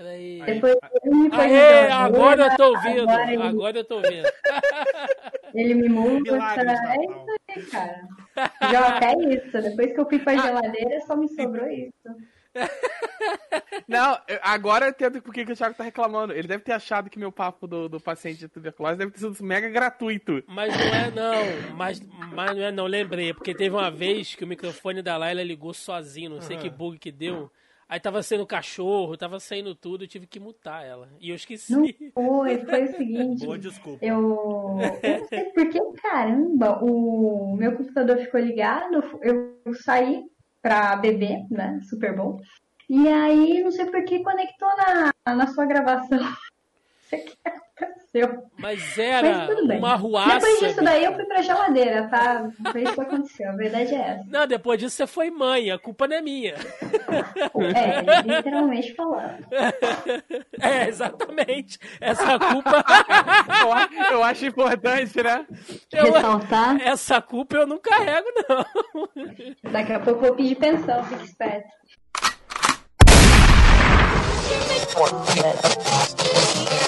Peraí. Depois ele me põe Aê, agora eu tô ouvindo. agora ele- Agora eu tô ouvindo. Ele me muda. Milagres, É isso aí, cara. Já até isso. Depois que eu fui pra geladeira, só me sobrou isso. Não, agora eu entendo por que o Thiago tá reclamando. Ele deve ter achado que meu papo do, do paciente de tuberculose deve ter sido mega gratuito. Mas não é não, mas, mas não é não, lembrei, porque teve uma vez que o microfone da Laila ligou sozinho, não sei que bug que deu. Aí tava saindo cachorro, tava saindo tudo, eu tive que mutar ela. E eu esqueci. Não foi, foi o seguinte. Boa desculpa. Eu, eu não sei por que, caramba, o meu computador ficou ligado, eu saí pra beber, né? Super bom. E aí, não sei por que conectou na, na sua gravação. Não sei o que aconteceu. Mas era Mas tudo bem. uma ruaça. Depois disso daí eu fui pra geladeira, tá? Foi isso que aconteceu, a verdade é essa. Não, depois disso você foi mãe, a culpa não é minha. É, literalmente falando. É, exatamente. Essa culpa. Eu acho importante, né? eu- Ressaltar, essa culpa eu não carrego, não. daqui a pouco eu vou pedir pensão, fique esperto.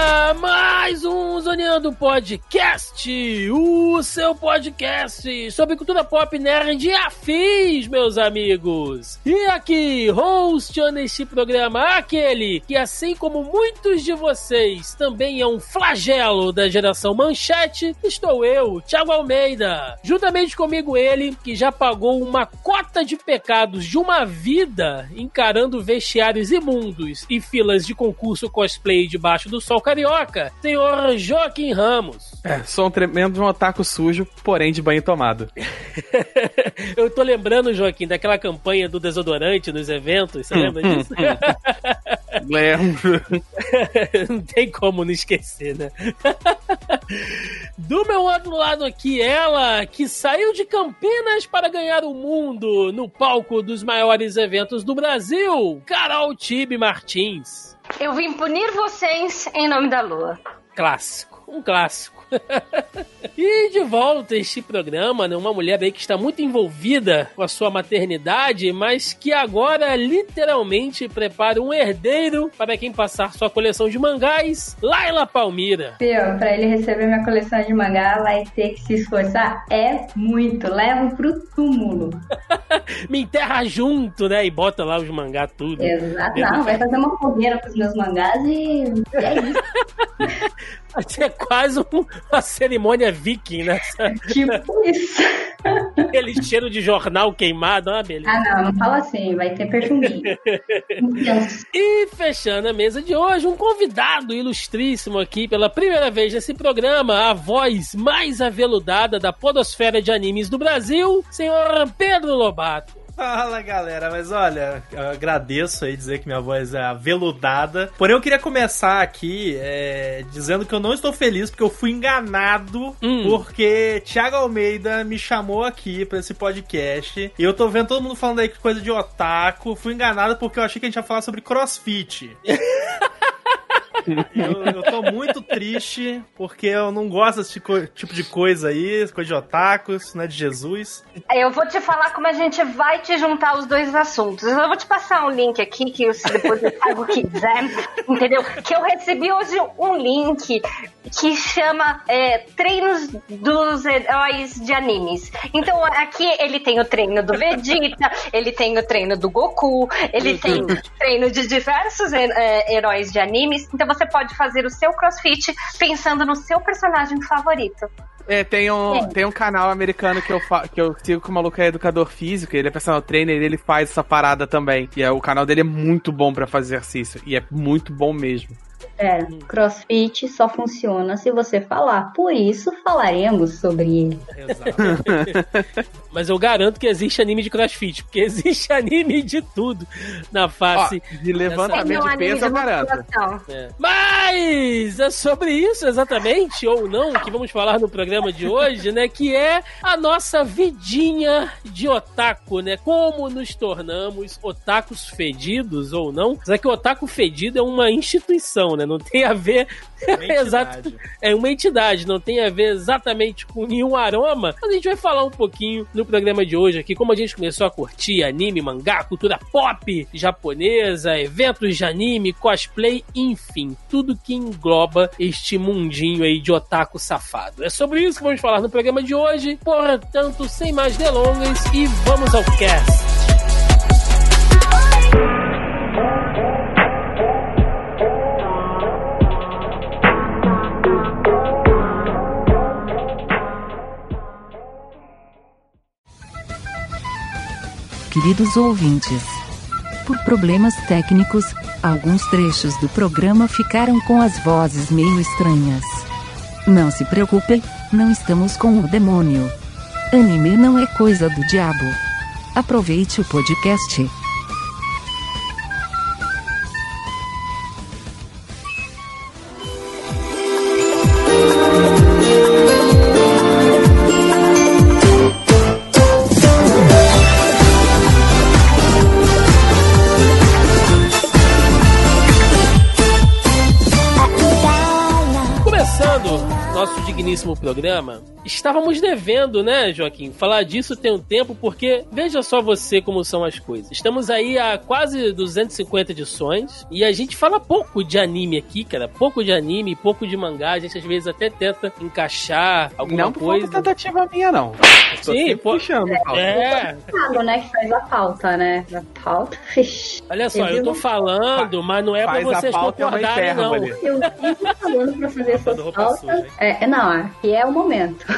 começa mais Zoneando Podcast, o seu podcast sobre cultura pop nerd e afins, meus amigos. E aqui, hosteando este programa, aquele que, assim como muitos de vocês, também é um flagelo da geração manchete, estou eu, Thiago Almeida. Juntamente comigo ele, que já pagou uma cota de pecados de uma vida encarando vestiários imundos e filas de concurso cosplay debaixo do sol carioca, senhor Joaquim Ramos. É, sou um tremendo de um otaku sujo, porém de banho tomado. Eu tô lembrando, Joaquim, daquela campanha do desodorante nos eventos, você lembra disso? Lembro. não tem como não esquecer, né? Do meu outro lado aqui, ela que saiu de Campinas para ganhar o mundo no palco dos maiores eventos do Brasil, Carol Tibe Martins. Eu vim punir vocês em nome da lua. Clássico, um clássico. e de volta a este programa, né, uma mulher aí que está muito envolvida com a sua maternidade, mas que agora literalmente prepara um herdeiro para quem passar sua coleção de mangás, Laila Palmira. Pio, pra ele receber minha coleção de mangá, vai ter que se esforçar. É muito. Levo pro túmulo. Me enterra junto, né? E bota lá os mangá tudo. Exato. Não, vai fazer uma fogueira pros meus mangás e, e é isso. Vai ser quase um- uma cerimônia viking, né? tipo isso. Aquele cheiro de jornal queimado, ah, beleza. Ah, não, não fala assim. Vai ter perfuminho. E fechando a mesa de hoje, um convidado ilustríssimo aqui pela primeira vez nesse programa, a voz mais aveludada da podosfera de animes do Brasil, senhor Pedro Lobato. Fala galera, mas olha, eu agradeço aí dizer que minha voz é aveludada. Porém, eu queria começar aqui é, dizendo que eu não estou feliz porque eu fui enganado. Hum. Porque Thiago Almeida me chamou aqui pra esse podcast. E eu tô vendo todo mundo falando aí que coisa de otaku. Fui enganado porque eu achei que a gente ia falar sobre crossfit. Eu, eu tô muito triste porque eu não gosto desse tipo de coisa aí, coisa de otaku, isso não é de Jesus. Eu vou te falar como a gente vai te juntar os dois assuntos. Eu vou te passar um link aqui que se depois o Thiago quiser, entendeu? Que eu recebi hoje um link que chama é, Treinos dos Heróis de Animes. Então aqui ele tem o treino do Vegeta, ele tem o treino do Goku, ele tem treino de diversos é, heróis de animes. Então você pode fazer o seu crossfit pensando no seu personagem favorito. É, tem um, É. tem um canal americano que eu, fa- que eu sigo que o maluco é educador físico, ele é personal trainer e ele faz essa parada também. E é, o canal dele é muito bom pra fazer exercício. E é muito bom mesmo. Pera, crossfit só funciona se você falar. Por isso falaremos sobre ele. Exato. Mas eu garanto que existe anime de crossfit, porque existe anime de tudo na Ó, face. de levantamento de peso, eu garanto. É. Mas é sobre isso exatamente, ou não, que vamos falar no programa de hoje, né? Que é a nossa vidinha de otaku, né? Como nos tornamos otakus fedidos ou não. Será que o otaku fedido é uma instituição, né? Não tem a ver. Exato. Entidade. É uma entidade, não tem a ver exatamente com nenhum aroma. Mas a gente vai falar um pouquinho no programa de hoje aqui, como a gente começou a curtir anime, mangá, cultura pop japonesa, eventos de anime, cosplay, enfim, tudo que engloba este mundinho aí de otaku safado. É sobre isso que vamos falar no programa de hoje. Portanto, sem mais delongas e vamos ao cast. Queridos ouvintes, por problemas técnicos, alguns trechos do programa ficaram com as vozes meio estranhas. Não se preocupem, não estamos com o demônio. Anime não é coisa do diabo. Aproveite o podcast. Programa, estávamos devendo, né, Joaquim? Falar disso tem um tempo, porque veja só você como são as coisas. Estamos aí há quase 250 edições e a gente fala pouco de anime aqui, cara. Pouco de anime, pouco de mangá. A gente às vezes até tenta encaixar alguma Não por coisa. de tentativa minha, não. Tô Sim, pô- puxando. É, Thiago, né, que faz a pauta, né? A pauta, olha só, eu tô falando, mas não é pra vocês pauta é concordarem, não. hipérbole. Eu vivo falando pra fazer pautas. suja, hein? É, não, aqui é o momento.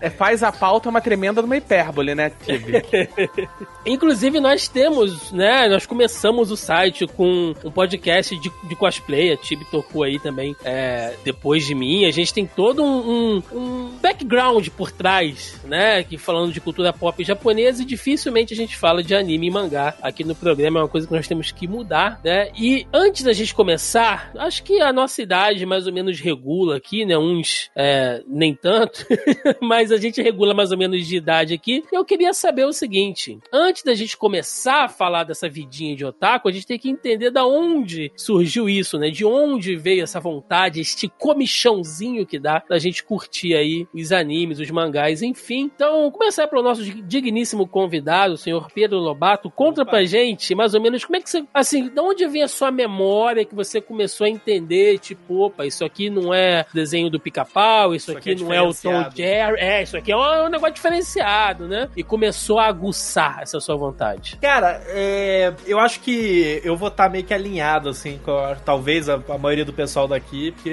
É, faz a pauta uma tremenda numa hipérbole, né, Tibi? Inclusive, nós temos, né? Nós começamos o site com um podcast de, de cosplay. A Tibi tocou aí também é, depois de mim. A gente tem todo um, um- um background por trás, né? Que falando de cultura pop japonesa e dificilmente a gente fala de anime e mangá aqui no programa. É uma coisa que nós temos que mudar, né? E antes da gente começar, acho que a nossa idade mais ou menos regula aqui, né? Uns é, nem tanto, mas a gente regula mais ou menos de idade aqui. Eu queria saber o seguinte: antes da gente começar a falar dessa vidinha de otaku, a gente tem que entender da onde surgiu isso, né? De onde veio essa vontade, este comichãozinho que dá da gente curtir aí os animes, os mangás, enfim. Então, começar pelo nosso digníssimo convidado, o senhor Pedro Lobato. Conta pra gente, mais ou menos, como é que você. Assim, de onde vem a sua memória que você começou a entender, tipo, opa, isso aqui não é desenho do pica-pau, isso, Isso aqui, aqui é não é o Tom. Jerry. É, isso aqui é um negócio diferenciado, né? E começou a aguçar essa sua vontade. Cara, é, eu acho que eu vou estar meio que alinhado, assim, com a- talvez a, a maioria do pessoal daqui, porque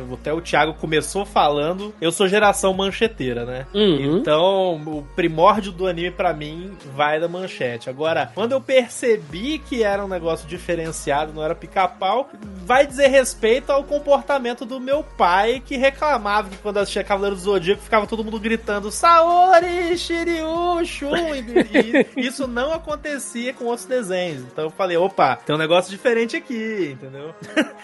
é, até o Thiago começou falando, eu sou geração mancheteira, né? Uhum. Então, o primórdio do anime pra mim vai da manchete. Agora, quando eu percebi que era um negócio diferenciado, não era pica-pau, vai dizer respeito ao comportamento do meu pai, que reclamava que quando assistia Cavaleiro do Zodíaco ficava todo mundo gritando Saori, Shiryu, Shun, e, isso não acontecia com outros desenhos. Então eu falei, opa, tem um negócio diferente aqui, entendeu?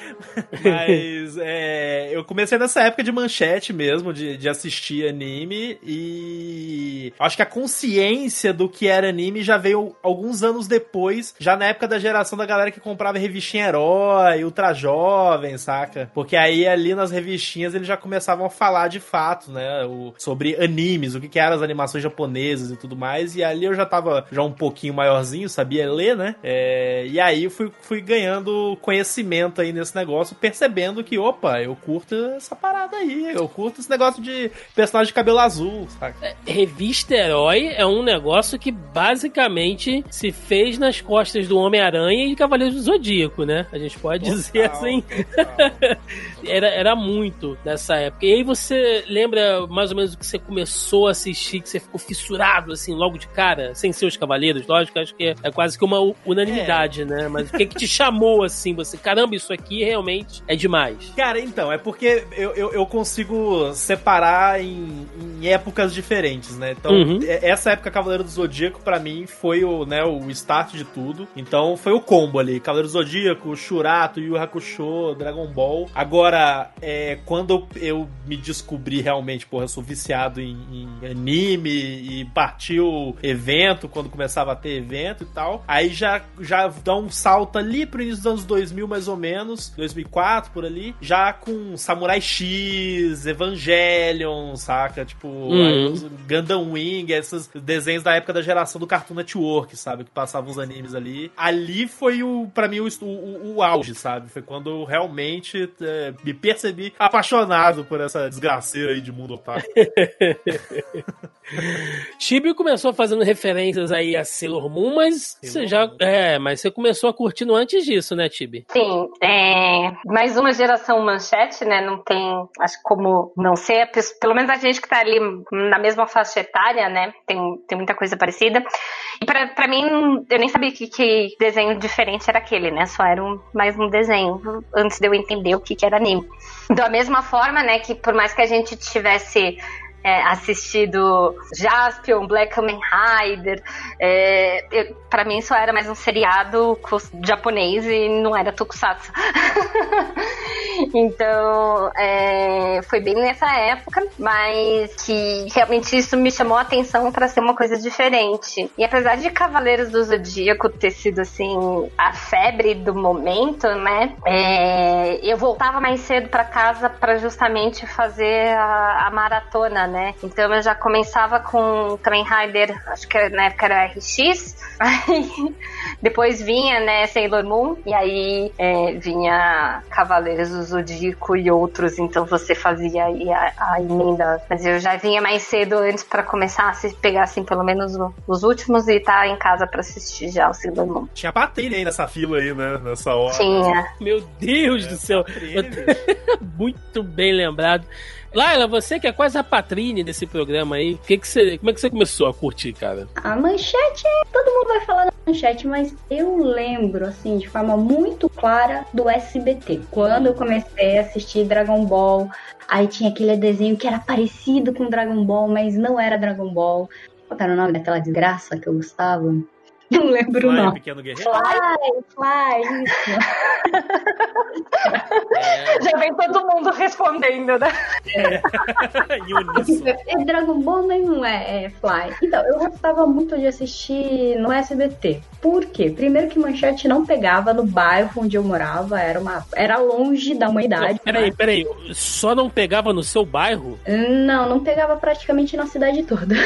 Mas é, eu comecei nessa época de manchete mesmo, de, de assistir anime, e acho que a consciência do que era anime já veio alguns anos depois, já na época da geração da galera que comprava revistinha Herói, Ultra Jovem, saca? Porque aí ali nas revistinhas eles já começavam a falar de fato, né? o- sobre animes, o que, que eram as animações japonesas e tudo mais, e ali eu já tava já um pouquinho maiorzinho, sabia ler, né? É, e aí eu fui, fui ganhando conhecimento aí nesse negócio, percebendo que, opa, eu curto essa parada aí. Eu curto esse negócio de personagem de cabelo azul, saca? Revista Herói é um negócio que basicamente se fez nas costas do Homem-Aranha e Cavaleiros do Zodíaco, né? A gente pode dizer Total, assim. total. Era, era muito nessa época. E aí você lembra mais ou menos o que você começou a assistir, que você ficou fissurado, assim, logo de cara, sem ser os Cavaleiros, lógico, acho que é, é quase que uma unanimidade, né? Mas o que que te chamou, assim, você, caramba, isso aqui realmente é demais. Cara, então, é porque eu, eu, eu consigo separar em, em épocas diferentes, né? Então, Uhum. e- essa época Cavaleiro do Zodíaco, pra mim, foi o, né, o start de tudo. Então, foi o combo ali. Cavaleiro do Zodíaco, Shurato, Yu Yu Hakusho, Dragon Ball. Agora, é, quando eu me descobri realmente, porra, eu sou viciado em, em anime e partiu evento, quando começava a ter evento e tal. Aí já, já dá um salto ali pro início dos anos 2000, mais ou menos, 2004, por ali, já com Samurai X, Evangelion, saca? Tipo, os Gundam Wing, esses desenhos da época da geração do Cartoon Network, sabe? Que passavam os animes ali. Ali foi o, pra mim, o, o, o auge, sabe? Foi quando eu realmente é, me percebi apaixonado por essa desgraceira aí de mundo otaku. Chibi começou fazendo referências aí a Sailor Moon, mas você já. É, mas você começou a curtindo antes disso, né, Tibi? Sim, é, mais uma geração manchete, né? Não tem, acho como não ser, pelo menos a gente que tá ali na mesma faixa etária, né? Tem, tem muita coisa parecida. E pra, pra mim, eu nem sabia que, que desenho diferente era aquele, né? Só era um, mais um desenho, antes de eu entender o que, que era anime. Da mesma forma, né, que por mais que a gente tivesse é, assistido Jaspion, Black Kamen Rider. É, pra mim só era mais um seriado japonês e não era tokusatsu. então, é, foi bem nessa época, mas que realmente isso me chamou a atenção pra ser uma coisa diferente. E apesar de Cavaleiros do Zodíaco ter sido assim a febre do momento, né? é, eu voltava mais cedo pra casa pra justamente fazer a, a maratona, né? Então eu já começava com Kamen Rider, acho que na época era RX, aí depois vinha, né, Sailor Moon, e aí é, vinha Cavaleiros do Zodíaco e outros, então você fazia aí a, a emenda. Mas eu já vinha mais cedo antes pra começar a se pegar, assim, pelo menos o- os últimos e tá em casa pra assistir já o Sailor Moon. Tinha patrulha aí nessa fila aí, né? Nessa hora. Tinha. Meu Deus do céu. Patrine, bicho. Muito bem lembrado. Laila, você que é quase a patrine desse programa aí, que que você, como é que você começou a curtir, cara? A manchete, todo mundo vai falar da manchete, mas eu lembro, assim, de forma muito clara do SBT. Quando eu comecei a assistir Dragon Ball, aí tinha aquele desenho que era parecido com Dragon Ball, mas não era Dragon Ball. Qual era o nome daquela desgraça que eu gostava? Não lembro o Fly, nome. pequeno guerreiro. Fly, Fly, isso. Já vem todo mundo respondendo, né? uníssono. É Dragon Ball, mas não é, é Fly. Então, eu gostava muito de assistir no SBT. Por quê? Primeiro que Manchete não pegava no bairro onde eu morava, era, uma, era longe da humanidade. Não, peraí, peraí. Só não pegava no seu bairro? Não, não pegava praticamente na cidade toda.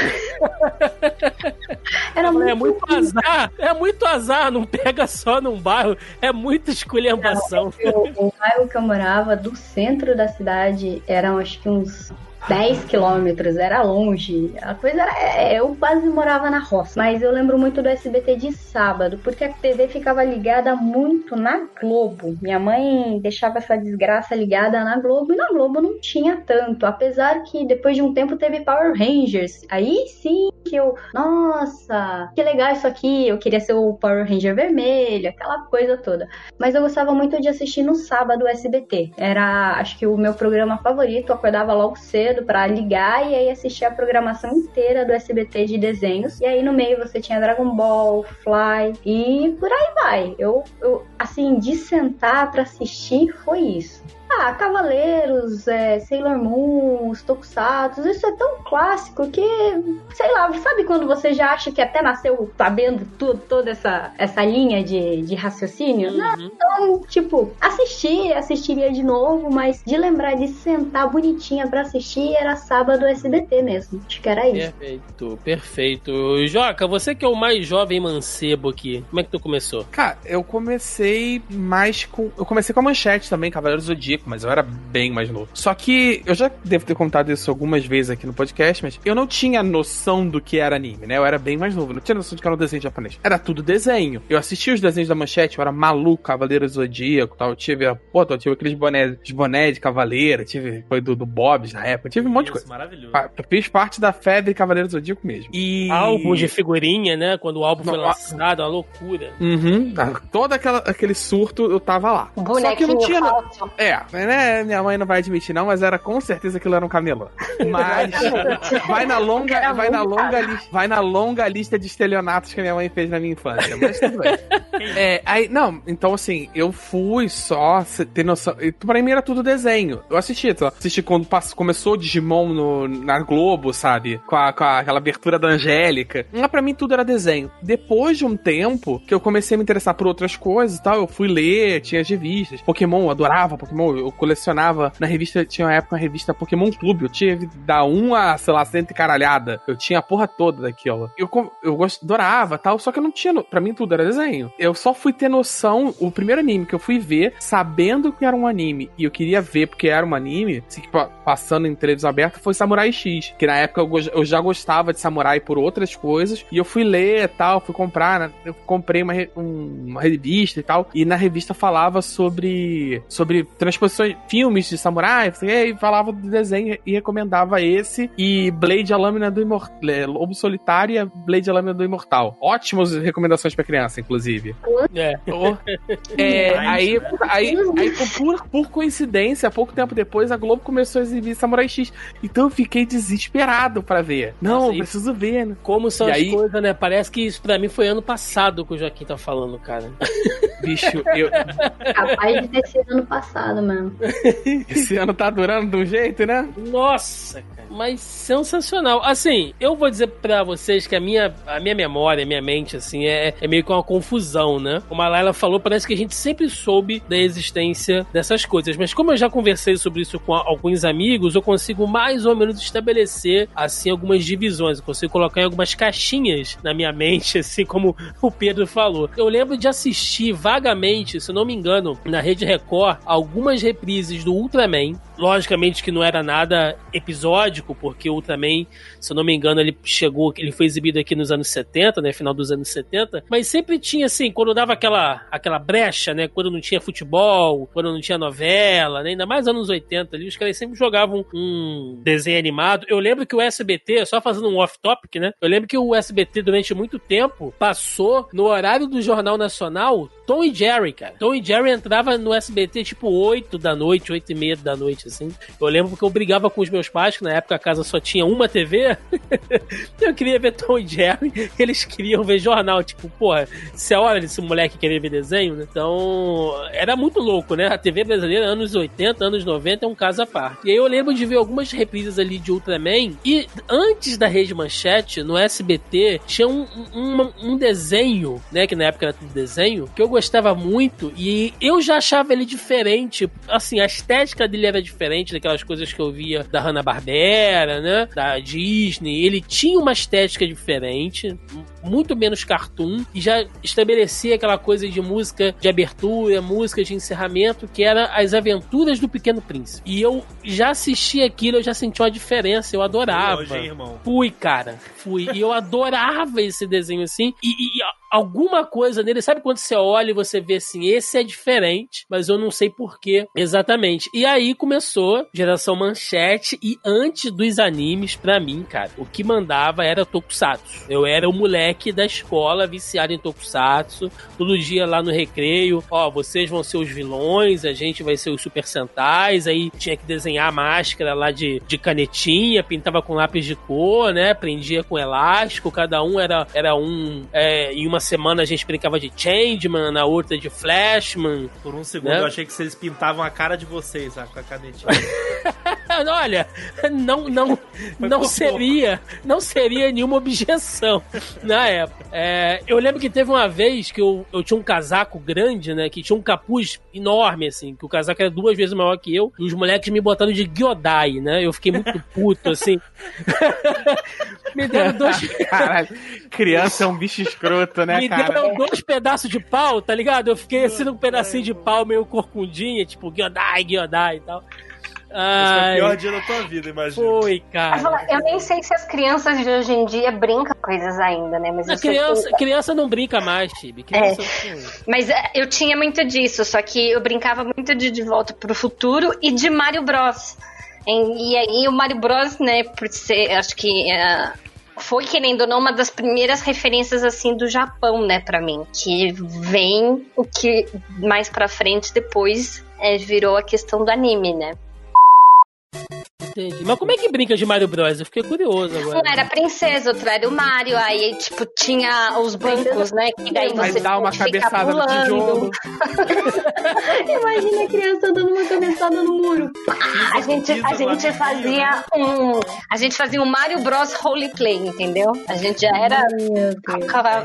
Era muito, É muito azar. É muito azar. Não pega só num bairro. É muita esculhambação. o, o bairro que eu morava, do centro da cidade, eram acho que uns 10 quilômetros, era longe. A coisa era. é, Eu quase morava na roça. Mas eu lembro muito do SBT de sábado, porque a TV ficava ligada muito na Globo. Minha mãe deixava essa desgraça ligada na Globo e na Globo não tinha tanto. Apesar que depois de um tempo teve Power Rangers. Aí sim que eu. Nossa, que legal isso aqui. Eu queria ser o Power Ranger vermelho, aquela coisa toda. Mas eu gostava muito de assistir no sábado o SBT. Era, acho que o meu programa favorito. Eu acordava logo cedo pra ligar e aí assistir a programação inteira do SBT de desenhos. E aí no meio você tinha Dragon Ball, Fly e por aí vai. Eu, eu assim, de sentar pra assistir foi isso. Ah, Cavaleiros, é, Sailor Moon, os Tokusatsu, isso é tão clássico que, sei lá, sabe quando você já acha que até nasceu sabendo tudo, toda essa, essa linha de, de raciocínio? Não, então, tipo, assistir, assistiria de novo, mas de lembrar de sentar bonitinha pra assistir era sábado SBT mesmo. Acho que era isso. Perfeito, perfeito. Joca, você que é o mais jovem mancebo aqui, como é que tu começou? Cara, eu comecei mais com. Eu comecei com a manchete também, Cavaleiros do Zodíaco. Tempo, mas eu era bem mais novo. Só que eu já devo ter contado isso algumas vezes aqui no podcast, mas eu não tinha noção do que era anime, né? Eu era bem mais novo, não tinha noção de que era um desenho japonês. Era tudo desenho. Eu assistia os desenhos da manchete, eu era maluco, Cavaleiro Zodíaco tal. Eu tive, a- pô, eu tive aqueles bonés, os bonés de cavaleiro, tive, foi do, do Bob's na época, tive um monte de coisa. Isso, maravilhoso. Eu fiz parte da febre Cavaleiro Zodíaco mesmo. E. Álbum de figurinha, né? Quando o álbum foi Não, lançado, uma loucura. Uhum, tá. todo aquela, aquele surto eu tava lá. Só que eu Bonequinho não tinha. falso. É, né, minha mãe não vai admitir não, mas era com certeza aquilo era um camelô. Mas vai na longa, vai na longa lista, vai na longa lista de estelionatos que minha mãe fez na minha infância, mas tudo bem. É, aí, não, então assim, eu fui só ter noção, e pra mim era tudo desenho. Eu assisti, tá? assisti quando pass- começou o Digimon no, na Globo, sabe? Com, a- com a- aquela abertura da Angélica. Mas pra mim tudo era desenho. Depois de um tempo que eu comecei a me interessar por outras coisas e tal, eu fui ler, tinha as revistas. Pokémon, eu adorava Pokémon, eu colecionava. Na revista, tinha uma época a revista Pokémon Clube, eu tinha da 1 a, sei lá, cento e caralhada. Eu tinha a porra toda daquilo. Eu, eu gost- adorava tal, só que eu não tinha. Pra mim tudo era desenho. Eu só fui ter noção, o primeiro anime que eu fui ver, sabendo que era um anime, e eu queria ver porque era um anime, assim, pa- passando em televisão aberta, foi Samurai X. Que na época eu, eu já gostava de Samurai por outras coisas, e eu fui ler e tal, fui comprar, né? eu comprei uma, um- uma revista e tal, e na revista falava sobre, sobre filmes de Samurai, e falava do desenho e recomendava esse, e Blade a Lâmina do Imortal, Lobo Solitário e Blade a Lâmina do Imortal. Ótimas recomendações pra criança, inclusive. É. Oh. É, Demais, aí, aí, aí, por, por coincidência, pouco tempo depois, a Globo começou a exibir Samurai X. Então eu fiquei desesperado pra ver. Não, Nossa, eu preciso ver, né? Como são E as aí- coisas, né? Parece que isso pra mim foi ano passado que o Joaquim tá falando, cara. Bicho, eu, Capaz de ter sido ano passado esse ano tá durando de um jeito, né? Nossa, cara. Mas sensacional. Assim, eu vou dizer pra vocês que a minha, a minha memória, a minha mente, assim, é, é meio que uma confusão, né? Como a Laila falou, parece que a gente sempre soube da existência dessas coisas. Mas como eu já conversei sobre isso com alguns amigos, eu consigo mais ou menos estabelecer, assim, algumas divisões. Eu consigo colocar em algumas caixinhas na minha mente, assim como o Pedro falou. Eu lembro de assistir vagamente, se eu não me engano, na Rede Record, algumas reprises do Ultraman. Logicamente que não era nada episódico, porque o Ultraman, se eu não me engano, ele chegou, ele foi exibido aqui nos anos 70, né, final dos anos 70, mas sempre tinha assim, quando dava aquela aquela brecha, né, quando não tinha futebol, quando não tinha novela, né, ainda mais anos 80 ali, os caras sempre jogavam um desenho animado. Eu lembro que o SBT, só fazendo um off-topic, né, eu lembro que o SBT durante muito tempo passou no horário do Jornal Nacional Tom e Jerry, cara. Tom e Jerry entrava no SBT tipo 8 da noite, 8 e meia da noite, assim. Eu lembro que eu brigava com os meus pais, que na época a casa só tinha uma TV. eu queria ver Tom e Jerry, eles queriam ver jornal. Tipo, porra, se é hora desse moleque querer ver desenho, né? Então, era muito louco, né? A TV brasileira, anos 80, anos 90, é um caso à parte. E aí eu lembro de ver algumas reprises ali de Ultraman. E antes da Rede Manchete, no SBT, tinha um, um, um desenho, né? Que na época era tudo desenho, que eu gostava muito. E eu já achava ele diferente. Assim, a estética dele era diferente daquelas coisas que eu via da Hanna-Barbera, né? Da Disney. Ele tinha uma estética diferente, muito menos cartoon, e já estabelecia aquela coisa de música de abertura, música de encerramento, que era as aventuras do Pequeno Príncipe. E eu já assisti aquilo, eu já senti uma diferença, eu adorava. Hoje, irmão? Fui, cara. Fui. E eu adorava esse desenho assim. E, e alguma coisa nele, sabe quando você olha e você vê assim, esse é diferente, mas eu não sei porquê exatamente. E aí começou geração manchete e antes dos animes, pra mim, cara, o que mandava era Tokusatsu. Eu era o moleque da escola viciado em Tokusatsu, todo dia lá no recreio, ó, vocês vão ser os vilões, a gente vai ser os Super Sentais, aí tinha que desenhar a máscara lá de, de canetinha, pintava com lápis de cor, né, prendia com elástico, cada um era, era um, é, em uma semana a gente brincava de Changeman, na outra de Flashman, Por um segundo Né? eu achei que vocês pintavam a cara de vocês ah, com a canetinha. Olha, não, não, não seria, não seria nenhuma objeção na época. É, eu lembro que teve uma vez que eu, eu tinha um casaco grande, né? Que tinha um capuz enorme, assim, que o casaco era duas vezes maior que eu, e os moleques me botaram de Gyodai, né? Eu fiquei muito puto, assim. me deram dois. Caralho, criança é um bicho escroto, né, Me cara? deram dois pedaços de pau, tá ligado? Eu fiquei assim num pedacinho de pau meio corcundinha, tipo, Gyodai, Gyodai e tal. Esse é o Ai, pior dia da tua vida, imagina. foi, Eu, cara. eu nem sei se as crianças de hoje em dia brincam com coisas ainda, né? Mas eu A que- criança, criança não brinca mais, Tibi. Criança Mas é, eu tinha muito disso, só que eu brincava muito de De Volta pro Futuro e de Mario Bros. E aí o Mario Bros, né, por ser, acho que é, foi, querendo ou não, uma das primeiras referências, assim, do Japão, né, pra mim. Que vem o que mais pra frente depois é, virou a questão do anime, né. Entendi. Mas como é que brinca de Mario Bros? Eu fiquei curioso agora. Um era a princesa, outro era o Mario, aí, tipo, tinha os bancos, né, que daí Mas você dá uma cabeçada no pulando. tijolo. Imagina a criança dando uma cabeçada no muro. A gente, a gente fazia um. A gente fazia um Mario Bros. Roleplay, entendeu? A gente já era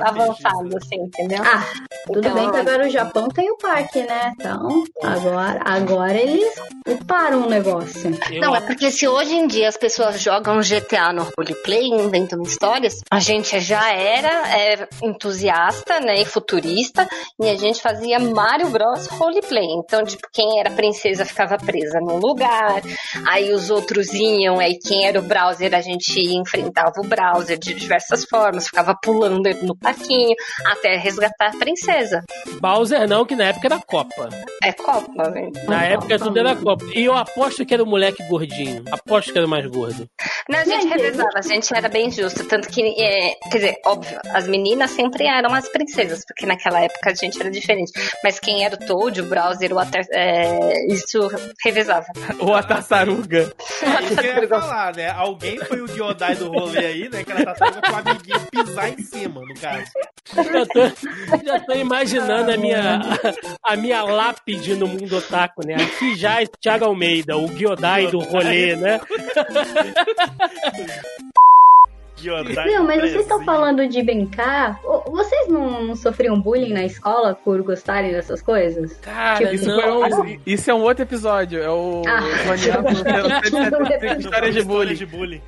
avançado, assim, entendeu? Ah, tudo Então, bem que agora o Japão tem o parque, né? Então, agora, agora eles param o negócio. Não, é porque se hoje em dia as pessoas jogam GTA no roleplay, inventam histórias, a gente já era é, entusiasta, né, e futurista, e a gente fazia Mario Bros roleplay. Então, tipo, quem era princesa ficava presa num lugar, aí os outros iam, aí quem era o browser, a gente enfrentava o browser de diversas formas, ficava pulando no parquinho, até resgatar a princesa. Bowser não, que na época era Copa. É Copa, velho. Na época tudo era Copa. E eu aposto que era o moleque gordinho. Aposto que era mais gordo. Não, a gente revezava, a gente era bem justo. Tanto que, é, quer dizer, óbvio, as meninas sempre eram as princesas, porque naquela época a gente era diferente. Mas quem era o Toad, o Browser, o Ater, é, isso revezava. Ou a tartaruga. É isso que eu ia falar, né? Alguém foi o Giodai do rolê aí, né? Que ela tá tendo com o amiguinho pisar em cima, no caso. Já tô, já tô imaginando a minha, a minha lápide no mundo otaku, né? Aqui já é Thiago Almeida, o Gyodai do rolê, né? Não, mas vocês estão falando de brincar. Vocês não, sofriam bullying na escola por gostarem dessas coisas? Cara, Isso, não. foi- isso- isso é um outro episódio. É o Ah. Histórias de bullying. de bullying.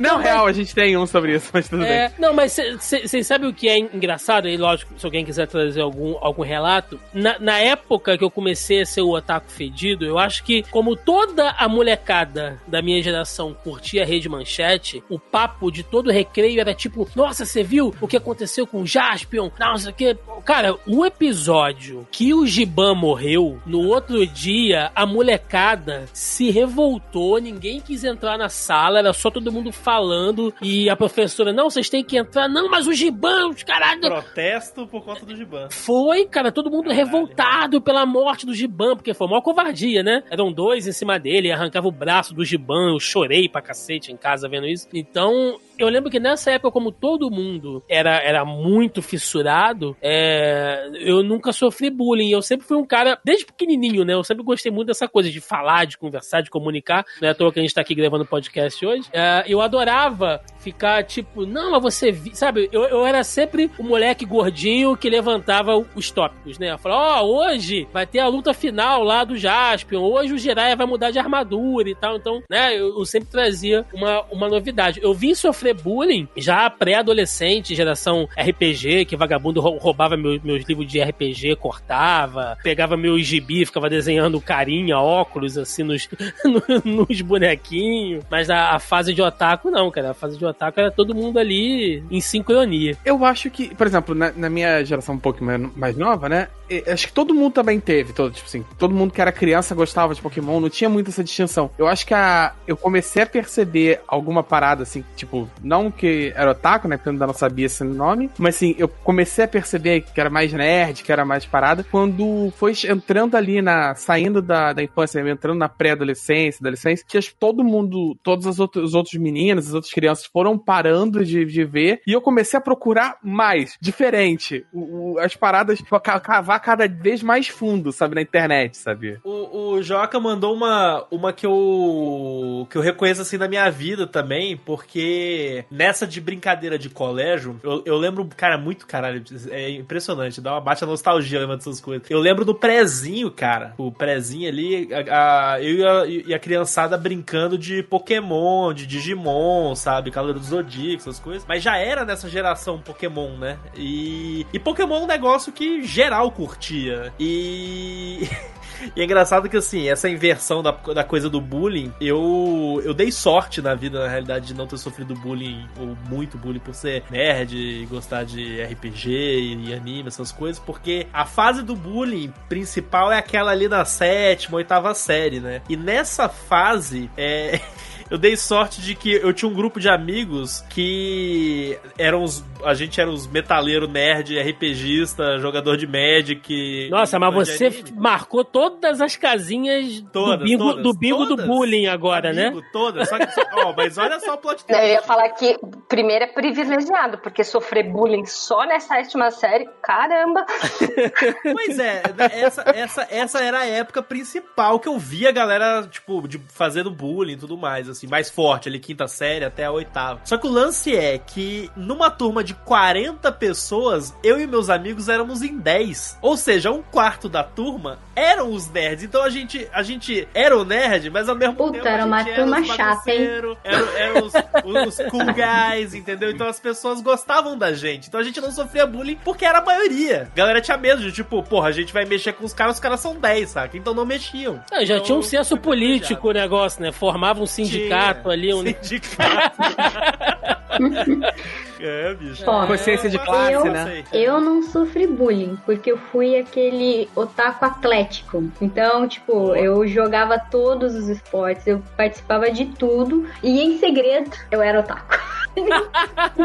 Não, real, a gente tem um sobre isso, mas tudo bem. É, não, mas vocês sabem o que é engraçado? E lógico, se alguém quiser trazer algum, algum relato, na, na época que eu comecei a ser o otaku fedido, eu acho que, como toda a molecada da minha geração curtia a Rede Manchete, o papo de todo recreio era tipo: Nossa, você viu o que aconteceu com o Jaspion? Não, sei o que. Cara, o episódio que o Giban morreu, no outro dia, a molecada se revoltou, ninguém quis entrar na sala, era só todo mundo falando, e a professora, não, vocês têm que entrar, não, mas o Giban, os caralho. Protesto por conta do Giban. Foi, cara, todo mundo revoltado pela morte do Giban, porque foi uma covardia, né? Eram dois em cima dele, arrancava o braço do Giban, eu chorei pra cacete em casa vendo isso. Então, eu lembro que nessa época, como todo mundo era, era muito fissurado, é, eu nunca sofri bullying. Eu sempre fui um cara, desde pequenininho, né? Eu sempre gostei muito dessa coisa de falar, de conversar, de comunicar. Não é à toa que a gente tá aqui gravando podcast hoje. É, eu adorava ficar tipo, não, mas você vi... sabe? Eu, eu era sempre o moleque gordinho que levantava os tópicos, né? Eu falava, ó, hoje vai ter a luta final lá do Jaspion, hoje o Jiraiya vai mudar de armadura e tal. Então, né, eu, eu sempre trazia uma, uma novidade. Eu vim sofrer bullying já pré-adolescente, geração RPG, que vagabundo rou- roubava meu- meus livros de RPG, cortava, pegava meu gibi, ficava desenhando carinha, óculos, assim, nos, no- nos bonequinhos. Mas a, a fase de otaku, não, cara. A fase de otaku era todo mundo ali em sincronia. Eu acho que, por exemplo, na, na minha geração um pouco mais nova, né? Acho que todo mundo também teve, todo, tipo assim, todo mundo que era criança gostava de Pokémon, não tinha muito essa distinção. Eu acho que a, eu comecei a perceber alguma parada, assim, tipo, não que era otaku, né? Porque eu ainda não sabia esse nome, mas assim, eu comecei a perceber que era mais nerd, que era mais parada, quando foi entrando ali na. saindo da, da infância, entrando na pré-adolescência, adolescência, que todo mundo, todos os outros, os outros meninos, as outras crianças foram parando de, de ver, e eu comecei a procurar mais, diferente. O- o- as paradas, tipo, ca- cavar cavar cada vez mais fundo, sabe, na internet, sabe? O, o Joca mandou uma, uma que eu que eu reconheço assim na minha vida também, porque nessa de brincadeira de colégio, eu, eu lembro, cara, muito caralho, é impressionante, dá uma baixa nostalgia lembrando dessas coisas. Eu lembro do prezinho, cara, o prezinho ali, a, a- eu e a, e a criançada brincando de Pokémon, de Digimon, sabe, Cavaleiro do Zodíaco, essas coisas, mas já era nessa geração Pokémon, né? E, e Pokémon é um negócio que geral curtia. E. E é engraçado que, assim, essa inversão da, da coisa do bullying, eu, eu dei sorte na vida, na realidade, de não ter sofrido bullying, ou muito bullying, por ser nerd e gostar de RPG e, anime, essas coisas, porque a fase do bullying principal é aquela ali na sétima, oitava série, né? E nessa fase, é. Eu dei sorte de que eu tinha um grupo de amigos que eram os. A gente era os metaleiro nerd, RPGista, jogador de Magic. Nossa, mas de você marcou todas as casinhas Todas, do bingo, todas, do, bingo do todas. bullying agora, né? Amigo, Todas. Só que, só- ó, mas olha só o plot Eu twist. ia falar que primeiro é privilegiado, porque sofrer bullying só nessa sétima série, caramba. Pois é, essa, essa, essa era a época principal que eu via a galera, tipo, de fazendo bullying e tudo mais, assim, mais forte, ali, quinta série até a oitava. Só que o lance é que numa turma de 40 pessoas, eu e meus amigos éramos em 10. Ou seja, um quarto da turma eram os nerds. Então a gente, a gente era o nerd, mas ao mesmo Puta, tempo. era uma turma os chata, hein? Eram, eram os, os, os cool guys, entendeu? Então as pessoas gostavam da gente. Então a gente não sofria bullying porque era a maioria. A galera tinha medo de, tipo, porra, a gente vai mexer com os caras, os caras são 10, saca? Então não mexiam. Ah, já Então, tinha um senso político o negócio, né? Formava um sindicato Tinha. ali, um... Sindicato. é, bicho. Ó, Consciência de É, classe, eu- né? Eu não sofri bullying, porque eu fui aquele otaku atlético. Então, tipo, eu jogava todos os esportes, eu participava de tudo, e em segredo eu era otaku.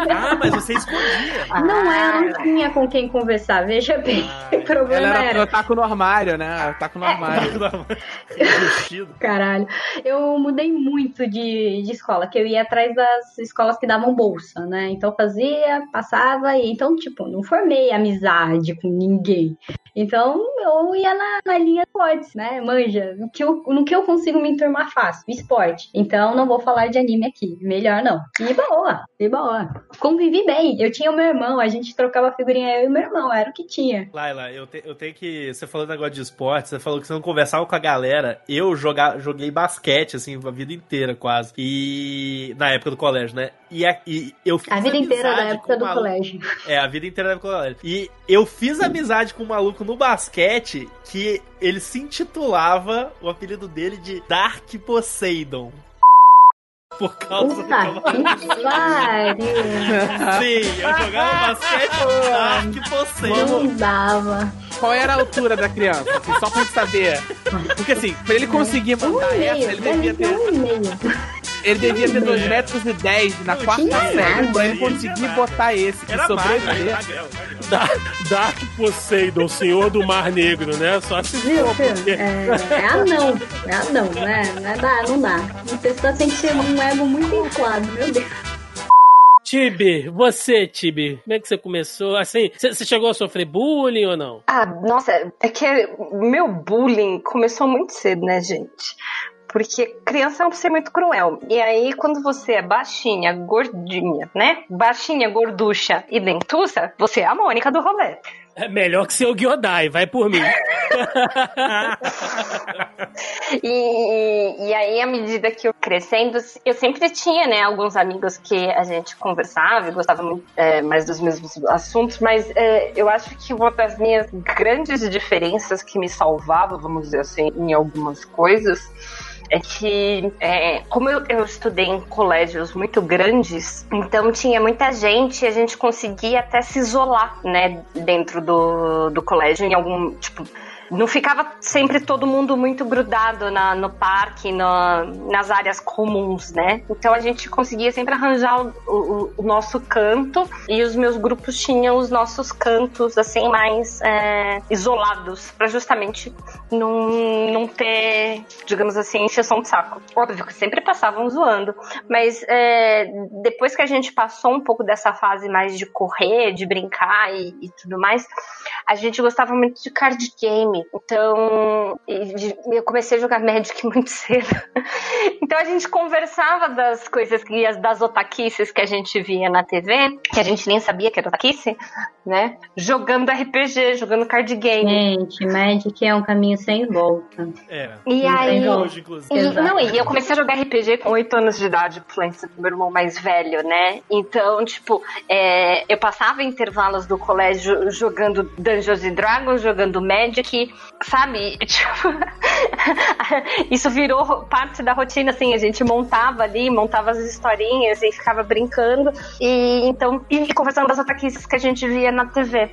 Ah, mas você escondia. Não é, eu não tinha com quem conversar, veja bem. Ah, o problema Ela era era. taco no armário, né? Taco no armário. Caralho. Eu mudei muito de, de escola, que eu ia atrás das escolas que davam bolsa, né? Então fazia, passava, e então, tipo, não formei amizade com ninguém. Então eu ia na, na linha esportes, né? Manja, no que, eu, no que eu consigo me enturmar fácil, esporte. Então não vou falar de anime aqui, melhor não. E boa, e boa. Convivi bem, eu tinha o meu irmão, a gente trocava figurinha, eu e meu irmão, era o que tinha. Laila, eu, te- eu tenho que. Você falou negócio de esporte, você falou que você não conversava com a galera. Eu joga, joguei basquete, assim, a vida inteira quase. E. Na época do colégio, né? E, a- e eu fiz A vida inteira da amizade época com um do maluco- colégio. É, a vida inteira da época do colégio. E eu fiz amizade com um maluco no basquete que ele se intitulava, o apelido dele, de Dark Poseidon. Por causa do que pariu. Sim, eu jogava basquete com Dark Poseidon. Não dava. Qual era a altura da criança? assim, só pra gente saber. Porque assim, pra ele conseguir Um mandar e essa, ele devia ter um. Ele devia ter 2 metros e 10 na quarta série. Pra ele conseguir botar esse, que sobreviver. era magrelo. Da- Dark Poseidon, senhor do Mar Negro, né? Só se Viu, for, porque... É, é anão. É anão, né? Não dá, não dá. Você tá tem que ter um ego muito inflado, meu Deus. Tibi, você, Tibi, como é que você começou? Assim, você chegou a sofrer bullying ou não? Ah, nossa, é que meu bullying começou muito cedo, né, gente? Porque criança é um ser muito cruel. E aí, quando você é baixinha, gordinha, né? Baixinha, gorducha e dentuça, você é a Mônica do rolê. É melhor que ser o Gyodai, vai por mim. E, e aí, à medida que eu crescendo, eu sempre tinha, né, alguns amigos que a gente conversava e gostava muito é, mais dos mesmos assuntos, mas é, eu acho que uma das minhas grandes diferenças que me salvava, vamos dizer assim, em algumas coisas, é que, é, como eu, eu estudei em colégios muito grandes, então tinha muita gente e a gente conseguia até se isolar, né, dentro do, do colégio, em algum, tipo, não ficava sempre todo mundo muito grudado na, no parque, nas áreas comuns, né? Então a gente conseguia sempre arranjar o, o- o nosso canto e os meus grupos tinham os nossos cantos assim mais é, isolados para justamente não, não ter, digamos assim, encheção de saco. Óbvio que sempre passavam zoando, mas é, depois que a gente passou um pouco dessa fase mais de correr, de brincar e, e tudo mais, a gente gostava muito de card game. Então, eu comecei a jogar Magic muito cedo. Então a gente conversava das coisas que das otaquices que a gente via na TV, que a gente nem sabia que era otaquice, né? Jogando RPG, jogando card game. Gente, Magic é um caminho sem volta. É. E Não aí. Hoje, inclusive. e, não, e eu comecei a jogar RPG com 8 anos de idade, por influência do meu irmão mais velho, né? Então, tipo, é, eu passava intervalos do colégio jogando Dungeons and Dragons, jogando Magic, sabe? Tipo, isso virou parte da rotina, assim, a gente montava ali, montava as historinhas e ficava brincando, e então, e conversando das ataquices que a gente via na TV.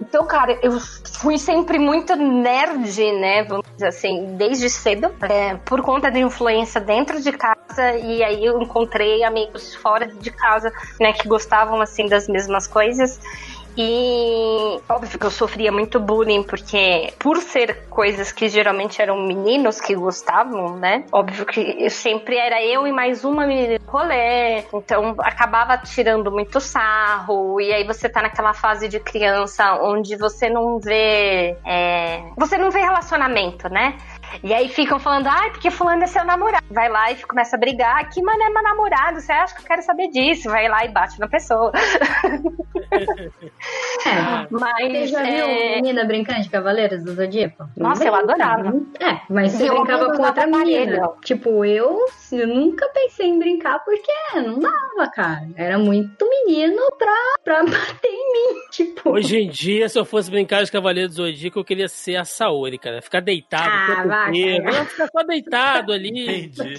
Então, cara, eu fui sempre muito nerd, né? Vamos dizer assim, desde cedo, é, por conta da influência dentro de casa, e aí eu encontrei amigos fora de casa, né, que gostavam, assim, das mesmas coisas. E óbvio que eu sofria muito bullying, porque por ser coisas que geralmente eram meninos que gostavam, né? Óbvio que sempre era eu e mais uma menina no rolê, então acabava tirando muito sarro, e aí você tá naquela fase de criança onde você não vê. é, Você não vê relacionamento, né? E aí ficam falando, ai, porque fulano é seu namorado. Vai lá e começa a brigar. Que mano é meu namorado? Você acha que eu quero saber disso? Vai lá e bate na pessoa. É. Você Mas. já viu é, menina brincando de Cavaleiros do Zodíaco? Nossa, eu adorava. É, mas você eu brincava com outra menina. Tipo, eu, eu nunca pensei em brincar porque não dava, cara. Era muito menino pra, pra bater em mim. Tipo, Hoje em dia, se eu fosse brincar de Cavaleiro do Zodíaco, eu queria ser a Saori, cara. Ficar deitado Ah, vai, ficar só deitado ali, Entendi.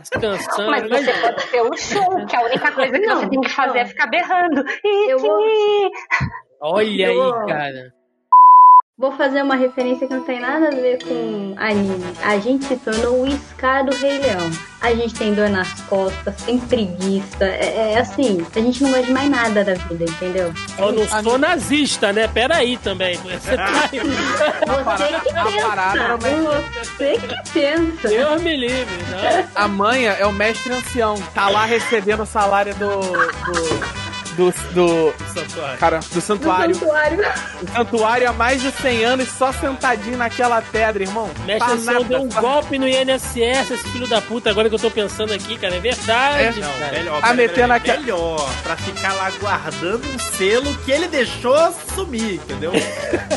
descansando. Mas você pode ter o show, que a única coisa que Não, você tem que fazer não. é ficar berrando. Eu vou- Olha Eu- aí, cara. Vou fazer uma referência que não tem nada a ver com anime. A gente se tornou o Scar do Rei Leão. A gente tem dor nas costas, tem preguiça. É, é assim, a gente não gosta de mais nada da vida, entendeu? É Eu não isso. sou nazista, né? Pera aí também. Você tá... Você que pensa. Você que pensa. Deus me livre, né? A manha é o mestre ancião. Tá lá recebendo o salário do. do. Do. do Santuário. cara, do Do santuário. santuário. O santuário há mais de 100 anos só sentadinho naquela pedra, irmão. Mestre Pra Ancião deu um só- golpe no INSS, esse filho da puta, agora que eu tô pensando aqui, cara. É verdade, Não, cara. melhor. Meter pera, naquela- Melhor, pra ficar lá guardando um selo que ele deixou sumir, entendeu?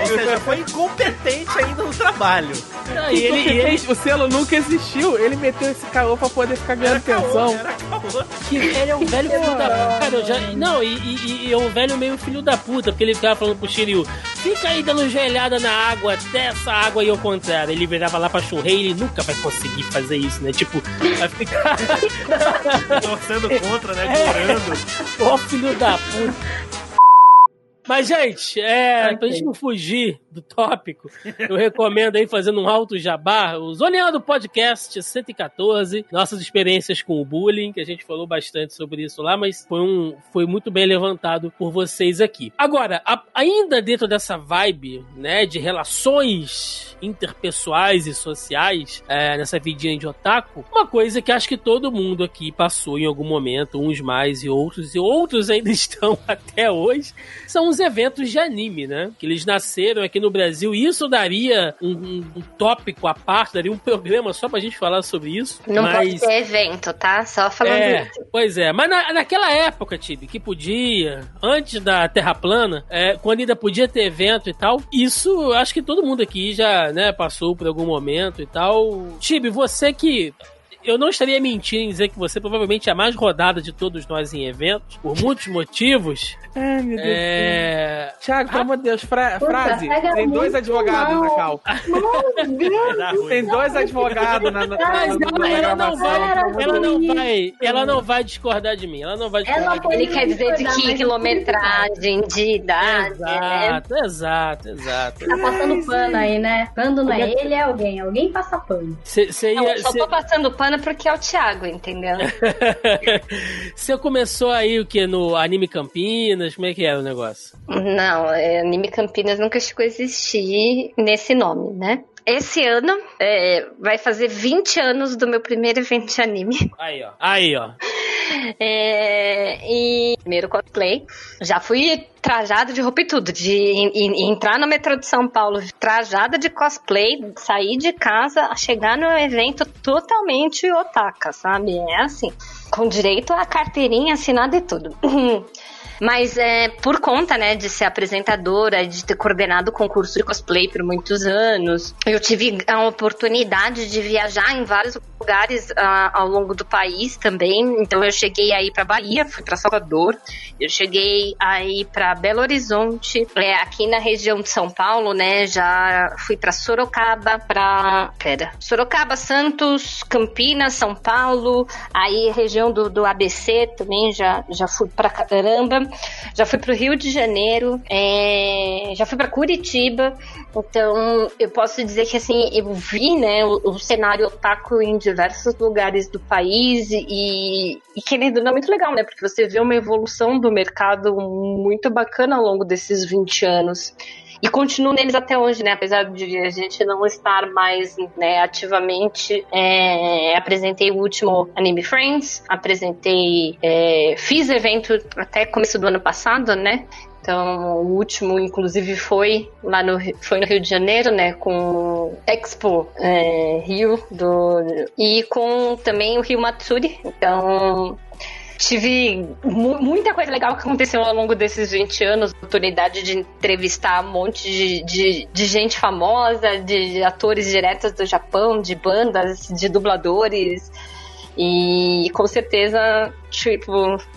Ou seja, foi incompetente ainda no trabalho. Ah, e ele, e ele, O selo nunca existiu. Ele meteu esse caô pra poder ficar ganhando Era caô, pensão. era caô. que ele é um velho filho da puta. Já, não, e, e, e é um velho meio filho da puta, porque ele ficava falando pro Shiryu, fica aí dando joelhada na água, até essa água aí ao contrário. Ele virava lá pra churrei e ele nunca vai conseguir fazer isso, né? Tipo, vai ficar. Torcendo contra, né? Gorando. Ó, filho da puta. Mas, gente, é, pra gente não fugir do tópico, eu recomendo aí, fazendo um alto jabá, o Zoneando Podcast 114, nossas experiências com o bullying, que a gente falou bastante sobre isso lá, mas foi, um, foi muito bem levantado por vocês aqui. Agora, a- ainda dentro dessa vibe, né, de relações interpessoais e sociais, é, nessa vidinha de otaku, uma coisa que acho que todo mundo aqui passou em algum momento, uns mais e outros, e outros ainda estão até hoje, são os eventos de anime, né? Que eles nasceram aqui no Brasil e isso daria um, um- um tópico à parte, daria um programa só pra gente falar sobre isso. Não mas... pode ter evento, tá? Só falando É, isso. pois é. Mas na- naquela época, Tibi, que podia, antes da Terra plana, é, quando ainda podia ter evento e tal, isso acho que todo mundo aqui já, né, passou por algum momento e tal. Tibi, você que. Eu não estaria mentindo em dizer que você provavelmente é a mais rodada de todos nós em eventos, por muitos motivos. Ai, meu Deus. É. Thiago, pelo amor de Deus, fra- Puta, frase. Tem dois advogados mal. na cal. Meu Deus! Tem dois advogados na, na, Mas na- na ela, ela não vai, ela não vai, ela não vai discordar de mim. Ela não vai discordar Ela de mim. Ele quer dizer de que é quilometragem, de idade, né? Exato, exato, exato. Tá passando pano aí, né? Quando não é é ele, é alguém. Alguém passa pano. Você Não, ia. eu só cê- tô passando pano porque é o Thiago, entendeu? Você começou aí o que? No Anime Campinas? Como é que era o negócio? Não, é, Anime Campinas nunca chegou a existir nesse nome, né? Esse ano é, vai fazer 20 anos do meu primeiro evento de anime. Aí, ó. Aí, ó. É, e primeiro cosplay. Já fui trajada de roupa e tudo. De em- em- entrar no metrô de São Paulo trajada de cosplay, sair de casa, chegar no evento totalmente otaka, sabe? É assim. Com direito à carteirinha assinada e tudo. Mas é, por conta, né, de ser apresentadora, de ter coordenado o concurso de cosplay por muitos anos, eu tive a oportunidade de viajar em vários lugares ah, ao longo do país também. Então eu cheguei aí para Bahia, fui para Salvador, eu cheguei aí para Belo Horizonte, é, aqui na região de São Paulo, né, já fui para Sorocaba, para pera, Sorocaba, Santos, Campinas, São Paulo, aí região do, do ABC também já já fui para caramba, já fui para o Rio de Janeiro, é, já fui para Curitiba. Então, eu posso dizer que assim, eu vi, né, o, o cenário otaku em diversos lugares do país e, e querendo não é muito legal, né? Porque você vê uma evolução do mercado muito bacana ao longo desses 20 anos. E continuo neles até hoje, né? Apesar de a gente não estar mais né, ativamente. é, apresentei o último Anime Friends, apresentei. é, fiz evento até começo do ano passado, né? Então, o último, inclusive, foi lá no, foi no Rio de Janeiro, né? Com Expo é, Rio do, e com também o Rio Matsuri. Então, tive mu- muita coisa legal que aconteceu ao longo desses 20 anos. Oportunidade de entrevistar um monte de, de, de gente famosa, de atores diretos do Japão, de bandas, de dubladores. E com certeza, tipo,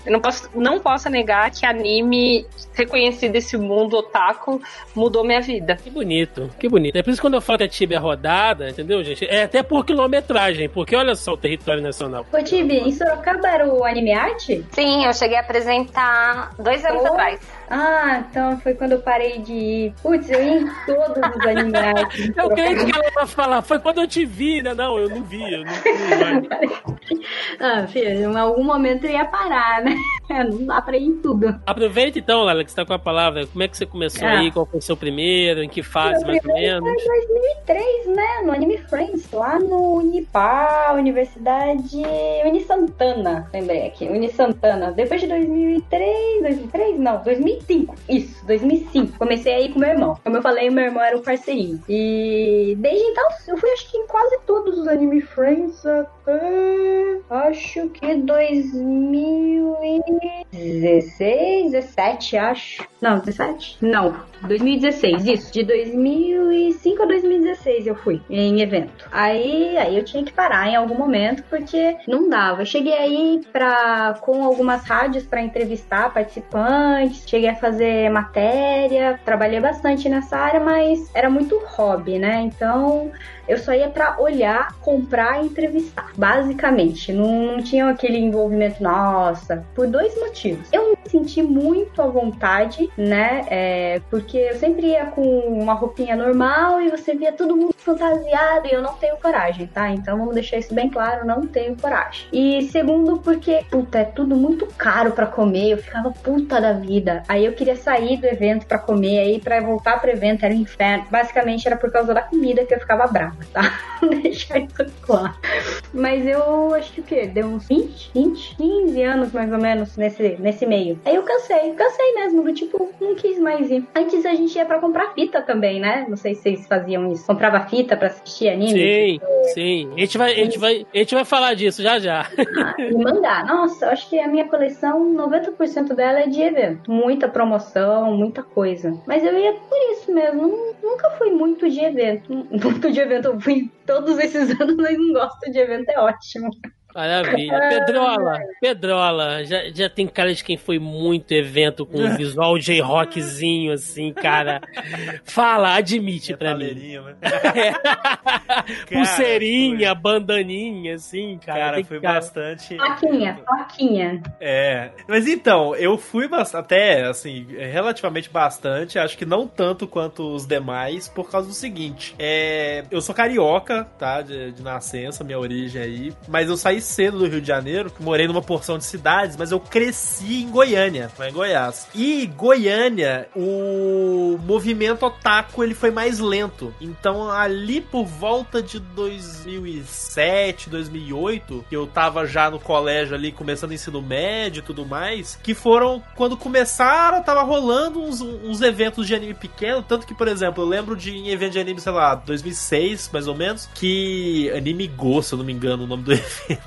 eu não posso, não posso negar que anime reconhecido esse mundo otaku mudou minha vida. Que bonito, que bonito. É por isso que quando eu falo que a Tibia é rodada, entendeu, gente? É até por quilometragem, porque olha só o território nacional. Ô, Tibi, em Sorocaba era o Anime Art? Sim, eu cheguei a apresentar dois anos Oh. atrás. Ah, então foi quando eu parei de ir. Putz, eu ia em todos os Anime Art. em Eu creio que ela vai falar, foi quando eu te vi, né? Não, eu não vi, eu não vi. Ah, filho, em algum momento eu ia parar, né? Não dá pra ir em tudo. Aproveita então, Lala, que você tá com a palavra. Como é que você começou Ah. aí? Qual foi o seu primeiro? Em que fase, Meu mais ou menos? Foi em 2003, né? No Anime Friends, lá no Unipar, Universidade Uni Santana. Lembrei aqui, Uni Santana. Depois de 2003, 2003? Não, 2005. Isso, 2005. Comecei aí com meu irmão. Como eu falei, meu irmão era um parceirinho. E desde então, eu fui acho que em quase todos os Anime Friends até. Acho que 2016, 17, acho. Não, 17? Não, 2016, isso. De 2005 a 2016 eu fui em evento. Aí, aí eu tinha que parar em algum momento porque não dava. Eu cheguei aí pra, com algumas rádios para entrevistar participantes, cheguei a fazer matéria, trabalhei bastante nessa área, mas era muito hobby, né? Então eu só ia pra olhar, comprar e entrevistar, basicamente. Não, não tinha aquele envolvimento, nossa, por dois motivos. Eu me senti muito à vontade, né? É, porque eu sempre ia com uma roupinha normal e você via todo mundo fantasiado e eu não tenho coragem, tá? Então vamos deixar isso bem claro, não tenho coragem. E segundo, porque, puta, é tudo muito caro pra comer, eu ficava puta da vida. Aí eu queria sair do evento pra comer, aí pra voltar pro evento era um inferno. Basicamente era por causa da comida que eu ficava brava, tá? deixar isso claro. Mas eu acho que o quê? Deu uns 20, 20, 15 anos mais ou menos nesse, nesse meio. Aí eu cansei, cansei mesmo, do tipo, não quis mais ir. Antes a gente ia pra comprar fita também, né? Não sei se vocês faziam isso. Comprava fita pra assistir anime. Sim, sim. A gente, vai, a, gente vai, a gente vai falar disso já já. e mangá. Nossa, eu acho que a minha coleção, 90% dela é de evento. Muita promoção, muita coisa. Mas eu ia por isso mesmo. Nun- Nunca fui muito de evento. Muito de evento. Eu fui todos esses anos mas não gosto de evento, é ótimo. Maravilha. Pedrola, Pedrola, já, já tem cara de quem foi muito evento com um visual J-Rockzinho, assim, cara. Fala, admite pra mim. Né? Pulseirinha, bandaninha, assim, cara. Cara, foi cara- bastante. Plaquinha, plaquinha. É. Mas então, eu fui até, assim, relativamente bastante. Acho que não tanto quanto os demais, por causa do seguinte. É, eu sou carioca, tá? De, de nascença, minha origem aí. Mas eu saí cedo do Rio de Janeiro, morei numa porção de cidades, mas eu cresci em Goiânia, em Goiás. E Goiânia, o movimento otaku, ele foi mais lento. Então, ali por volta de 2007, 2008, que eu tava já no colégio ali, começando ensino médio e tudo mais, que foram quando começaram, tava rolando uns, uns eventos de anime pequeno, tanto que, por exemplo, eu lembro de em evento de anime, sei lá, 2006, mais ou menos, que Anime Go, se eu não me engano, o nome do evento,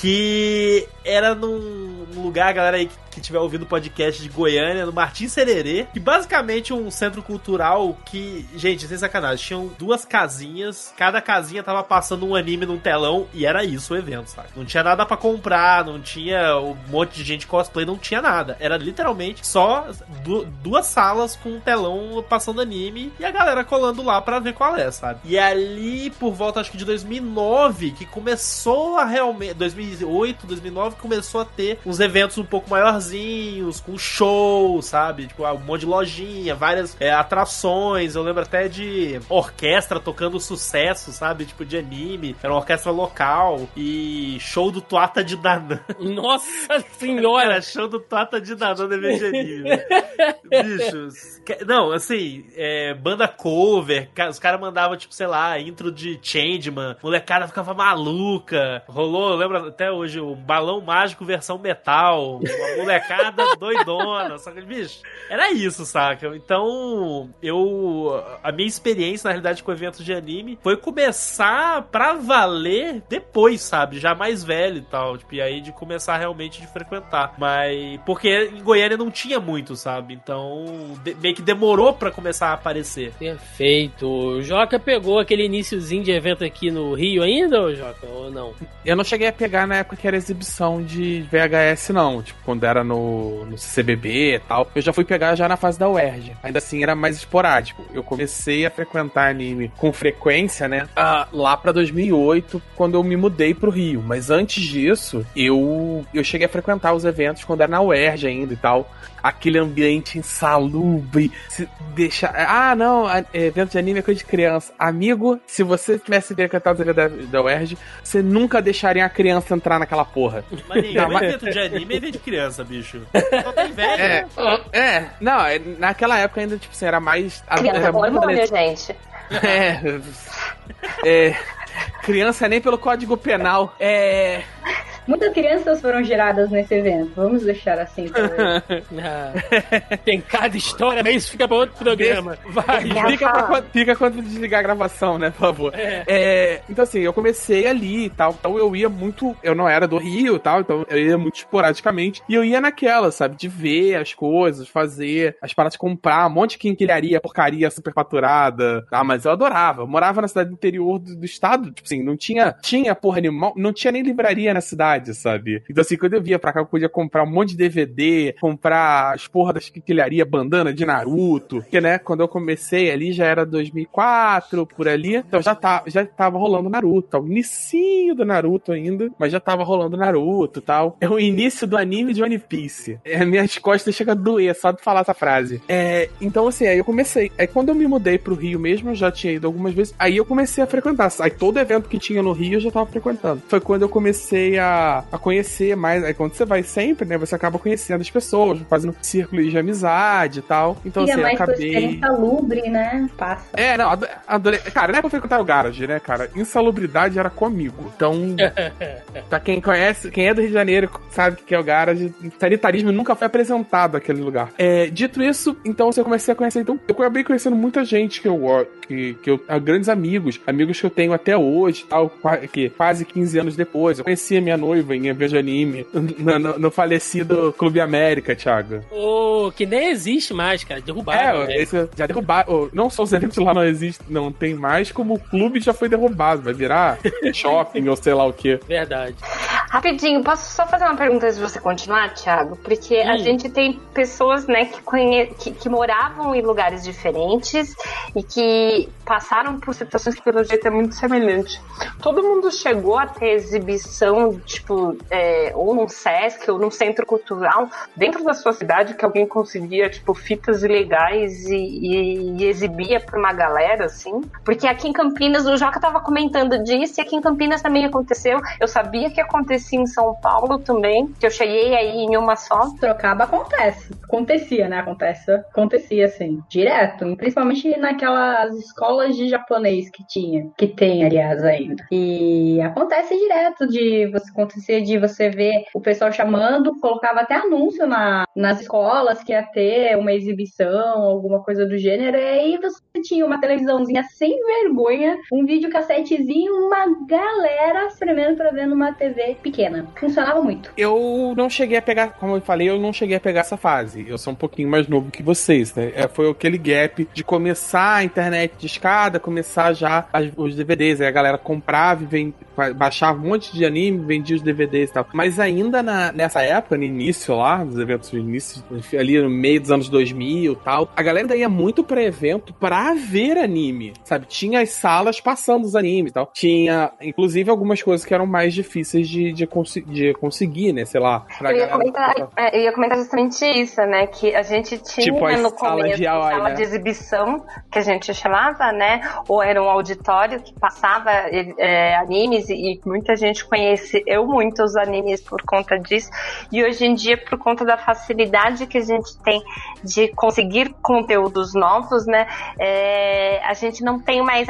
que era num lugar, galera aí que, que tiver ouvindo o podcast de Goiânia, no Martins Sererê, que basicamente um centro cultural que, gente, sem sacanagem, tinham duas casinhas, cada casinha tava passando um anime num telão e era isso o evento, sabe? Não tinha nada pra comprar, não tinha um monte de gente cosplay, não tinha nada. Era literalmente só du- duas salas com um telão passando anime e a galera colando lá pra ver qual é, sabe? E ali, por volta acho que de 2009, que começou a realmente. 2008, 2009, começou a ter uns eventos um pouco maiorzinhos, com show, sabe? Tipo, um monte de lojinha, várias é, atrações. Eu lembro até de orquestra tocando sucesso, sabe? Tipo, de anime. Era uma orquestra local. E show do Tuata de Danan. Nossa senhora! Era show do Tuata de evento de anime. Bichos. Não, assim, é, banda cover. Os caras mandavam, tipo, sei lá, intro de Changeman. Molecada ficava maluca. Rolou, lembra até hoje, o Balão Mágico versão metal. Uma molecada doidona. Só que, bicho, era isso, saca? Então, eu. A minha experiência, na realidade, com eventos de anime foi começar pra valer depois, sabe? Já mais velho e tal. Tipo, e aí de começar realmente de frequentar. Mas. Porque em Goiânia não tinha muito, sabe? Então, de- meio que demorou pra começar a aparecer. Perfeito. O Joca pegou aquele iniciozinho de evento aqui no Rio ainda, ô Joca? Ou não? Eu não cheguei a pegar na época que era exibição de VHS, não. Tipo, quando era no, no CBB e tal. Eu já fui pegar já na fase da UERJ. Ainda assim, era mais esporádico. Eu comecei a frequentar anime com frequência, né? ah, lá pra 2008, quando eu me mudei pro Rio. Mas antes disso, eu, eu cheguei a frequentar os eventos quando era na UERJ ainda e tal. Aquele ambiente insalubre. Se deixa... Ah, não, a- evento de anime é coisa de criança. Amigo, se você tivesse frequentado os eventos da UERJ, você nunca deixaria a criança entrar naquela porra. Mas nenhum evento de anime é de criança, bicho. Só tem velho. É, é, não, é, naquela época ainda, tipo assim, era mais. Criança era é muito hormônio, gente. É, é. Criança nem pelo código penal. É. Muitas crianças foram geradas nesse evento. Vamos deixar assim. Ah, tem cada história, mas isso fica pra outro programa. Vai, Fica, pra, quando- fica quando desligar a gravação, né, por favor. É. É, então, assim, eu comecei ali e tal. Então eu ia muito. Eu não era do Rio e tal, então eu ia muito esporadicamente. E eu ia naquela, sabe? De ver as coisas, fazer as paradas, comprar um monte de quinquilharia, porcaria superfaturada. Ah, mas eu adorava. Eu morava na cidade do interior do, do estado. Tipo assim, não tinha. Tinha porra nenhuma. Não tinha nem livraria na cidade, sabe? Então, assim, quando eu via pra cá, eu podia comprar um monte de DVD, comprar as porra das quinquilharia, bandana de Naruto. Porque, né, quando eu comecei ali já era 2004, por ali. Então já, tá, já tava rolando Naruto. O inicinho do Naruto ainda, mas já tava rolando Naruto tal. É o início do anime de One Piece. É, minhas costas chegam a doer só de falar essa frase. É, então, assim, aí eu comecei. Aí quando eu me mudei pro Rio mesmo, eu já tinha ido algumas vezes. Aí eu comecei a frequentar. Aí todo evento que tinha no Rio eu já tava frequentando. Foi quando eu comecei a, a conhecer mais. Aí quando você vai sempre, né, você acaba conhecendo as pessoas, fazendo círculos de amizade e tal. Então, Fica assim, eu mais acabei. insalubre, né? Passa. É, não, ado- adorei. Cara, não é pra frequentar o garage, né, cara? Insalubridade era comigo. Então, pra quem conhece, quem é do Rio de Janeiro, sabe o que é o garage. Sanitarismo nunca foi apresentado aquele lugar. É, dito isso, então eu comecei a conhecer. Então, eu acabei conhecendo muita gente que eu que, que eu. ah, Grandes amigos, amigos que eu tenho até hoje, tal, que quase 15 anos depois. Eu conheci a minha noiva noiva em evento de anime no, no- no falecido Clube América, Thiago. Ô, que nem existe mais, cara. Derrubaram. É, né? esse já derrubaram. Não só os eventos lá não existem, não tem mais, como o clube já foi derrubado. Vai virar shopping ou sei lá o quê. Verdade. Rapidinho, posso só fazer uma pergunta antes de você continuar, Thiago? Porque a Hum. gente tem pessoas, né, que, conhe... que, que moravam em lugares diferentes e que passaram por situações que, pelo jeito, é muito semelhante. Todo mundo chegou a ter exibição, tipo, é, ou num Sesc ou num centro cultural dentro da sua cidade que alguém conseguia, tipo, fitas ilegais e, e- e exibia pra uma galera, assim? Porque aqui em Campinas, o Joca tava comentando disso e aqui em Campinas também aconteceu. Eu sabia que acontecia em São Paulo também, que eu cheguei aí em uma só. Trocaba acontece. Acontecia, né? Acontece. Acontecia, assim, direto. Principalmente naquelas escolas de japonês que tinha. Que tem, aliás, ainda. E acontece direto de você acontecer de você ver o pessoal chamando, colocava até anúncio na, nas escolas que ia ter uma exibição, alguma coisa do gênero. E aí você tinha uma televisãozinha sem vergonha, um videocassetezinho, uma galera espremendo pra ver numa TV pequena. Funcionava muito. Eu não cheguei a pegar, como eu falei, eu não cheguei a pegar essa fase. Eu sou um pouquinho mais novo que vocês, né? É, foi aquele gap de começar a internet de escada, começar já os DVDs. Aí a galera comprava e vem, baixava um monte de anime, vendia os DVDs e tal. Mas ainda na- nessa época, no início lá, dos eventos no início, ali no meio dos anos 2000 e tal, a galera ainda ia muito pra evento pra ver anime, sabe? Tinha as salas passando os animes e tal. Tinha, inclusive, algumas coisas que eram mais difíceis de, de, consi- de conseguir, né? Sei lá. Eu ia, comentar, é, eu ia comentar justamente isso, né? Que a gente tinha Tipo no começo de aula, sala né? de exibição, que a gente chamava, né? Ou era um auditório que passava é, animes e, e muita gente conheceu muito os animes por conta disso. E hoje em dia, por conta da facilidade que a gente tem de conseguir conteúdos novos, né? é, a gente não tem mais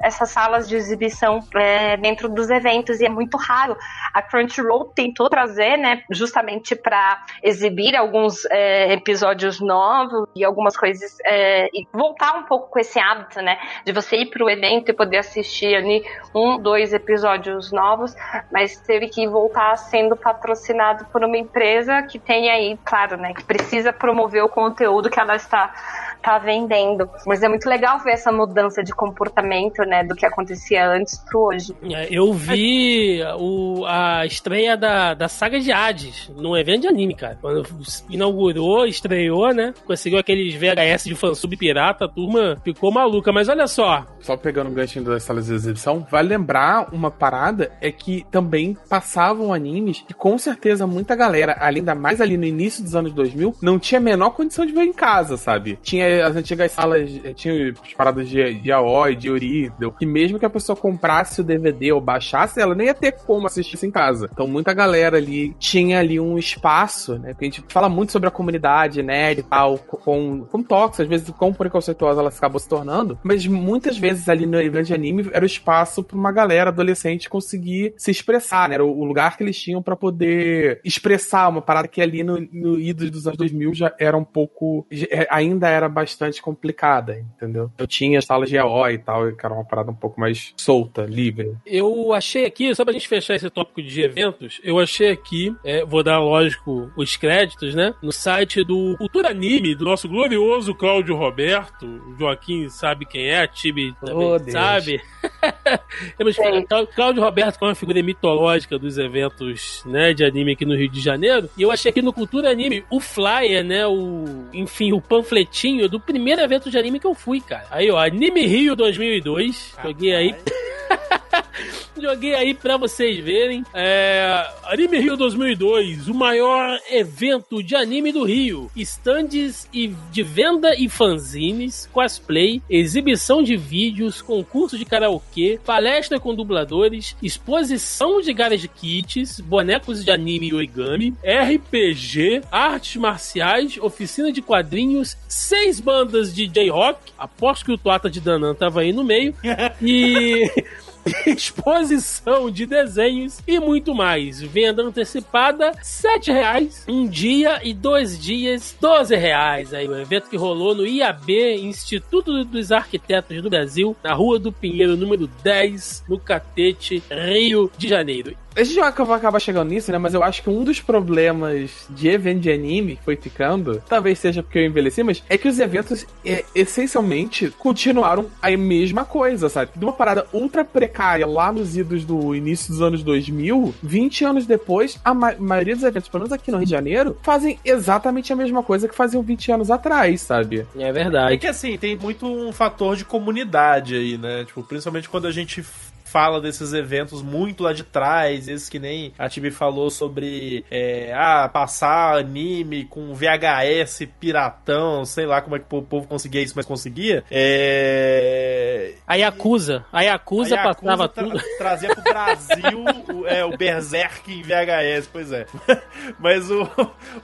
essas salas de exibição é, dentro dos eventos e é muito raro. A Crunchyroll tentou trazer, né, justamente para exibir alguns é, episódios novos e algumas coisas é, e voltar um pouco com esse hábito, né, de você ir pro evento e poder assistir ali um, dois episódios novos, mas teve que voltar sendo patrocinado por uma empresa que tem aí, claro, né, que precisa promover o conteúdo que ela está tá vendendo. Mas é muito legal ver essa mudança de comportamento, né, do que acontecia antes pro hoje. É, Eu vi o, a estreia da, da saga de Hades num evento de anime, cara. Quando inaugurou, estreou, né? Conseguiu aqueles VHS de fansub pirata, a turma ficou maluca. Mas olha só, Só pegando o ganchinho das salas de exibição, vale lembrar uma parada é que também passavam animes e com certeza muita galera, ainda mais ali no início dos anos 2000, não tinha a menor condição de ver em casa, sabe? Tinha as antigas salas, eh, tinha as paradas de, Aoi, de Ori, que mesmo que a pessoa comprasse o DVD ou baixasse, ela nem ia ter como assistir isso em casa. Então muita galera ali tinha ali um espaço, né? Porque a gente fala muito sobre a comunidade nerd e tal, com, com toques, às vezes com preconceituosa ela acabou se tornando, mas muitas vezes ali no evento de anime era o espaço pra uma galera adolescente conseguir se expressar, né? Era o lugar que eles tinham pra poder expressar uma parada que ali no, no dos anos 2000 já era um pouco, é, ainda era bastante complicada, entendeu? Eu tinha as salas de AO e tal, que era uma parada um pouco mais solta, livre. eu achei aqui, só pra gente fechar esse tópico de eventos, eu achei aqui, é, vou dar, lógico, os créditos, né? No site do Cultura Anime, do nosso glorioso Cláudio Roberto. O Joaquim sabe quem é, a Tibi também Oh, sabe. Temos Cláudio Roberto, que é uma figura mitológica dos eventos né, de anime aqui no Rio de Janeiro. E eu achei aqui no Cultura Anime o flyer, né? O, enfim, o panfletinho do primeiro evento de anime que eu fui, cara. Aí, ó, Anime Rio 2002. Joguei aí. Joguei aí pra vocês verem. É, anime Rio 2002, o maior evento de anime do Rio. Estandes de venda e fanzines, cosplay, exibição de vídeos, concurso de karaokê, palestra com dubladores, exposição de garage kits, bonecos de anime e origami, RPG, artes marciais, oficina de quadrinhos, seis bandas de J-Rock. Aposto que o Tuata de Danan tava aí no meio. E. exposição de desenhos e muito mais. Venda antecipada, R$ reais. Um dia e dois dias, R$ reais. Aí o evento que rolou no IAB, Instituto dos Arquitetos do Brasil, na Rua do Pinheiro, número 10, no Catete, Rio de Janeiro. A gente vai acabar acabar chegando nisso, né? Mas eu acho que um dos problemas de evento de anime que foi ficando, talvez seja porque eu envelheci, mas é que os eventos, é, essencialmente, continuaram a mesma coisa, sabe? De uma parada ultra precária lá nos idos do início dos anos 2000, 20 anos depois, a ma maioria dos eventos, pelo menos aqui no Rio de Janeiro, fazem exatamente a mesma coisa que faziam 20 anos atrás, sabe? É É verdade. que assim, tem muito um fator de comunidade aí, né? Tipo, principalmente quando a gente fala desses eventos muito lá de trás, esses que nem a Tibi falou sobre é, ah, passar anime com VHS piratão, sei lá como é que o povo conseguia isso, mas conseguia. É... A Yakuza. A Yakuza, A Yakuza passava tra- tudo. Trazia pro Brasil o, é, o Berserk em VHS, pois é. Mas o,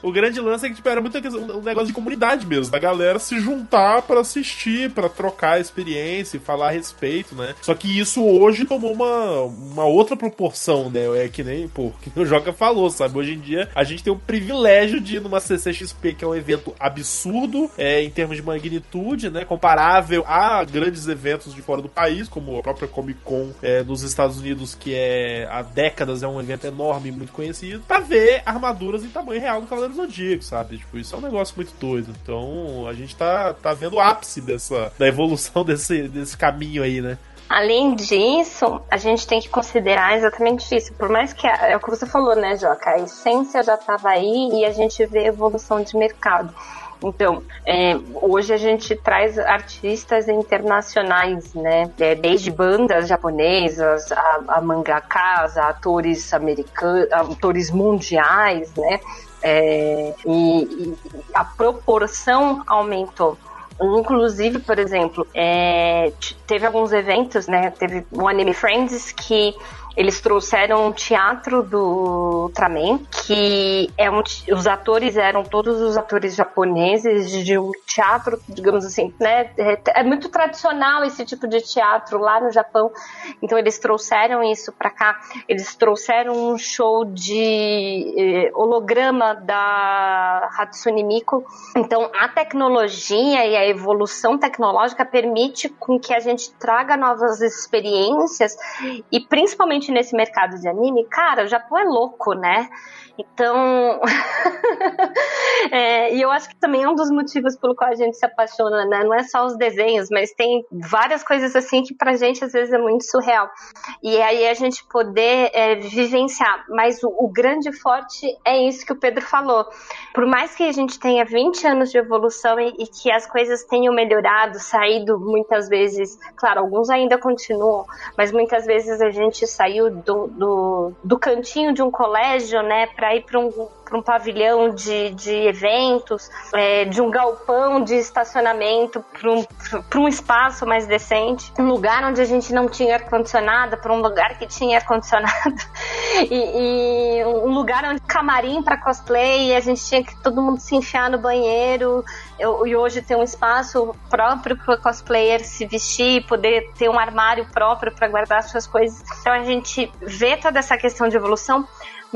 o grande lance é que tipo, era muito um negócio de comunidade mesmo, da galera se juntar pra assistir, pra trocar experiência e falar a respeito, né? Só que isso hoje tomou uma, uma outra proporção, né? É que nem, pô, que o Joca falou, sabe? Hoje em dia a gente tem o privilégio de ir numa CCXP, que é um evento absurdo é, em termos de magnitude, né? Comparável a grandes eventos de fora do país, como a própria Comic Con é, nos Estados Unidos, que é há décadas é um evento enorme muito conhecido, pra ver armaduras em tamanho real do Cavaleiro Zodíaco, sabe? Tipo, isso é um negócio muito doido. Então a gente tá, tá vendo o ápice dessa, da evolução desse, desse caminho aí, né? Além disso, a gente tem que considerar exatamente isso. Por mais que a- é o que você falou, né, Joca? A essência já estava aí e a gente vê evolução de mercado. Então, é, hoje a gente traz artistas internacionais, né? É, desde bandas japonesas, a, a mangakas, a atores americanos, atores mundiais, né? É, e, e a proporção aumentou. Inclusive, por exemplo, é, teve alguns eventos, né? Teve o Anime Friends que eles trouxeram um teatro do Ultraman, que é um, os atores eram todos os atores japoneses de um teatro, digamos assim, né? É, é muito tradicional esse tipo de teatro lá no Japão. Então eles trouxeram isso pra cá. Eles trouxeram um show de eh, holograma da Hatsune Miku. Então a tecnologia e a evolução tecnológica permite com que a gente traga novas experiências e principalmente nesse mercado de anime, cara, o Japão é louco, né? Então, é, e eu acho que também é um dos motivos pelo qual a gente se apaixona, né? Não é só os desenhos, mas tem várias coisas assim que pra gente às vezes é muito surreal. E aí a gente poder é, vivenciar. Mas o, o grande forte é isso que o Pedro falou. Por mais que a gente tenha 20 anos de evolução e, e que as coisas tenham melhorado, saído muitas vezes, claro, alguns ainda continuam, mas muitas vezes a gente saiu do, do, do cantinho de um colégio, né, para ir para um, um pavilhão de, de eventos, é, de um galpão de estacionamento para um, um espaço mais decente, um lugar onde a gente não tinha ar-condicionado, para um lugar que tinha ar-condicionado, e, e um lugar onde camarim para cosplay, e a gente tinha que todo mundo se enfiar no banheiro, eu- e hoje tem um espaço próprio para cosplayer se vestir, poder ter um armário próprio para guardar suas coisas. Então a gente vê toda essa questão de evolução,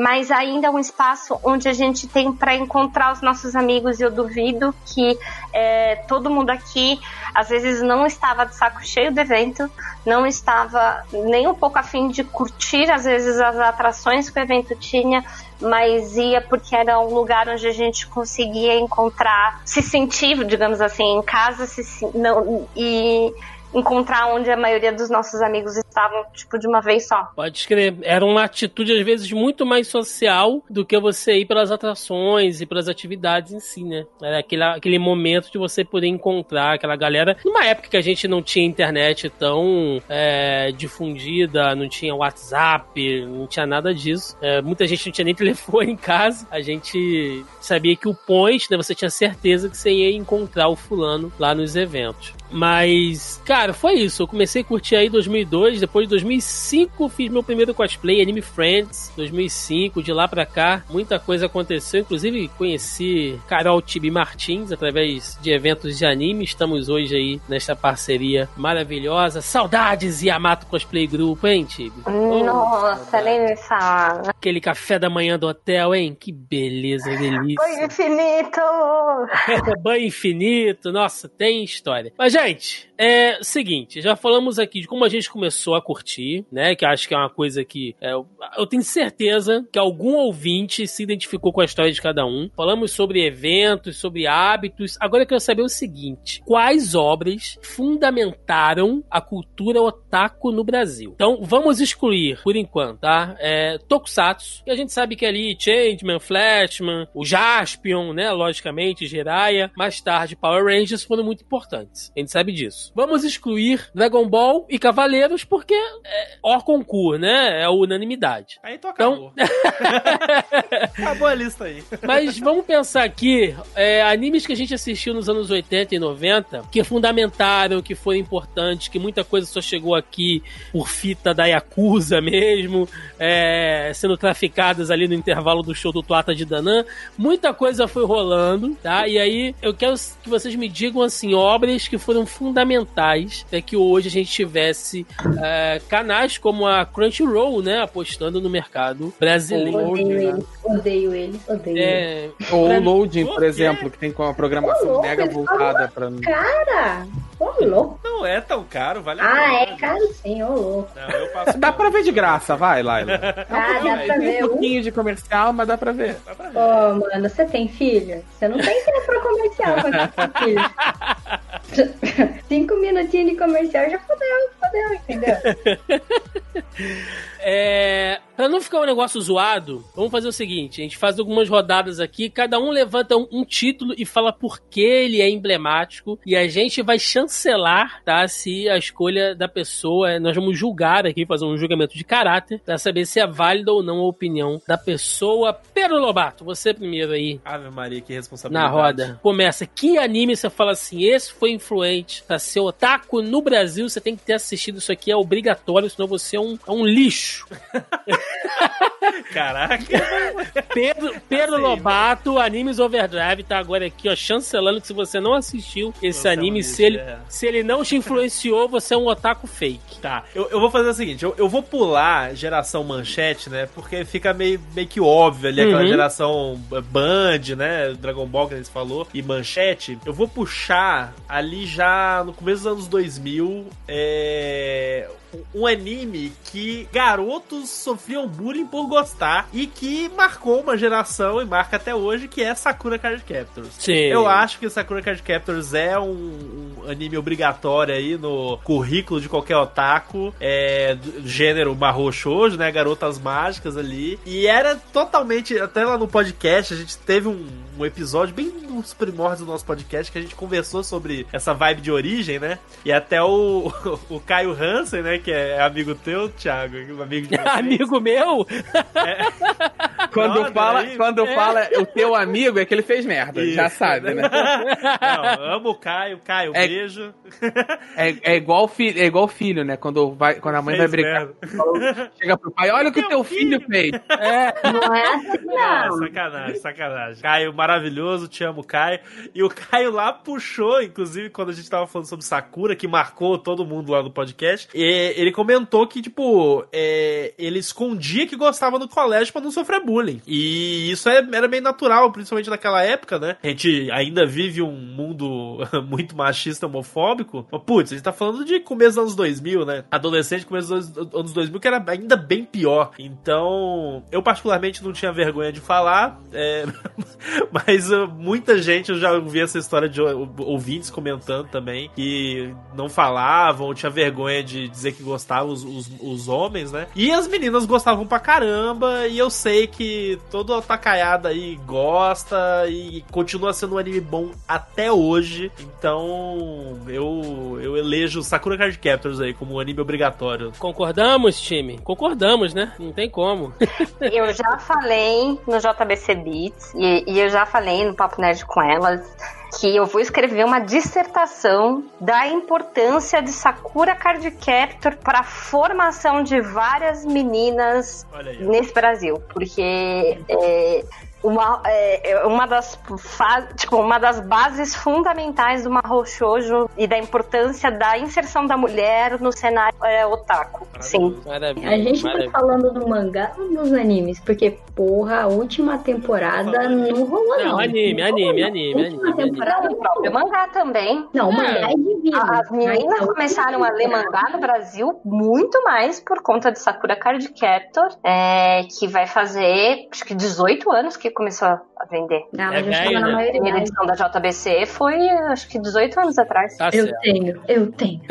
mas ainda é um espaço onde a gente tem para encontrar os nossos amigos. E eu duvido que é, todo mundo aqui, às vezes, não estava de saco cheio do evento, não estava nem um pouco afim de curtir, às vezes, as atrações que o evento tinha, mas ia porque era um lugar onde a gente conseguia encontrar, se sentir, digamos assim, em casa, se, não, e encontrar onde a maioria dos nossos amigos estavam, tipo, de uma vez só. Pode escrever. Era uma atitude, às vezes, muito mais social do que você ir pelas atrações e pelas atividades em si, né? Era aquele, aquele momento de você poder encontrar aquela galera. Numa época que a gente não tinha internet tão é, difundida, não tinha WhatsApp, não tinha nada disso. É, muita gente não tinha nem telefone em casa. A gente sabia que o point, né? Você tinha certeza que você ia encontrar o fulano lá nos eventos. Mas, cara, foi isso. Eu comecei a curtir aí em 2002. Depois de 2005, fiz meu primeiro cosplay, Anime Friends. 2005, de lá pra cá, muita coisa aconteceu. Inclusive, conheci Carol Tibi Martins através de eventos de anime. Estamos hoje aí nesta parceria maravilhosa. Saudades Yamato Cosplay Group, hein, Tibi? Oh, Nossa, nem me fala. Aquele café da manhã do hotel, hein? Que beleza, delícia. Foi infinito! Banho infinito, nossa, tem história. Mas, gente, é seguinte, já falamos aqui de como a gente começou a curtir, né? Que acho que é uma coisa que é, eu- tenho certeza que algum ouvinte se identificou com a história de cada um. Falamos sobre eventos, sobre hábitos. Agora eu quero saber o seguinte: quais obras fundamentaram a cultura otaku no Brasil? Então vamos excluir, por enquanto, tá? É, Tokusatsu, que a gente sabe que ali Changeman, Flashman, o Jaspion, né? Logicamente, Jiraiya, mais tarde Power Rangers foram muito importantes. A gente sabe disso. Vamos excluir Dragon Ball e Cavaleiros porque é hors concurso, né? É unanimidade. Aí tu acabou. Então, acabou a lista aí. Mas vamos pensar aqui, é, animes que a gente assistiu nos anos 80 e 90, que fundamentaram, que foram importantes, que muita coisa só chegou aqui por fita da Yakuza mesmo, é, sendo traficadas ali no intervalo do show do Tuata de Danã. Muita coisa foi rolando, tá? E aí eu quero que vocês me digam, assim, obras que foram fundamentais para que hoje a gente tivesse é, canais como a Crunchyroll, né? Apostando no mercado brasileiro. Odeio ele, odeio ele, odeio ele. É, Ou Pra- o Loading, por exemplo, que tem com uma programação louco, mega voltada pra. Cara, ô louco. Não é tão caro, vale a Ah, pena. é caro sim, ô louco. Não, eu Dá pra ver de graça, vai, Laila. Ah, dá pra ver um um. pouquinho de comercial, mas dá pra ver. Dá pra ver. Ô, mano, você tem filho? Você não tem tempo pra comercial quando tem filho. Cinco minutinhos de comercial já fodeu, fodeu, entendeu? É, pra não ficar um negócio zoado, vamos fazer o seguinte: a gente faz algumas rodadas aqui, cada um levanta um, um título e fala por que ele é emblemático, e a gente vai chancelar, tá? Se a escolha da pessoa, nós vamos julgar aqui, fazer um julgamento de caráter, pra saber se é válida ou não a opinião da pessoa. Pedro Lobato, você primeiro aí. Ave Maria, que Na responsabilidade. roda. Começa. Que anime você fala assim? Esse foi influente pra ser otaku no Brasil. Você tem que ter assistido isso aqui, é obrigatório, senão você é um, é um lixo. Caraca. Pedro, Pedro Assim, Lobato, Animes Overdrive, tá agora aqui, ó, chancelando que se você não assistiu esse é anime, se, ele, é. se ele não te influenciou, você é um otaku fake. Tá, eu, eu vou fazer o seguinte, eu, eu vou pular geração manchete, né? Porque fica meio, meio que óbvio ali, aquela Uhum. geração Band, né? Dragon Ball que a gente falou, e manchete. Eu vou puxar ali já no começo dos anos 2000, é, um anime que garotos sofriam bullying por gostar e que marcou uma geração e marca até hoje, que é Sakura Card Captors. Sim. Eu acho que Sakura Card Captors é um, um anime obrigatório aí no currículo de qualquer otaku, é, gênero marro shoujo, né, garotas mágicas ali. E era totalmente, até lá no podcast, a gente teve um, um episódio bem nos primórdios do nosso podcast que a gente conversou sobre essa vibe de origem, né? E até o, o Caio Hansen, né, que é amigo teu, Thiago, amigo de. Amigo meu? Quando Brother fala, aí. quando É. fala o teu amigo, é que ele fez merda, já Isso. sabe, né? Não, amo o Caio, Caio, É- beijo. É, é igual fi- é igual filho, né? Quando, vai, quando a mãe vai Fez brigar, merda. chega pro pai, olha o que o teu filho fez. Não é assim, Ah, não. sacanagem, sacanagem. Caio, maravilhoso, te amo, Caio. E o Caio lá puxou, inclusive, quando a gente tava falando sobre Sakura, que marcou todo mundo lá no podcast, e ele comentou que, tipo, é, ele escondia que gostava no colégio pra não sofrer bullying. E isso é- era bem natural, principalmente naquela época, né? A gente ainda vive um mundo muito machista, homofóbico. Mas, putz, a gente tá falando de começo dos anos 2000, né? Adolescente, começo dos anos 2000, que era ainda bem pior. Então, eu particularmente não tinha vergonha de falar, é, mas uh, muita gente, eu já ouvi essa história de ou- ouvintes comentando também, que não falavam, tinha vergonha de dizer que gostavam os, os, os homens, né? E as meninas gostavam pra caramba, e eu sei que toda otacaiada aí gosta, e continua sendo um anime bom até hoje, então eu, eu elejo Sakura Card Captors aí como um anime obrigatório. Concordamos, time? Concordamos, né? Não tem como. Eu já falei no JBC Beats e, e eu já falei no Papo Nerd com elas que eu vou escrever uma dissertação da importância de Sakura Card Captor para a formação de várias meninas nesse Brasil, porque é, uma, é, é uma das tipo, uma das bases fundamentais do Mahou Shoujo e da importância da inserção da mulher no cenário é, otaku. Sim. Maravilha. A gente tá maravilha. falando do mangá ou dos animes? Porque, porra, a última temporada não rolou, não. Não, anime, Não anime, anime, A última anime, temporada O próprio mangá também. Não, o É. mangá é divino. As meninas começaram a ler mangá no Brasil muito mais por conta de Sakura Card Captor, é, que vai fazer acho que 18 anos que começou a vender. Ah, É mas já estava velho, na né? A maioria. primeira edição da JBC foi acho que 18 anos atrás. Tá Eu certo. tenho, eu tenho.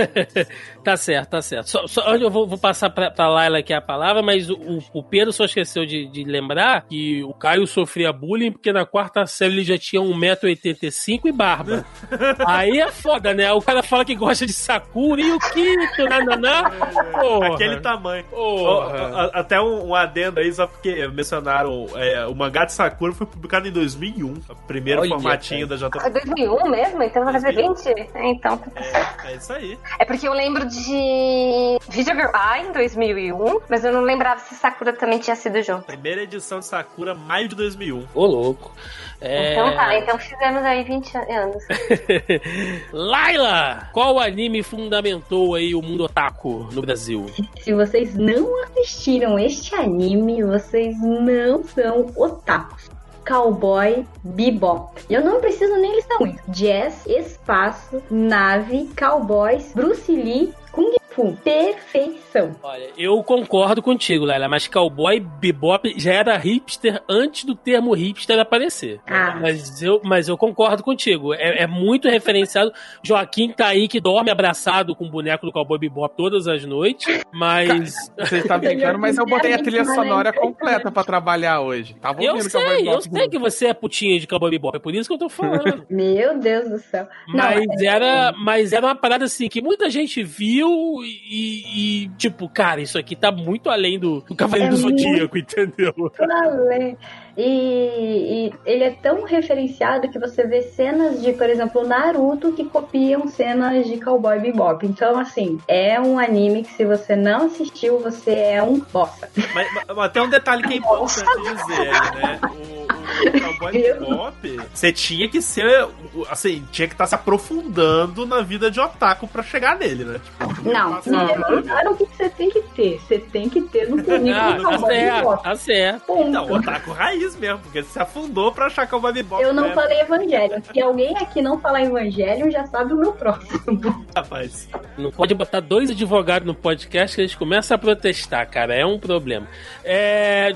Tá certo, tá certo. Só, só- eu vou, vou passar pra, pra Laila aqui a palavra, mas o, o Pedro só esqueceu de, de lembrar que o Caio sofria bullying porque na quarta série ele já tinha 1,85m e barba. Aí é foda, né? O cara fala que gosta de Sakura e o Kito, nananá. Porra. Aquele tamanho. Porra. A- Até um, um adendo aí, só porque mencionaram é, o mangá de Sakura foi publicado em 2001. O primeiro Olha, formatinho da Foi JP. 2001 mesmo? Então vai fazer 20? É, Então, É, é isso aí. é porque eu lembro de Video Girl A em 2001, mas eu não lembrava se Sakura também tinha sido junto. Primeira edição de Sakura, maio de 2001. Ô, louco. É... Então tá, então fizemos aí 20 anos. Laila, qual anime fundamentou aí o mundo otaku no Brasil? Se vocês não assistiram este anime, vocês não são otakus. Cowboy Bebop. Eu não preciso nem listar muito. Jazz, espaço, nave, cowboys, Bruce Lee, Kung Fu. Perfeição. Olha, eu concordo contigo, Laila, mas Cowboy Bebop já era hipster antes do termo hipster aparecer. Ah. Mas eu, mas eu concordo contigo. É, é muito referenciado. Joaquim tá aí que dorme abraçado com o boneco do Cowboy Bebop todas as noites, mas Você tá brincando, mas eu botei a trilha sonora completa pra trabalhar hoje. Tava eu ouvindo Cowboy sei, eu sei que você é putinha de Cowboy Bebop, é por isso que eu tô falando. Meu Deus do céu. Não, Mas é- era, mas era uma parada assim que muita gente viu e, e, tipo, cara, isso aqui tá muito além do, do Cavaleiro É do Zodíaco, entendeu? Além. E, e ele é tão referenciado que você vê cenas de, por exemplo, Naruto que copiam cenas de Cowboy Bebop. Então, assim, é um anime que se você não assistiu, você é um bosta. Mas, mas- mas tem um detalhe que é importante dizer né? O Cowboy Bebop, você tinha que ser, assim, tinha que estar se aprofundando na vida de otaku pra chegar nele, né? Tipo, Não, passa não o que você tem que ter. Você tem que ter no currículo Ah, tá Cowboy certo, Bebop. tá certo. Ponto. Não, otaku raiz mesmo, porque você se afundou pra achar Cowboy Bebop. Eu não né? falei Evangelho. Se alguém aqui não falar Evangelho, já sabe o meu próximo. Rapaz. Não pode botar dois advogados no podcast que eles começam a protestar, cara. É um problema. É.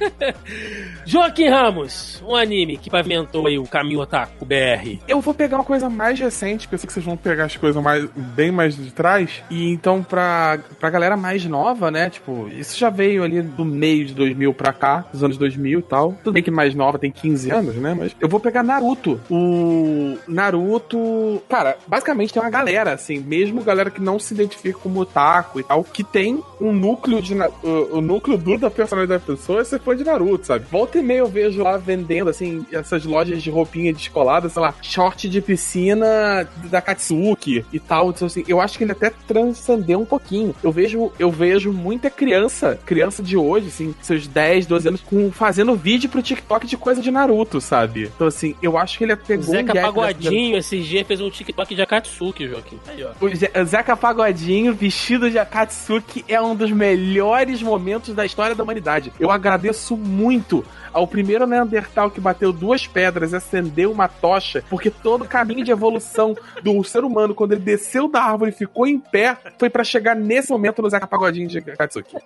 Joaquim Ramos, um anime que pavimentou aí o caminho otaku BR. Eu vou pegar uma coisa mais recente, que eu sei que vocês vão pegar as coisas mais, bem mais de trás. E então, pra, pra galera mais nova, né? Tipo, isso já veio ali do meio de 2000 pra cá, dos anos 2000 e tal. Tudo bem que mais nova tem 15 anos, né? Mas eu vou pegar Naruto. O Naruto. Cara, basicamente tem uma galera, assim, mesmo galera que não se identifica como otaku e tal, que tem um núcleo de. O, o núcleo duro da personalidade da pessoa é ser fã de Naruto, sabe? Volta e meia eu vejo lá vendendo, assim, essas lojas de roupinha descolada, sei lá, short de piscina da Katsuki e tal. Então, assim, eu acho que ele até transcendeu um pouquinho. Eu vejo, eu vejo muita criança, criança de hoje, assim, seus 10, 12 anos, com, fazendo vídeo pro TikTok de coisa de Naruto, sabe? Então, assim, eu acho que ele pegou um Zeca Pagodinho, esse dia fez um TikTok de Akatsuki, Joaquim. Aí, ó. o Ze- o Zeca Pagodinho vestido de Akatsuki é um dos melhores momentos da história da humanidade. Eu agradeço muito ao primeiro Neandertal que bateu duas pedras e acendeu uma tocha, porque todo o caminho de evolução do ser humano, quando ele desceu da árvore e ficou em pé, foi pra chegar nesse momento no Zeca Pagodinho de Akatsuki.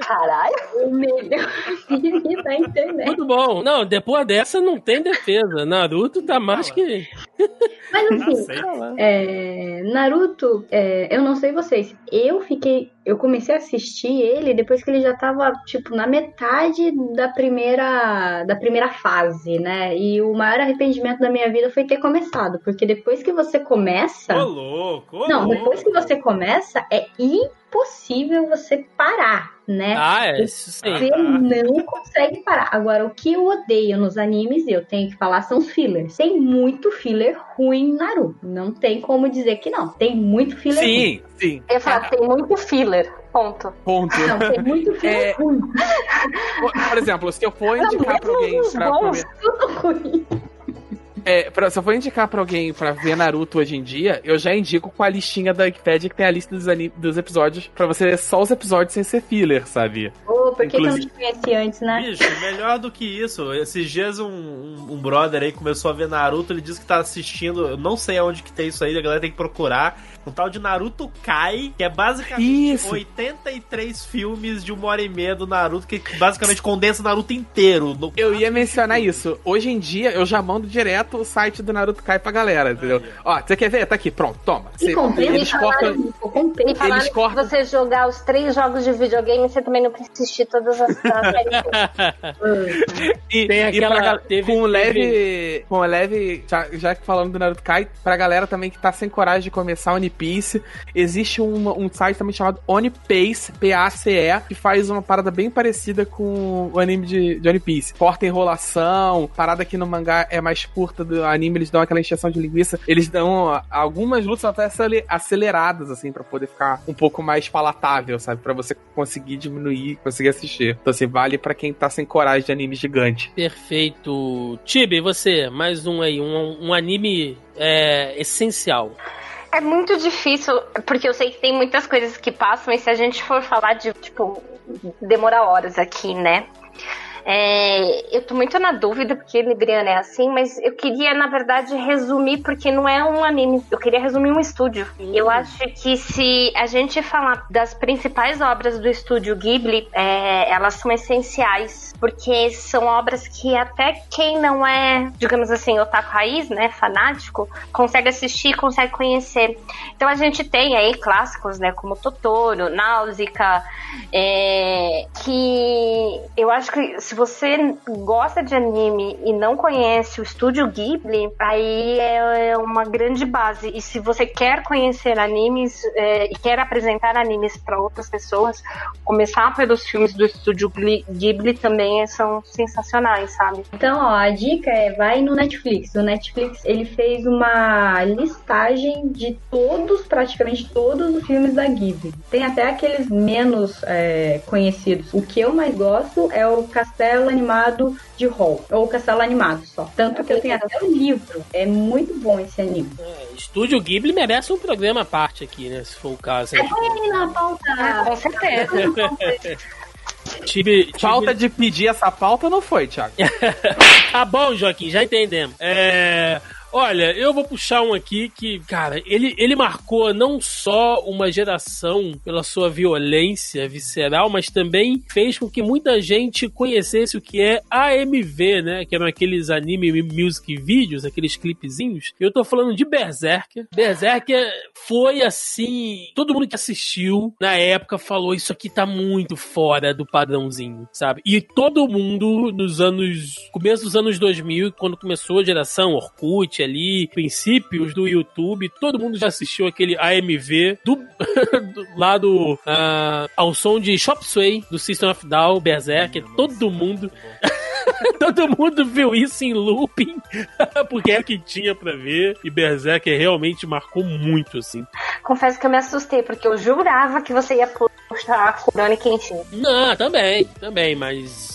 Caralho. O melhor anime da internet. Muito bom. Não, depois dessa não tem defesa. Naruto tá mais que. Mas assim. É, Naruto, é, eu não sei vocês, eu fiquei, eu comecei a assistir ele depois que ele já tava, tipo, na metade da primeira, da primeira fase, né? E o maior arrependimento da minha vida foi ter começado, porque depois que você começa, Ô, louco, ô, não, depois que você começa, é impossível você parar, né? Ah, é, isso sim. Você não consegue parar. Agora, o que eu odeio nos animes, eu tenho que falar, são os fillers. Tem muito filler ruim em Naruto. Não tem como dizer que não. Tem muito filler ruim. Sim, sim. Eu ia falar, tem muito filler. Ponto. Ponto. Não, tem muito filme É. ruim. Por, exemplo, se eu for indicar pra alguém pra bons. comer. Tudo ruim. É, pra- se eu for indicar pra alguém pra ver Naruto hoje em dia, eu já indico com a listinha da Wikipedia que tem a lista dos, dos episódios pra você ver só os episódios sem ser filler, sabe? Ô, por que, que eu não te conheci antes, né? Bicho, melhor do que isso. Esses dias um, um, um brother aí começou a ver Naruto, ele disse que tá assistindo, eu não sei aonde que tem isso aí, a galera tem que procurar. Um tal de Naruto Kai, que é basicamente Isso. 83 filmes de uma hora e meia do Naruto, que basicamente condensa o Naruto inteiro. No- Eu ia mencionar isso. Hoje em dia, eu já mando direto o site do Naruto Kai pra galera, entendeu? Ó, você quer ver? Tá aqui, pronto, toma. E comprei, eles cortam. falaram comprei. E falaram Eles que cortam- se você jogar os três jogos de videogame, você também não precisa assistir todas as, séries. E, Tem e aquela- pra gal- teve- com um teve- leve. Com um leve. Já, já que falando do Naruto Kai, pra galera também que tá sem coragem de começar One Piece, existe um, site também chamado Onipace, P-A-C-E, que faz uma parada bem parecida com o anime de, de One Piece. Corta enrolação, parada que no mangá é mais curta do anime, eles dão aquela encheção de linguiça. Eles dão algumas lutas até acele- aceleradas, assim, pra poder ficar um pouco mais palatável, sabe? Pra você conseguir diminuir, conseguir assistir. Então, assim, vale pra quem tá sem coragem de anime gigante. Perfeito. Tibi, você, mais um aí, um, um anime é, essencial. É muito difícil, porque eu sei que tem muitas coisas que passam, e se a gente for falar de, tipo, demora horas aqui, né? É, eu tô muito na dúvida, porque Libriana é assim, mas eu queria, na verdade, resumir, porque não é um anime. Eu queria resumir um estúdio. Eu acho que se a gente falar das principais obras do estúdio Ghibli, é, elas são essenciais, porque são obras que até quem não é, digamos assim, otaku raiz, né, fanático, consegue assistir, consegue conhecer. Então a gente tem aí clássicos, né, como Totoro, Náusica, é, que eu acho que se você gosta de anime e não conhece o estúdio Ghibli, aí é uma grande base. E se você quer conhecer animes é, e quer apresentar animes para outras pessoas, começar pelos filmes do estúdio Ghibli também são sensacionais, sabe? Então, ó, a dica é vai no Netflix. O Netflix ele fez uma listagem de todos, praticamente todos os filmes da Ghibli. Tem até aqueles menos é, conhecidos. O que eu mais gosto é o Castelo Animado de Hall, ou Castelo Animado só. Tanto que eu tenho até o livro. É muito bom esse anime. É, Estúdio Ghibli merece um programa à parte aqui, né? Se for o caso. É põe aí na pauta. Com certeza. Tibi, Tibi- Falta de pedir essa pauta não foi, Thiago. Tá bom, Joaquim, já entendemos. É. Olha, eu vou puxar um aqui que, cara, ele, ele marcou não só uma geração pela sua violência visceral, mas também fez com que muita gente conhecesse o que é AMV, né? Que eram aqueles anime music vídeos, aqueles clipezinhos. Eu tô falando de Berserker. Berserker foi assim. Todo mundo que assistiu na época falou: Isso aqui tá muito fora do padrãozinho, sabe? E todo mundo nos anos. Começo dos anos 2000, quando começou a geração Orkut ali, princípios do YouTube, todo mundo já assistiu aquele AMV do, do lado ao som de Chop Suey, do System of Down, Berserker, todo mundo. Todo mundo viu isso em looping, porque é o que tinha pra ver. E Berserker realmente marcou muito, assim. Confesso que eu me assustei, porque eu jurava que você ia puxar Kurone Kenshin. Não, também, também, mas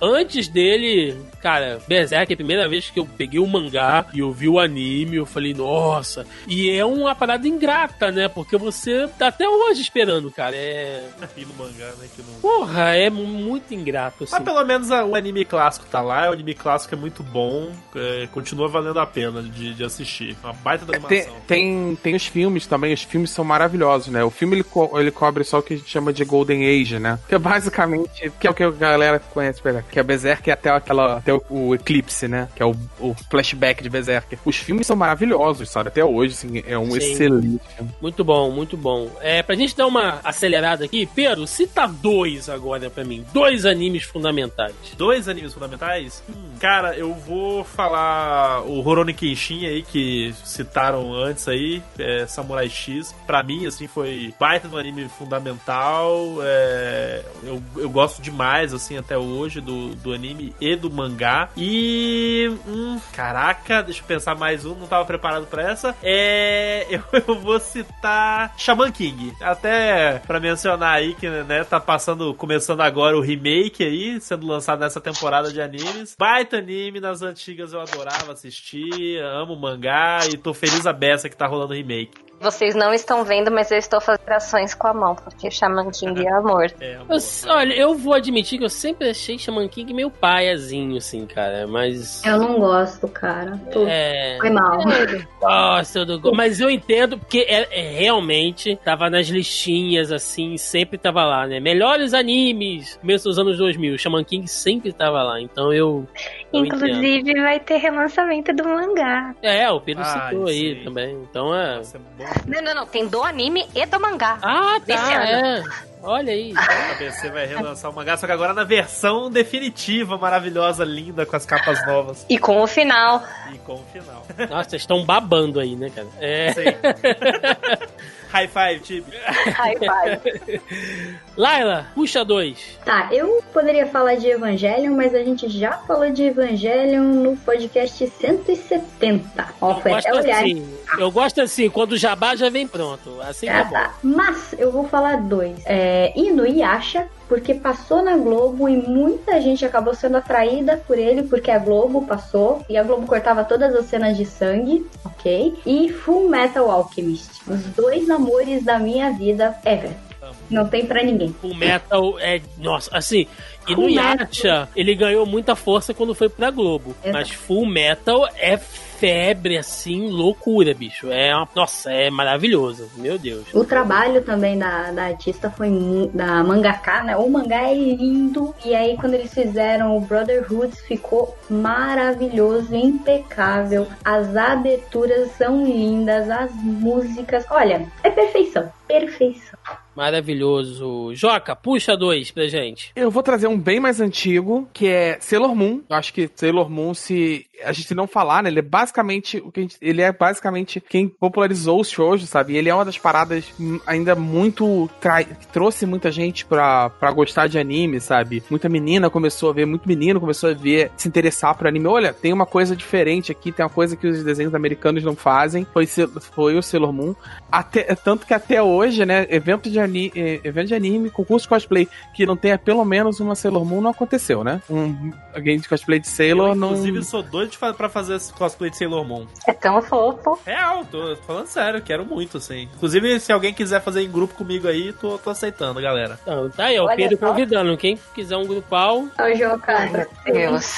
antes dele, cara, Berserk é a primeira vez que eu peguei o mangá e eu vi o anime, eu falei, nossa. E é uma parada ingrata, né? Porque você tá até hoje esperando, cara. É. E no mangá, né? Que não... Porra, é muito ingrato, assim. Mas pelo menos a- o anime clássico tá lá, o anime clássico é muito bom, é, continua valendo a pena de, de assistir. Uma baita da Tem, animação. tem, tem os filmes também, os filmes são maravilhosos, né? O filme ele, co- ele cobre só o que a gente chama de Golden Age, né? Que é basicamente, que é o que a galera conhece, pera, que é Berserk até aquela, até o, o Eclipse, né? Que é o, o flashback de Berserk. Os filmes são maravilhosos, sabe? Até hoje, assim, é um Sim. excelente filme. Muito bom, muito bom. É, pra gente dar uma acelerada aqui, Pedro, cita dois agora pra mim. Dois animes fundamentais. Dois animes fundamentais? Hum, cara, eu vou falar o Rurouni Kenshin aí, que citaram antes aí, é, Samurai X. Pra mim, assim, foi baita do anime fundamental. é, eu, eu gosto demais, assim, até hoje. Do, do anime e do mangá. E. Hum, caraca, deixa eu pensar mais um, não tava preparado pra essa. É. Eu, eu vou citar Shaman King. Até pra mencionar aí que, né, tá passando, começando agora o remake aí, sendo lançado nessa temporada de animes. Baita anime, nas antigas eu adorava assistir, amo mangá e tô feliz a beça que tá rolando o remake. Vocês não estão vendo, mas eu estou fazendo ações com a mão, porque Shaman King é amor. É, amor. Eu- olha, eu vou admitir que eu sempre achei Shaman King meio paiazinho, assim, cara. Mas. Eu não gosto, cara. Tô... É. Foi mal. Nossa, eu não gosto. Mas eu entendo, porque é, é realmente tava nas listinhas, assim, sempre tava lá, né? Melhores animes, começo dos anos 2000. Shaman King sempre tava lá, então eu. eu entendo. Inclusive, vai ter relançamento do mangá. É, o Pedro Ah, citou aí também. Então é. Nossa, é bom. Não, não, não. Tem do anime e do mangá. Ah, Desse tá, ano. é. Olha aí. A ABC vai relançar o mangá, só que agora na versão definitiva, maravilhosa, linda, com as capas novas E com o final. e com o final. Nossa, vocês estão babando aí, né, cara? É. Sim. High five, Tibi. High five. Laila, puxa dois. Tá, eu poderia falar de Evangelion, mas a gente já falou de Evangelion no podcast 170. Ó, Eu foi gosto até olhar. assim. Eu gosto assim, quando o jabá já vem pronto. Assim que Ah, bom. tá. Mas eu vou falar dois. É, Inuyasha, porque passou na Globo e muita gente acabou sendo atraída por ele, porque a Globo passou e a Globo cortava todas as cenas de sangue, ok? E Full Metal Alchemist. Os dois namores da minha vida ever. Não tem pra ninguém. O Metal é. Nossa, assim. E no Full Yacha, ele ganhou muita força quando foi pra Globo. Exato. Mas Full Metal é febre, assim, loucura, bicho. É uma, Nossa, é maravilhoso. Meu Deus. O trabalho também da, da artista foi da mangaka, né? O mangá é lindo. E aí, quando eles fizeram o Brotherhood, ficou maravilhoso, impecável. As aberturas são lindas, as músicas. Olha, é perfeição. Perfeição. Maravilhoso. Joca, puxa dois pra gente. Eu vou trazer um bem mais antigo, que é Sailor Moon. Eu acho que Sailor Moon, se a gente não falar, né, ele é basicamente o que gente- ele é basicamente quem popularizou os shoujo, sabe? Ele é uma das paradas hum, ainda muito trai- que trouxe muita gente pra, pra gostar de anime, sabe? Muita menina começou a ver, muito menino começou a ver, se interessar por anime. Olha, tem uma coisa diferente aqui, tem uma coisa que os desenhos americanos não fazem. Foi, foi o Sailor Moon. Até, tanto que até hoje, né, evento de, ani, eh, evento de anime, concurso de cosplay que não tenha pelo menos uma Sailor Moon não aconteceu, né? Um alguém de cosplay de Sailor Eu, não. inclusive, sou doido pra fazer esse cosplay de Sailor Moon. É tão fofo. Real, tô falando sério, quero muito, assim. Inclusive, se alguém quiser fazer em grupo comigo aí, tô, tô aceitando, galera. Então, tá aí, ó, o Olha Pedro só. convidando. Quem quiser um grupal, Ó, o Joca. Ai, meu Deus.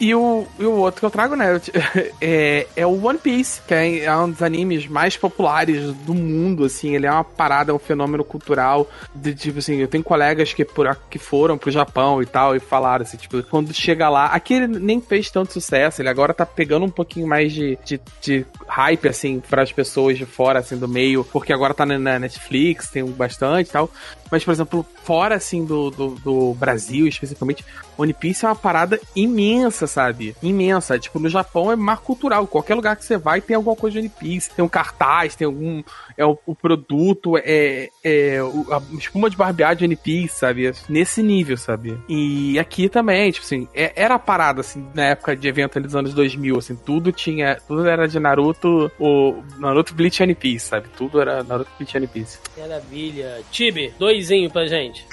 E o, e o outro que eu trago, né, é, é o One Piece, que é, é um dos animes mais populares do mundo, assim, ele é uma parada, um fenômeno cultural, de tipo assim, eu tenho colegas que, por, que foram pro Japão e tal, e falaram assim, tipo, quando chega lá, aqui ele nem fez tanto sucesso, ele agora tá pegando um pouquinho mais de, de, de hype, assim, para as pessoas de fora, assim, do meio, porque agora tá na Netflix, tem bastante e tal, mas, por exemplo, fora, assim, do, do, do Brasil, especificamente, One Piece é uma parada imensa, sabe? Imensa. Tipo, no Japão é mar cultural. Qualquer lugar que você vai tem alguma coisa de One Piece. Tem um cartaz, tem algum. É o, o produto, é, é a espuma de barbear de One Piece, sabe? Nesse nível, sabe? E aqui também, tipo assim, é- era a parada, assim, na época de evento dos anos 2000, assim, tudo tinha. Tudo era de Naruto, o Naruto Bleach One Piece, sabe? Tudo era Naruto Bleach One Piece. maravilha. Tibi, doisinho pra gente.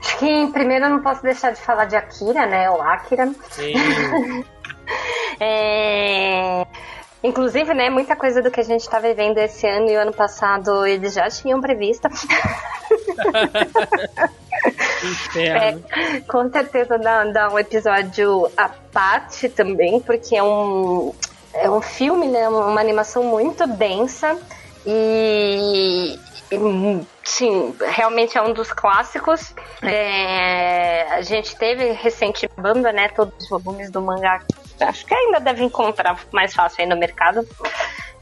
Acho que primeiro eu não posso deixar de falar de Akira, né? O Akira. Sim. É... Inclusive, né, muita coisa do que a gente tá vivendo esse ano e o ano passado eles já tinham previsto. Inferno. Com certeza dá, dá um episódio à parte também, porque é um, é um filme, né? Uma animação muito densa e. Sim, realmente é um dos clássicos. É, a gente teve recente banda, né? Todos os volumes do mangá. Acho que ainda deve encontrar mais fácil aí no mercado.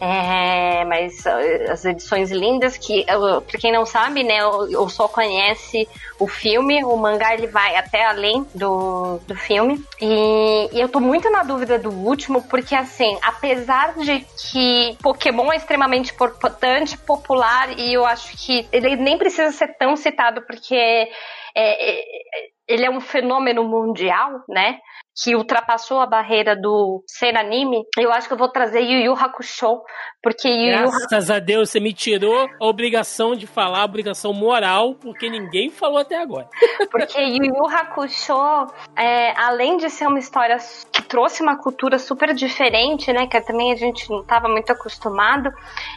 É, mas as edições lindas que, pra quem não sabe, né, ou, só conhece o filme, o mangá ele vai até além do, do filme. E, e eu tô muito na dúvida do último, porque assim, apesar de que Pokémon é extremamente importante, popular, e eu acho que ele nem precisa ser tão citado, porque é, é, ele é um fenômeno mundial, né? Que ultrapassou a barreira do ser anime. Eu acho que eu vou trazer Yu Yu Hakusho, porque Yu Yu Graças a Deus, você me tirou a obrigação de falar, a obrigação moral, porque ninguém falou até agora. Porque Yu Yu Hakusho, é, além de ser uma história que trouxe uma cultura super diferente, né, que também a gente não estava muito acostumado,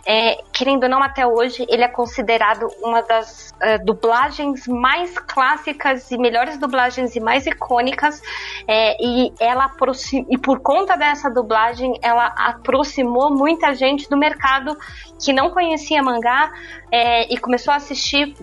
é, querendo ou não, até hoje, ele é considerado uma das é, dublagens mais clássicas e melhores dublagens e mais icônicas, é, e ela aproxi- e por conta dessa dublagem, ela aproximou muita gente do mercado que não conhecia mangá é, e começou a assistir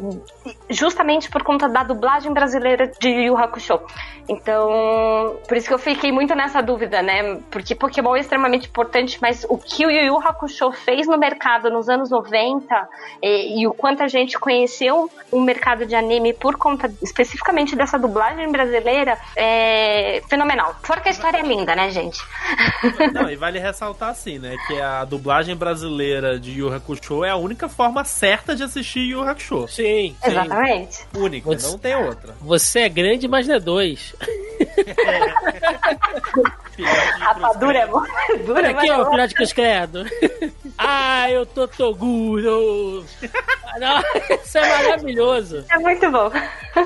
justamente por conta da dublagem brasileira de Yu Yu Hakusho. Então, por isso que eu fiquei muito nessa dúvida, né? Porque Pokémon é extremamente importante, mas o que o Yu Yu Hakusho fez no mercado nos anos 90 e, e o quanto a gente conheceu o mercado de anime por conta especificamente dessa dublagem brasileira é fenomenal. Fora que a história é linda, né, gente? Não, e vale ressaltar assim, né? Que a dublagem brasileira de Yu Yu Hakusho é a única forma certa de assistir Yu Yu Hakusho. Sim, sim. Exatamente. Única, Você- não tem outra. Você é grande, mas não é dois. Rapadura é bom. Dura, Olha aqui, mas ó, filhote Cruz Credo. Ah, eu tô Toguro. Ah, não, Isso é maravilhoso. é muito bom.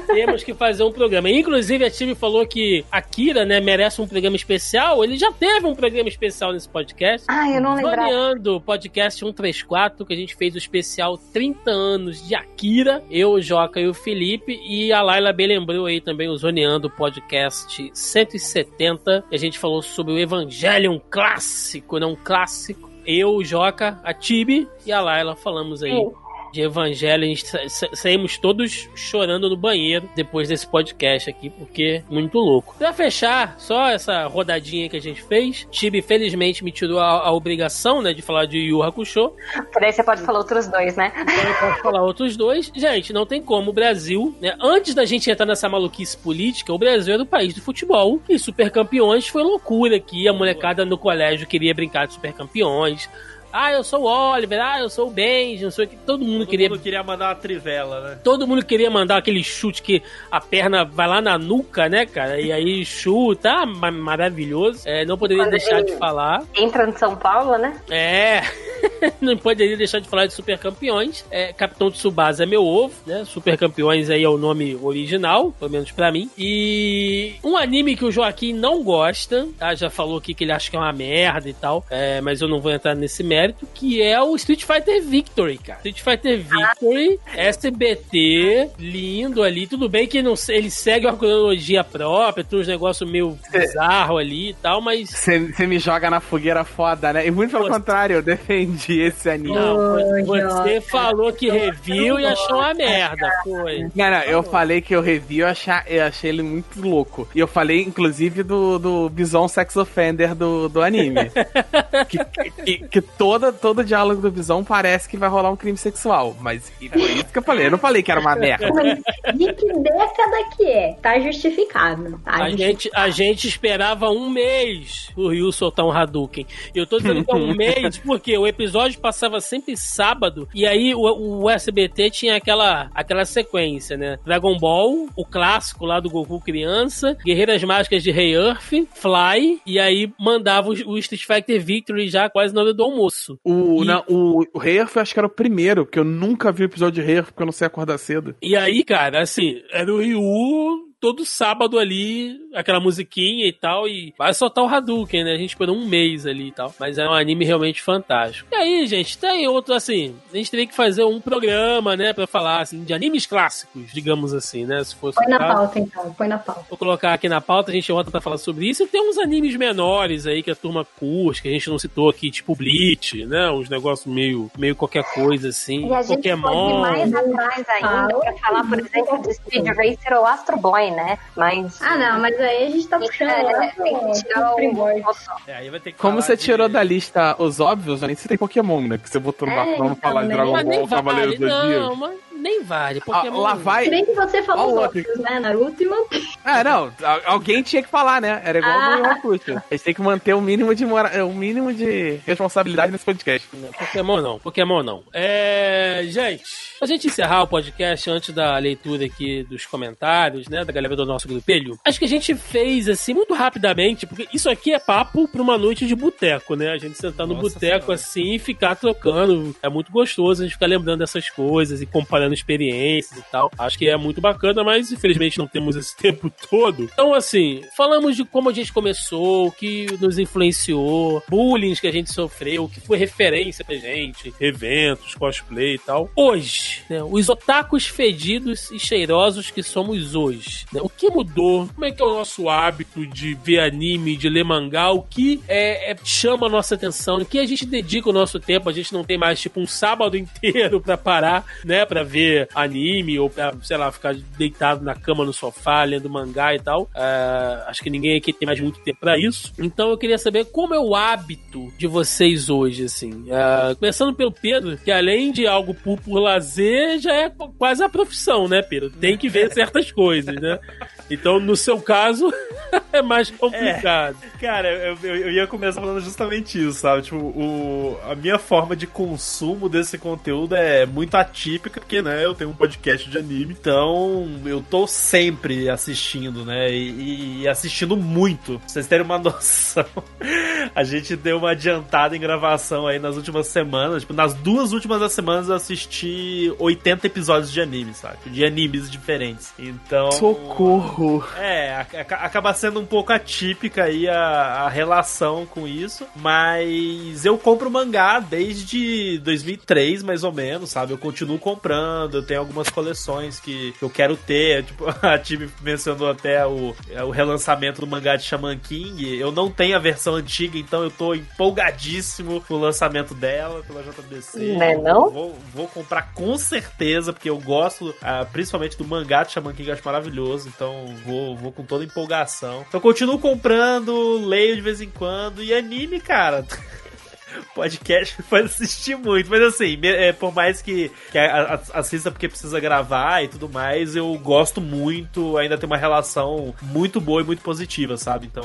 Temos que fazer um programa. Inclusive, a Tive falou que a Kira, né, merece um programa especial. Ele já teve um programa especial nesse podcast. Ah, eu não lembrava. Zoneando, podcast 134, que a gente fez o especial 30 anos de Akira. Eu, o Joca e o Felipe. E a Laila bem lembrou aí também o Zoneando podcast 170. Que a gente falou sobre o Evangelion clássico, não clássico. Eu, o Joca, a Tibi e a Laila falamos aí Sim. De Evangelho. A gente sa- sa- saímos todos chorando no banheiro depois desse podcast aqui, porque muito louco. Pra fechar, só essa rodadinha que a gente fez, Tibi felizmente me tirou a, a obrigação, né, de falar de Yu Hakusho. Que daí você pode falar outros dois, né? Então posso falar outros dois. Gente, não tem como. O Brasil, né, antes da gente entrar nessa maluquice política, o Brasil era o país do futebol. E super campeões foi loucura aqui. A molecada no colégio queria brincar de super campeões. Ah, eu sou o Oliver, ah, eu sou o Benji, não sei o que. Todo mundo Todo queria mundo queria mandar uma trivela, né? Todo mundo queria mandar aquele chute que a perna vai lá na nuca, né, cara? E aí chuta, ah, ma- maravilhoso. É, não poderia Quando deixar de falar. Entra no São Paulo, né? É, não poderia deixar de falar de Super Campeões. É, Capitão Tsubasa é meu ovo, né? Super Campeões aí é o nome original, pelo menos pra mim. E um anime que o Joaquim não gosta, tá? Já falou aqui que ele acha que é uma merda e tal, é, mas eu não vou entrar nesse mérito, que é o Street Fighter Victory, cara. Street Fighter Victory, SBT, lindo ali. Tudo bem que não, ele segue uma cronologia própria, tem uns negócios meio bizarros ali e tal, mas Você me joga na fogueira foda, né? E muito pelo Pô, contrário, eu defendi esse anime. Não, você falou que reviu e achou uma merda, foi. Não, não, eu falei que eu revi, eu, achar, eu achei ele muito louco. E eu falei, inclusive, do, do Bison Sex Offender do, do anime. que, que, que toda, todo diálogo do Bison parece que vai rolar um crime sexual. Mas foi isso que eu falei. Eu não falei que era uma merda. Mas de que década que é? Tá justificado. Tá A gente, a gente esperava um mês o Ryu soltar um Hadouken. E eu tô dizendo que é um mês porque o episódio passava sempre sábado e aí o, o SBT tinha aquela, aquela sequência, né? Dragon Ball, o clássico lá do Goku criança, Guerreiras Mágicas de Rei Earth, Fly, e aí mandava o, o Street Fighter Victory já quase na hora do almoço. O, E- não, o, o eu acho que era o primeiro, porque eu nunca vi o episódio de Rare porque eu não sei acordar cedo. E aí, cara, assim, era o Ryu todo sábado ali, aquela musiquinha e tal, e vai soltar o Hadouken, né? A gente esperou um mês ali e tal. Mas é um anime realmente fantástico. E aí, gente, tem outro, assim, a gente teria que fazer um programa, né, pra falar, assim, de animes clássicos, digamos assim, né? Se fosse Põe na caso. pauta, então. Põe na pauta. Vou colocar aqui na pauta, a gente volta pra falar sobre isso. E tem uns animes menores aí que a turma curte, que a gente não citou aqui, tipo Bleach, né? Uns negócios meio, meio qualquer coisa assim. E a gente pode ir Pokémon. mais atrás ainda pra falar, por exemplo, de Speed Racer ou Astro Boy, né? Mas. Ah, não, mas aí a gente tá puxando É, lá tem que pro, tirar pro o- primórdio. É, que Como você de- tirou da lista os óbvios, nem você tem Pokémon, né? Que você botou no É, então, falar de né? Dragon Ball, Cavaleiro vale, do Zodíaco. Nem vale. Ah, Pokémon. lá vai. Se bem que você falou os outros, né? Naruto e One Piece. Ah, não. al- Alguém tinha que falar, né? Era igual Ah. o Orkut. A gente tem que manter o mínimo de, mora... o mínimo de responsabilidade nesse podcast. Pokémon não, Pokémon não. É. Gente, pra gente encerrar o podcast antes da leitura aqui dos comentários, né? Da galera do nosso grupelho, acho que a gente fez assim muito rapidamente, porque isso aqui é papo pra uma noite de boteco, né? A gente sentar no boteco assim e ficar trocando. É muito gostoso a gente ficar lembrando dessas coisas e comparando experiências e tal. Acho que é muito bacana, mas infelizmente não temos esse tempo todo. Então, assim, falamos de como a gente começou, o que nos influenciou, bullying que a gente sofreu, o que foi referência pra gente, eventos, cosplay e tal. Hoje, né, os otakus fedidos e cheirosos que somos hoje. né, o que mudou? Como é que é o nosso hábito de ver anime, de ler mangá? O que é, é- chama a nossa atenção? O que a gente dedica o nosso tempo? A gente não tem mais, tipo, um sábado inteiro pra parar, né, pra ver anime ou pra, sei lá, ficar deitado na cama, no sofá, lendo mangá e tal. É, acho que ninguém aqui tem mais muito tempo pra isso. Então eu queria saber como é o hábito de vocês hoje, assim. É, começando pelo Pedro, que além de algo por, por lazer, já é quase a profissão, né, Pedro? Tem que ver certas coisas, né? Então, no seu caso, é mais complicado. Cara, eu, eu- eu ia começar falando justamente isso, sabe? Tipo, o, a minha forma de consumo desse conteúdo é muito atípica, porque, né, eu tenho um podcast de anime, então eu tô sempre assistindo, né? E, e assistindo muito. Pra vocês terem uma noção, a gente deu uma adiantada em gravação aí nas últimas semanas. Tipo, nas duas últimas semanas eu assisti 80 episódios de anime, sabe? De animes diferentes. Então. Socorro. É, aca- acaba sendo um pouco atípica aí a, a relação com isso, mas eu compro mangá desde 2003, mais ou menos, sabe? Eu continuo comprando, eu tenho algumas coleções que eu quero ter, tipo, a Tibi mencionou até o, o relançamento do mangá de Shaman King, eu não tenho a versão antiga, então eu tô empolgadíssimo com o lançamento dela pela JBC. Né, não? Vou, vou comprar com certeza, porque eu gosto ah, principalmente do mangá de Shaman King, eu acho maravilhoso. Então vou, vou com toda empolgação. Então continuo comprando, leio de vez em quando. E anime, cara. Podcast me faz assistir muito, mas assim, é, por mais que, que a- a- assista porque precisa gravar e tudo mais, eu gosto muito, ainda tem uma relação muito boa e muito positiva, sabe? Então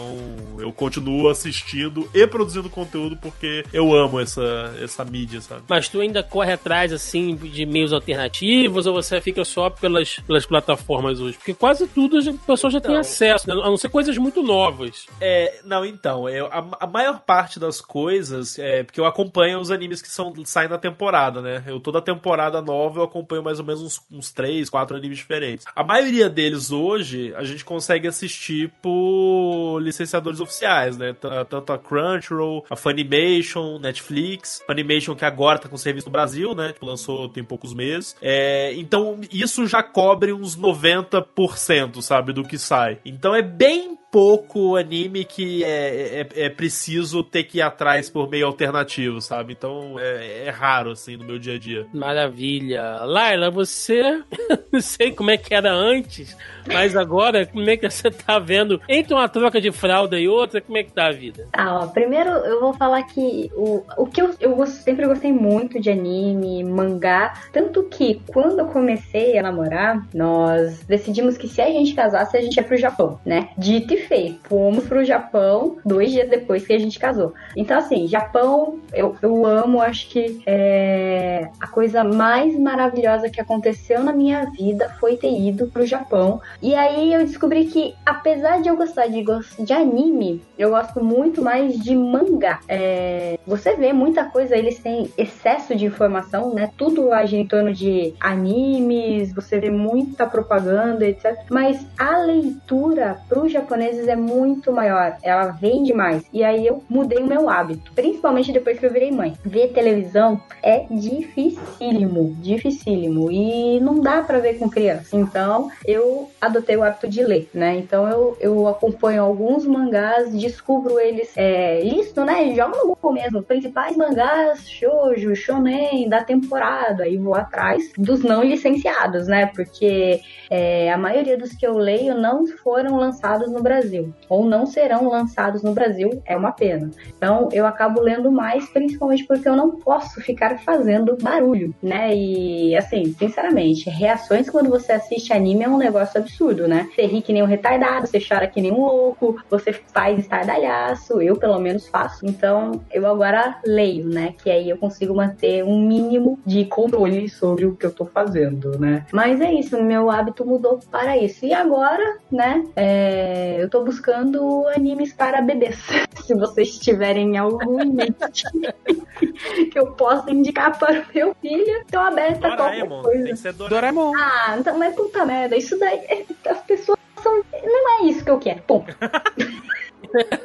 eu continuo assistindo e produzindo conteúdo porque eu amo essa, essa mídia, sabe? Mas tu ainda corre atrás, assim, de meios alternativos ou você fica só pelas, pelas plataformas hoje? Porque quase tudo a pessoa já tem Não. acesso, né? a não ser coisas muito novas. É, não, então, eu, a, a maior parte das coisas é porque eu acompanho os animes que são, saem na temporada, né? Eu toda temporada nova eu acompanho mais ou menos uns, uns 3, 4 animes diferentes. A maioria deles hoje a gente consegue assistir por licenciadores oficiais, né? Tanto a Crunchyroll, a Funimation, Netflix, Funimation que agora tá com serviço no Brasil, né? Tipo, lançou tem poucos meses. É, então isso já cobre uns 90%, sabe, do que sai. Então é bem pouco anime que é, é, é preciso ter que ir atrás por meio alternativo, sabe? Então é, é raro, assim, no meu dia a dia. Maravilha. Laila, você. não sei como é que era antes, mas agora, como é que você tá vendo? Entre uma troca de fralda e outra, como é que tá a vida? Tá, ó, primeiro eu vou falar que o, o que eu, eu sempre gostei muito de anime, mangá, tanto que quando eu comecei a namorar, nós decidimos que se a gente casasse, a gente ia pro Japão, né? Dito e feito, fomos pro Japão dois dias depois que a gente casou. Então, assim, Japão, eu, eu amo, acho que é, a coisa mais maravilhosa que aconteceu na minha vida foi ter ido pro Japão. E aí eu descobri que, apesar de eu gostar de, de anime, eu gosto muito mais de mangá. É, você vê muita coisa, eles têm excesso de informação, né? Tudo gira em torno de animes, você vê muita propaganda, etc. Mas a leitura para os japoneses é muito maior, ela vende mais. E aí eu mudei o meu hábito, principalmente depois que eu virei mãe. Ver televisão é dificílimo, dificílimo. E não dá para ver com criança. Então eu adotei o hábito de ler, né? Então eu, eu acompanho alguns mangás, descubro eles, é, listo, né? Joga no Google mesmo, principais mangás shoujo, shonen da temporada, e vou atrás dos não licenciados, né? Porque é, a maioria dos que eu leio não foram lançados no Brasil. Brasil, ou não serão lançados no Brasil, é uma pena. Então eu acabo lendo mais, principalmente porque eu não posso ficar fazendo barulho, né? E assim, sinceramente, reações quando você assiste anime é um negócio absurdo, né? Você ri que nem um retardado, você chora que nem um louco, você faz estardalhaço, eu pelo menos faço. Então eu agora leio, né? Que aí eu consigo manter um mínimo de controle sobre o que eu tô fazendo, né? Mas é isso, meu hábito mudou para isso. E agora, né? é, eu tô buscando animes para bebês. Se vocês tiverem algum que eu possa indicar para o meu filho, tô aberta a qualquer coisa. Tem que ser Doraemon. Ah, então, mas puta merda, isso daí. é- As pessoas são. Não é isso que eu quero. Ponto.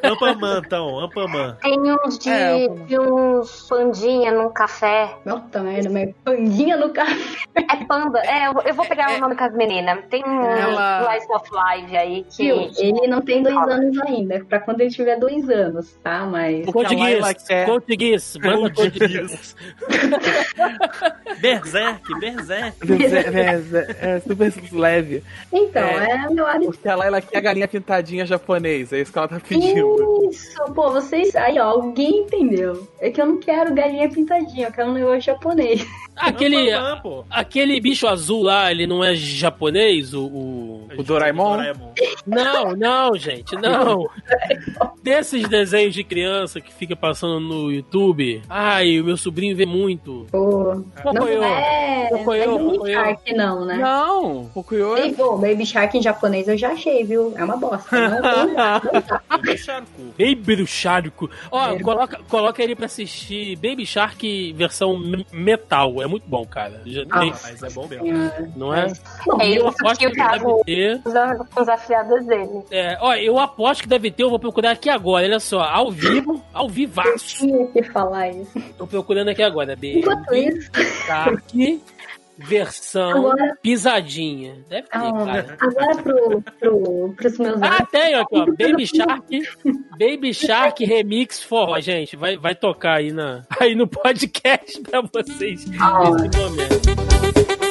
Ampaman, então. Ampaman. Tem uns de, É, de uns pandinha num café. Puta merda, mas pandinha no carro. É panda. É, eu vou- eu vou pegar o nome com as meninas. Tem um Ela- Slice of Life aí que. Ele não tem dois anos ainda. Pra quando ele tiver dois anos, tá? Mas. Português, português, manda português. Berserk, Berserk. É, é, é super leve. Então, É. é, meu hábito. Porque a Laila quer a galinha pintadinha japonesa. É isso que ela tá pedindo. Isso, pô, vocês. Aí, ó, alguém entendeu. É que eu não quero galinha pintadinha, eu quero um negócio japonês. Aquele, Ampaman, pô. aquele bicho azul lá, ele não é japonês? O, o- O Doraemon? Não, não, gente, não. Desses desenhos de criança que fica passando no YouTube. Ai, o meu sobrinho vê muito. Pô, não Pocoyo. é. Não Pocoyo, é Baby Pocoyo. Shark, não, né? Não, Pocoyo é... Baby, pô, Baby Shark em japonês eu já achei, viu? É uma bosta. Não, não, não no cu. Baby Shark. Ó, coloca, coloca ele pra assistir Baby Shark versão me- metal. É muito bom, cara. Já Ah, tem- Mas é bom mesmo. Não é? Bom, E eu isso aposto que que o Thiago deve ter. com os afiliados dele. É, ó, eu aposto que deve ter, eu vou procurar aqui agora. Olha só, ao vivo, ao Eu vivaço. tinha que falar isso. Tô procurando aqui agora. Baby Enquanto isso, Shark versão Agora- pisadinha. Deve ter, cara. agora pro, pro, pros meus Ah, tem aqui, ó. Baby Shark. Baby Shark Remix Forró, gente. Vai, vai tocar aí, na, aí no podcast pra vocês Ah. nesse momento.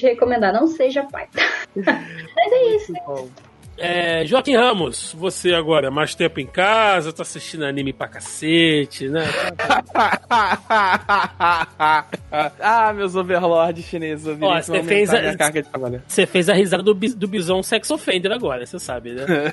Te recomendar. Não seja pai. Mas é isso. É, Joaquim Ramos, você agora, mais tempo em casa, tá assistindo anime pra cacete, né? ah, meus overlords chineses. Ó, você fez a-. Você fez a risada do, do Bison Sex Offender agora, você sabe, né?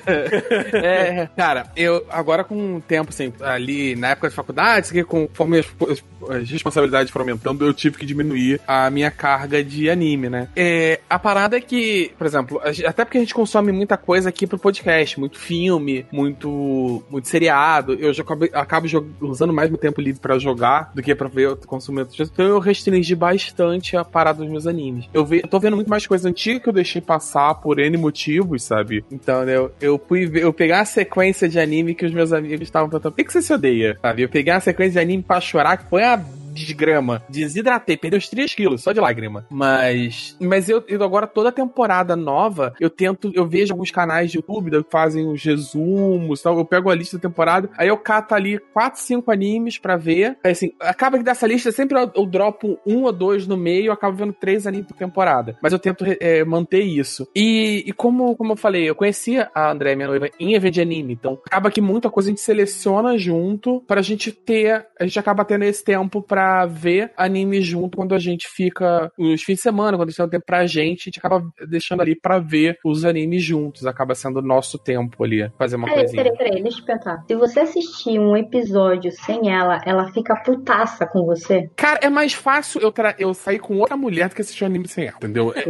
é, cara, eu agora com o tempo, assim, ali na época de faculdade, que conforme as, as- responsabilidades foram aumentando, eu tive que diminuir a minha carga de anime, né? É, a parada é que, por exemplo, até porque a gente consome muita coisa aqui pro podcast, muito filme, muito, muito seriado, eu já acabo, acabo usando mais meu tempo livre pra jogar do que pra ver, consumir outras coisas. Então eu restringi bastante a parada dos meus animes. Eu, eu tô vendo muito mais coisa antiga que eu deixei passar por N motivos, sabe? Então, né, eu, eu fui ver, eu pegar a sequência de anime que os meus amigos estavam perguntando, por que, que você se odeia? Sabe? Eu peguei a sequência de anime pra chorar, que foi a desgrama. Desidratei, perdeu os 3 quilos, só de lágrima. Mas. Mas eu, eu agora, toda temporada nova, eu tento. Eu vejo alguns canais de YouTube que fazem os resumos tal. Eu pego a lista da temporada, aí eu cato ali 4, 5 animes pra ver. Aí assim, acaba que dessa lista sempre eu, eu dropo um ou dois no meio, eu acabo vendo três animes por temporada. Mas eu tento é, manter isso. E, e como, como eu falei, eu conhecia a André, minha noiva, em evento de anime. Então, acaba que muita coisa a gente seleciona junto pra gente ter. A gente acaba tendo esse tempo pra ver anime junto quando a gente fica. Nos fins de semana, quando a gente tem um tempo pra gente, a gente acaba deixando ali pra ver os animes juntos. Acaba sendo o nosso tempo ali, fazer uma Peraí, coisinha. peraí, peraí, deixa eu perguntar. Se você assistir um episódio sem ela, ela fica putaça com você? Cara, é mais fácil eu, tra- eu sair com outra mulher do que assistir um anime sem ela, entendeu? É-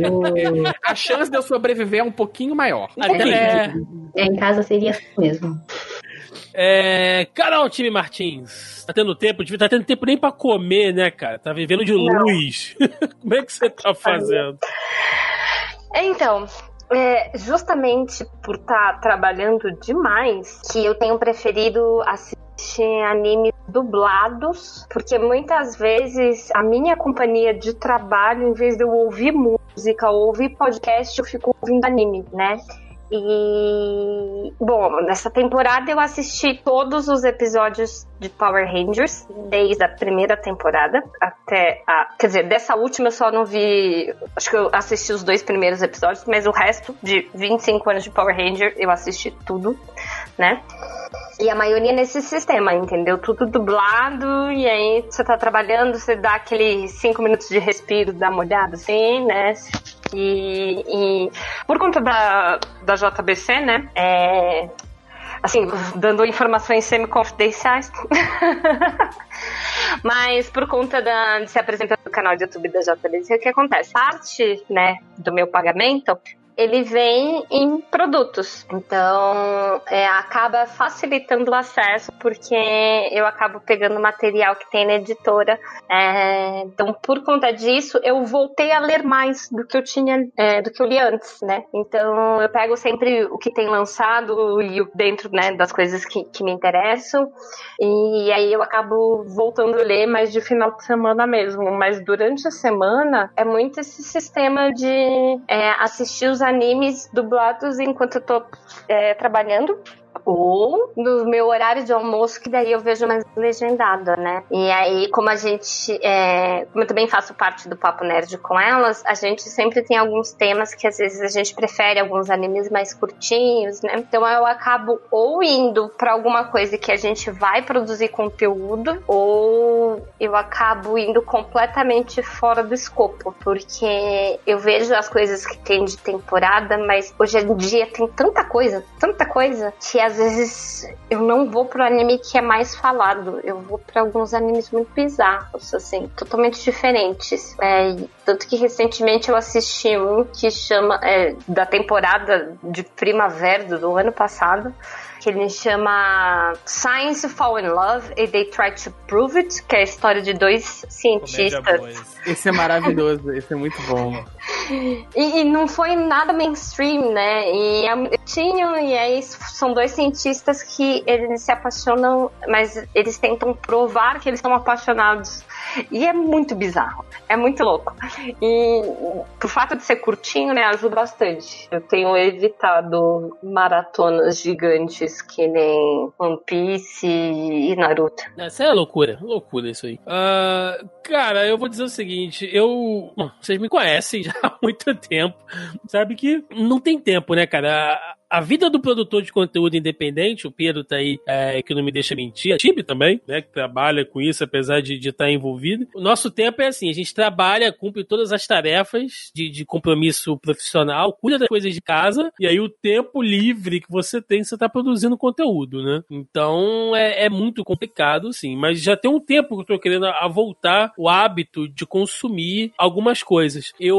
a chance de eu sobreviver é um pouquinho maior. Um pouquinho. É, É, em casa seria assim mesmo. É, Carol Time Martins, tá tendo tempo, devia tá tendo tempo nem pra comer, né, cara? Tá vivendo de luz. Como é que você tá fazendo? Então, é, justamente por estar trabalhando demais, que eu tenho preferido assistir anime dublados, porque muitas vezes a minha companhia de trabalho, em vez de eu ouvir música ou ouvir podcast, eu fico ouvindo anime, né? E bom, nessa temporada eu assisti todos os episódios de Power Rangers, desde a primeira temporada até a. Quer dizer, dessa última eu só não vi. Acho que eu assisti os dois primeiros episódios, mas o resto de 25 anos de Power Ranger eu assisti tudo, né? E a maioria nesse sistema, entendeu? Tudo dublado, e aí você tá trabalhando, você dá aquele 5 minutos de respiro, dá uma olhada assim, né? E, e por conta da, da JBC, né? É, assim, dando informações semi-confidenciais. Mas por conta da, de ser apresentado no canal do YouTube da JBC, o que acontece? Parte, né, do meu pagamento ele vem em produtos. Então, é, acaba facilitando o acesso, porque eu acabo pegando material que tem na editora. É, então, por conta disso, eu voltei a ler mais do que eu tinha, é, do que eu li antes, né? Então, eu pego sempre o que tem lançado e dentro né, das coisas que, que me interessam. E aí eu acabo voltando a ler mais de final de semana mesmo. Mas durante a semana é muito esse sistema de é, assistir os animes dublados enquanto eu tô é, trabalhando. Ou no meu horário de almoço, que daí eu vejo mais legendado, né? E aí, como a gente. é, como eu também faço parte do Papo Nerd com elas, a gente sempre tem alguns temas que às vezes a gente prefere alguns animes mais curtinhos, né? Então eu acabo ou indo pra alguma coisa que a gente vai produzir conteúdo, ou eu acabo indo completamente fora do escopo, porque eu vejo as coisas que tem de temporada, mas hoje em dia tem tanta coisa, tanta coisa, que às vezes eu não vou pro anime que é mais falado, eu vou pra alguns animes muito bizarros, assim, totalmente diferentes. É, tanto que recentemente eu assisti um que chama, é, da temporada de primavera do ano passado, que ele chama Science Fall in Love and They Try to Prove It, que é a história de dois cientistas. Esse é maravilhoso, esse é muito bom. E, e não foi nada mainstream, né? E é- tinham, e aí são dois cientistas que eles se apaixonam, mas eles tentam provar que eles são apaixonados. E é muito bizarro, é muito louco. E por fato de ser curtinho, né, ajuda bastante. Eu tenho evitado maratonas gigantes que nem One Piece e Naruto. Essa é loucura, loucura isso aí. Ah, cara, eu vou dizer o seguinte, eu. Bom, vocês me conhecem já há muito tempo. Sabe que não tem tempo, né, cara? A- vida do produtor de conteúdo independente, o Pedro tá aí, é, que não me deixa mentir, a Tibi também, né, que trabalha com isso, apesar de estar envolvido. O nosso tempo é assim, a gente trabalha, cumpre todas as tarefas de, de compromisso profissional, cuida das coisas de casa, e aí o tempo livre que você tem, você tá produzindo conteúdo, né? Então é, é muito complicado, sim, mas já tem um tempo que eu tô querendo a, a voltar o hábito de consumir algumas coisas. Eu,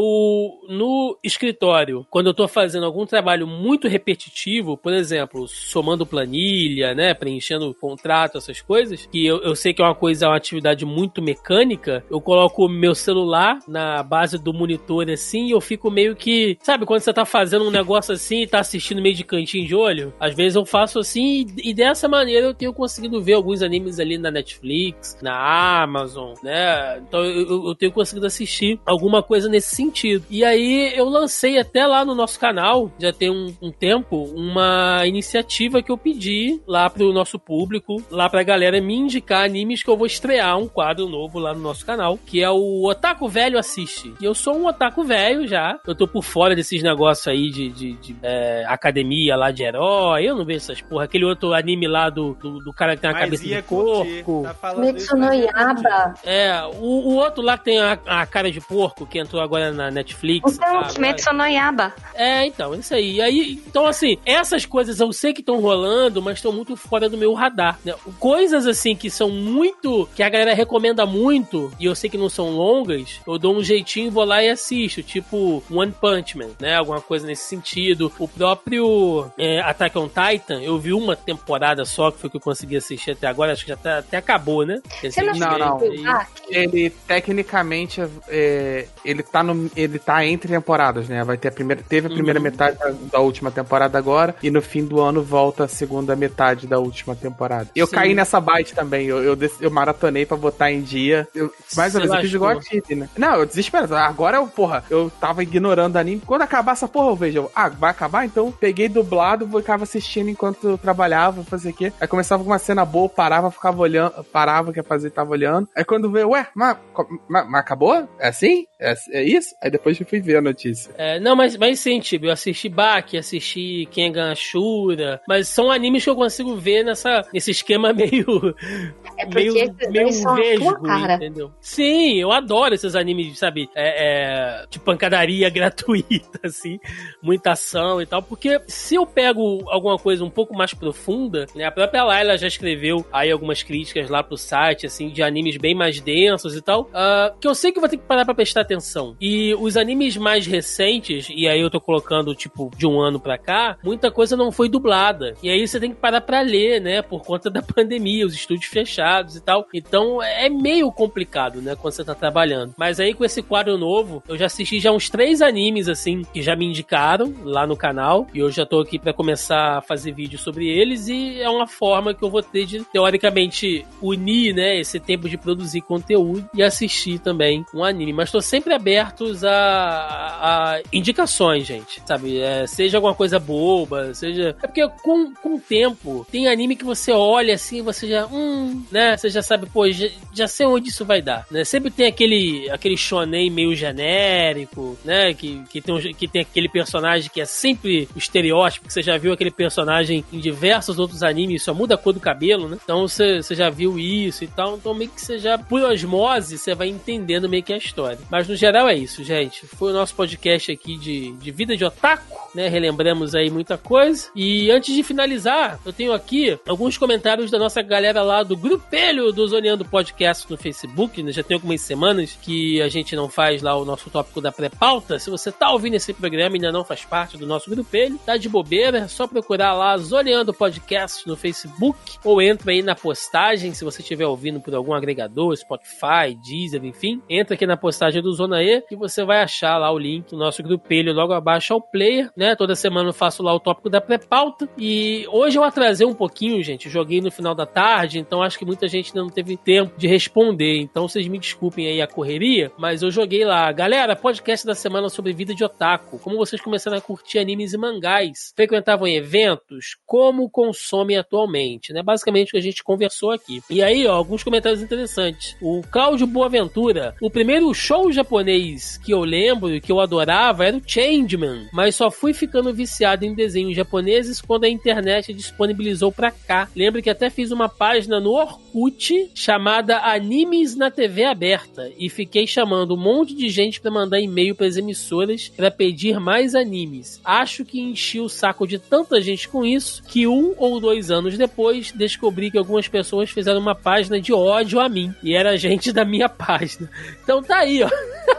no escritório, quando eu tô fazendo algum trabalho muito repetitivo, por exemplo, somando planilha, né, preenchendo contrato, essas coisas, que eu, eu sei que é uma coisa, é uma atividade muito mecânica, eu coloco meu celular na base do monitor assim e eu fico meio que, sabe, quando você tá fazendo um negócio assim e tá assistindo meio de cantinho de olho, às vezes eu faço assim e, e dessa maneira eu tenho conseguido ver alguns animes ali na Netflix, na Amazon, né? Então eu, eu- tenho conseguido assistir alguma coisa nesse sentido. E aí eu lancei até lá no nosso canal, já tem um, um tempo, uma iniciativa que eu pedi lá pro nosso público, lá pra galera me indicar animes que eu vou estrear um quadro novo lá no nosso canal, que é o Otaku Velho Assiste. E eu sou um otaku velho já, eu tô por fora desses negócios aí de, de- de, é, academia lá de herói, eu não vejo essas porra. Aquele outro anime lá do, do, do cara que tem a cabeça de porco. Tá falando isso, Mitsu no mas ia curtir. Yaba. É, o, o outro lá que tem a, a cara de porco, que entrou agora na Netflix. Então, tá. Kimetsu no Yaba. É, então, isso aí. E aí. Então, assim, essas coisas eu sei que estão rolando, mas estão muito fora do meu radar. né? Coisas, assim, que são muito. que a galera recomenda muito, e eu sei que não são longas, eu dou um jeitinho, vou lá e assisto. Tipo, One Punch Man, né? Alguma coisa nesse sentido. O próprio é, Attack on Titan, eu vi uma temporada só, que foi que eu consegui assistir até agora, acho que já tá, até acabou, né? Você não Não, Ah, Ele, tecnicamente, é, ele, tá no, ele tá entre temporadas, né? Vai ter a primeira, teve a primeira Uhum. metade da, da última temporada agora, e no fim do ano volta a segunda metade da última temporada. Eu Sim. caí nessa bite também, eu, eu, eu maratonei pra botar em dia. Eu, mais uma vez, eu fiz igual a. Titi, né? Não, eu desesperado. Agora eu, porra, eu tava ignorando anime. Quando acabar essa porra, eu vejo, eu, ah, vai acabar? Então peguei dublado, ficava assistindo enquanto eu trabalhava, fazer o quê? Aí começava com uma cena boa, parava, ficava olhando, parava, que ia fazer, tava olhando. Aí quando veio, ué, mas, mas, mas acabou? É assim? É, é isso? Aí depois eu fui ver a notícia. É, não, mas, mas sim, tipo, eu assisti Baki, assisti Kengan Ashura, mas são animes que eu consigo ver nessa, nesse esquema meio. É porque meio, meio vesgo, cara. entendeu? Sim, eu adoro esses animes, sabe? É, é, de pancadaria gratuita, assim, muita ação e tal, porque se eu pego alguma coisa um pouco mais profunda, né? A própria Laila já escreveu aí algumas críticas lá pro site, assim, de animes bem mais densos e tal, ah, que eu sei que vou ter que parar pra prestar atenção. E os animes mais recentes, e aí eu tô colocando, tipo, de um ano pra cá, muita coisa não foi dublada. E aí você tem que parar pra ler, né? Por conta da pandemia, os estúdios fechados e tal. Então é meio complicado, né? Quando você tá trabalhando. Mas aí com esse quadro novo, eu já assisti já uns três animes, assim, que já me indicaram lá no canal. E eu já tô aqui pra começar a fazer vídeo sobre eles. E é uma forma que eu vou ter de, teoricamente, unir, né? Esse tempo de produzir conteúdo e assistir também um anime. Mas tô sempre abertos a, a indicações, gente. Sabe? É, seja alguma coisa boba, seja. É porque com, com o tempo, tem anime que você olha assim, você já. Hum, né? Você já sabe, pô, já, já sei onde isso vai dar. Né? Sempre tem aquele, aquele shonen meio genérico, né? Que, que, tem um, que tem aquele personagem que é sempre o estereótipo, que você já viu aquele personagem em diversos outros animes, só muda a cor do cabelo, né? Então você, você já viu isso e tal. Então meio que você já, por osmose, você vai entendendo meio que a história. Mas no geral é isso, gente. Foi o nosso podcast aqui de, de vida de otaku, né? Relembramos aí muita coisa. E antes de finalizar, eu tenho aqui alguns comentários da nossa galera lá do grupelho do Zoneando Podcast no Facebook. né? Já tem algumas semanas que a gente não faz lá o nosso tópico da pré-pauta. Se você tá ouvindo esse programa e ainda não faz parte do nosso grupelho, tá de bobeira, é só procurar lá Zoneando Podcast no Facebook ou entra aí na postagem, se você estiver ouvindo por algum agregador, Spotify, Deezer, enfim, entra aqui na postagem do Zona E que você vai achar lá o link do nosso grupelho logo abaixo ao player, né? Toda semana eu faço lá o tópico da pré-pauta e hoje eu atrasei um pouquinho, gente, joguei no final da tarde, então acho que muita gente ainda não teve tempo de responder, então vocês me desculpem aí a correria, mas eu joguei lá. Galera, podcast da semana sobre vida de otaku, como vocês começaram a curtir animes e mangás, frequentavam eventos, como consomem atualmente, né? Basicamente o que a gente conversou aqui. E aí, ó, alguns comentários interessantes. O Cláudio Boaventura, o primeiro show japonês que eu lembro e que eu adorava era o Changeman, mas só fui ficando viciado em desenhos japoneses quando a internet disponibilizou pra cá. Lembro que até fiz uma página no Orkut chamada Animes na TV Aberta e fiquei chamando um monte de gente pra mandar e-mail pras emissoras pra pedir mais animes. Acho que enchi o saco de tanta gente com isso que um ou dois anos depois descobri que algumas pessoas fizeram uma página de ódio a mim e era gente da minha página. Então tá aí, ó.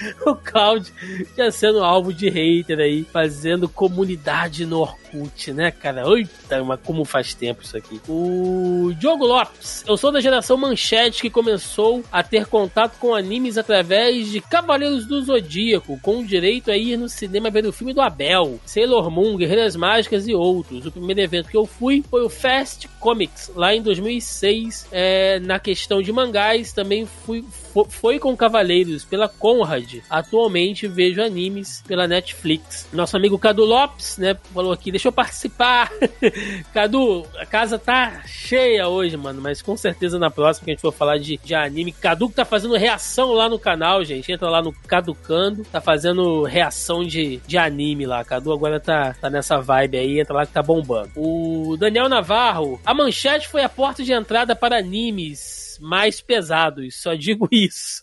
o Cláudio já sendo alvo de hater aí, fazendo comunidade no Orkut, né, cara? Eita, mas como faz tempo isso aqui. O Diogo Lopes, eu sou da geração Manchete que começou a ter contato com animes através de Cavaleiros do Zodíaco, com direito a ir no cinema ver o filme do Abel, Sailor Moon, Guerreiras Mágicas e outros. O primeiro evento que eu fui foi o Fast Comics, lá em 2006. É, na questão de mangás, também fui fo- foi com Cavaleiros pela Conrad. Atualmente vejo animes pela Netflix. Nosso amigo Cadu Lopes, né, falou aqui, deixa eu participar. Cadu, a casa tá cheia hoje, mano, mas com certeza na próxima que a gente for falar de, de anime. Cadu que tá fazendo reação lá no canal, gente. Entra lá no Caducando, tá fazendo reação de, de anime lá. Cadu agora tá, tá nessa vibe aí, entra lá que tá bombando. O Daniel Navarro, a manchete foi a porta de entrada para animes mais pesados, só digo isso.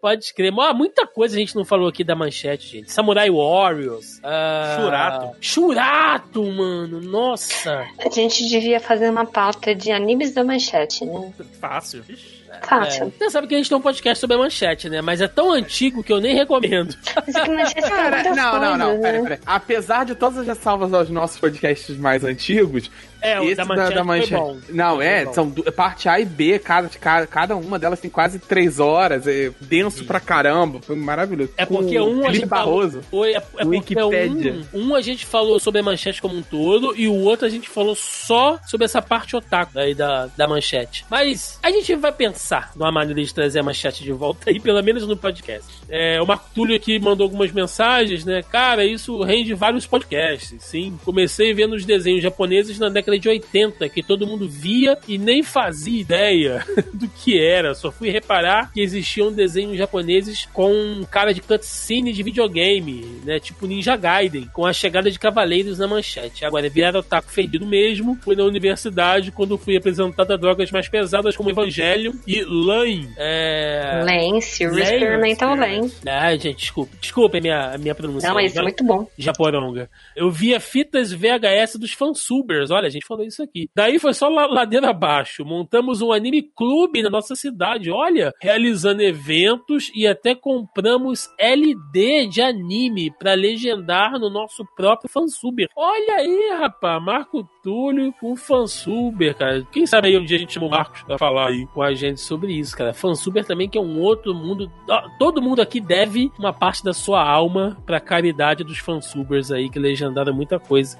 Pode escrever. Ó, muita coisa a gente não falou aqui da manchete, gente. Samurai Warriors. ah, Churato. Churato, mano. Nossa. A gente devia fazer uma pauta de animes da manchete, né? Fácil. Fácil. Você sabe que a gente tem um podcast sobre a manchete, né? Mas é tão antigo que eu nem recomendo. Mas é que manchete não, não, não, né? pera. Apesar de todas as ressalvas aos nossos podcasts mais antigos, É, o esse da manchete, foi bom. Não, é, bom. são parte A e B, cada, cada, cada uma delas tem quase três horas, é denso pra caramba, foi maravilhoso. É Com porque um a gente falou- Barroso. Foi, é, é porque Wikipédia. um, um a gente falou sobre a manchete como um todo e o outro a gente falou só sobre essa parte otaku aí da, da manchete. Mas a gente vai pensar numa maneira de trazer a manchete de volta aí, pelo menos no podcast. É, o Marco Túlio aqui mandou algumas mensagens, né? Cara, isso rende vários podcasts, sim. Comecei vendo os desenhos japoneses na década de 80, que todo mundo via e nem fazia ideia do que era. Só fui reparar que existiam desenhos japoneses com cara de cutscene de videogame, né? Tipo Ninja Gaiden, com a chegada de cavaleiros na manchete. Agora, virar otaku fedido mesmo, fui na universidade quando fui apresentado a drogas mais pesadas como Evangelho e Lain. É... Lance, o Lane, Experimental Lane. Ah, gente, desculpa. Desculpa a minha, a minha pronúncia. Não, mas isso é muito bom. Japoronga. Eu via fitas VHS dos fansubers. Olha, a gente falou isso aqui. Daí foi só la- ladeira abaixo. Montamos um anime clube na nossa cidade. Olha, realizando eventos e até compramos LD de anime pra legendar no nosso próprio fansuber. Olha aí, rapaz. Marco Túlio com fansuber, cara. Quem sabe aí um dia a gente chama o Marcos pra falar aí com a gente sobre isso, cara. Fansuber também que é um outro mundo. Todo mundo aqui deve uma parte da sua alma pra caridade dos fansubers aí, que legendaram muita coisa.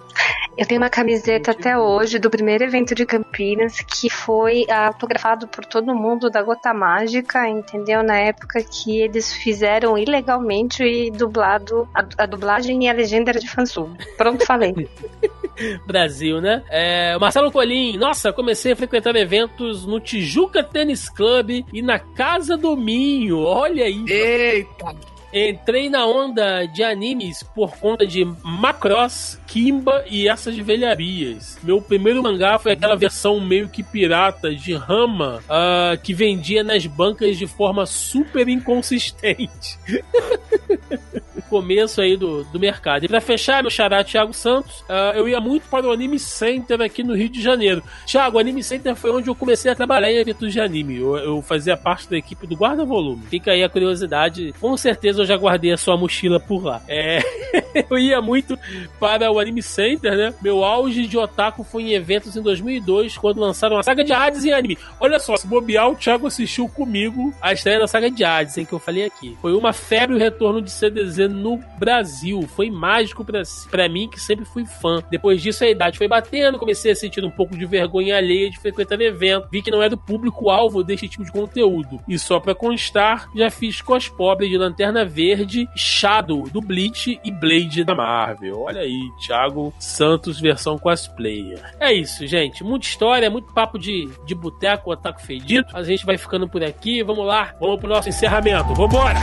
Eu tenho uma camiseta até hoje do primeiro evento de Campinas que foi autografado por todo mundo da Gota Mágica, entendeu? Na época que eles fizeram ilegalmente e dublado a, a dublagem e a legenda era de fansub. Pronto, falei. Brasil, né? É, Marcelo Colim, nossa, comecei a frequentar eventos no Tijuca Tênis Club e na Casa do Minho. Olha aí. Eita! Entrei na onda de animes por conta de Macross, Kimba e essas velharias. Meu primeiro mangá foi aquela versão meio que pirata de Rama ah, que vendia nas bancas de forma super inconsistente. começo aí do, do mercado. E pra fechar, meu xará Thiago Santos, ah, eu ia muito para o Anime Center aqui no Rio de Janeiro. Thiago, o Anime Center foi onde eu comecei a trabalhar em eventos de anime. Eu, eu fazia parte da equipe do Guarda Volume. Fica aí a curiosidade. Com certeza eu já guardei a sua mochila por lá. É, eu ia muito para o Anime Center, né? Meu auge de otaku foi em eventos em 2002, quando lançaram a saga de Hades em anime. Olha só, se bobear, o Thiago assistiu comigo a estreia da saga de Hades, em que eu falei aqui. Foi uma febre o retorno de CDZ no Brasil. Foi mágico pra mim, que sempre fui fã. Depois disso, a idade foi batendo, comecei a sentir um pouco de vergonha alheia de frequentar evento. Vi que não era o público-alvo desse tipo de conteúdo. E só pra constar, já fiz cos pobre de Lanterna Verde, Shadow do Bleach e Blade da Marvel. Olha aí, Thiago Santos versão cosplayer. É isso, gente. Muita história, muito papo de, de boteco, ataque fedido. A gente vai ficando por aqui. Vamos lá, vamos pro nosso encerramento. Vambora!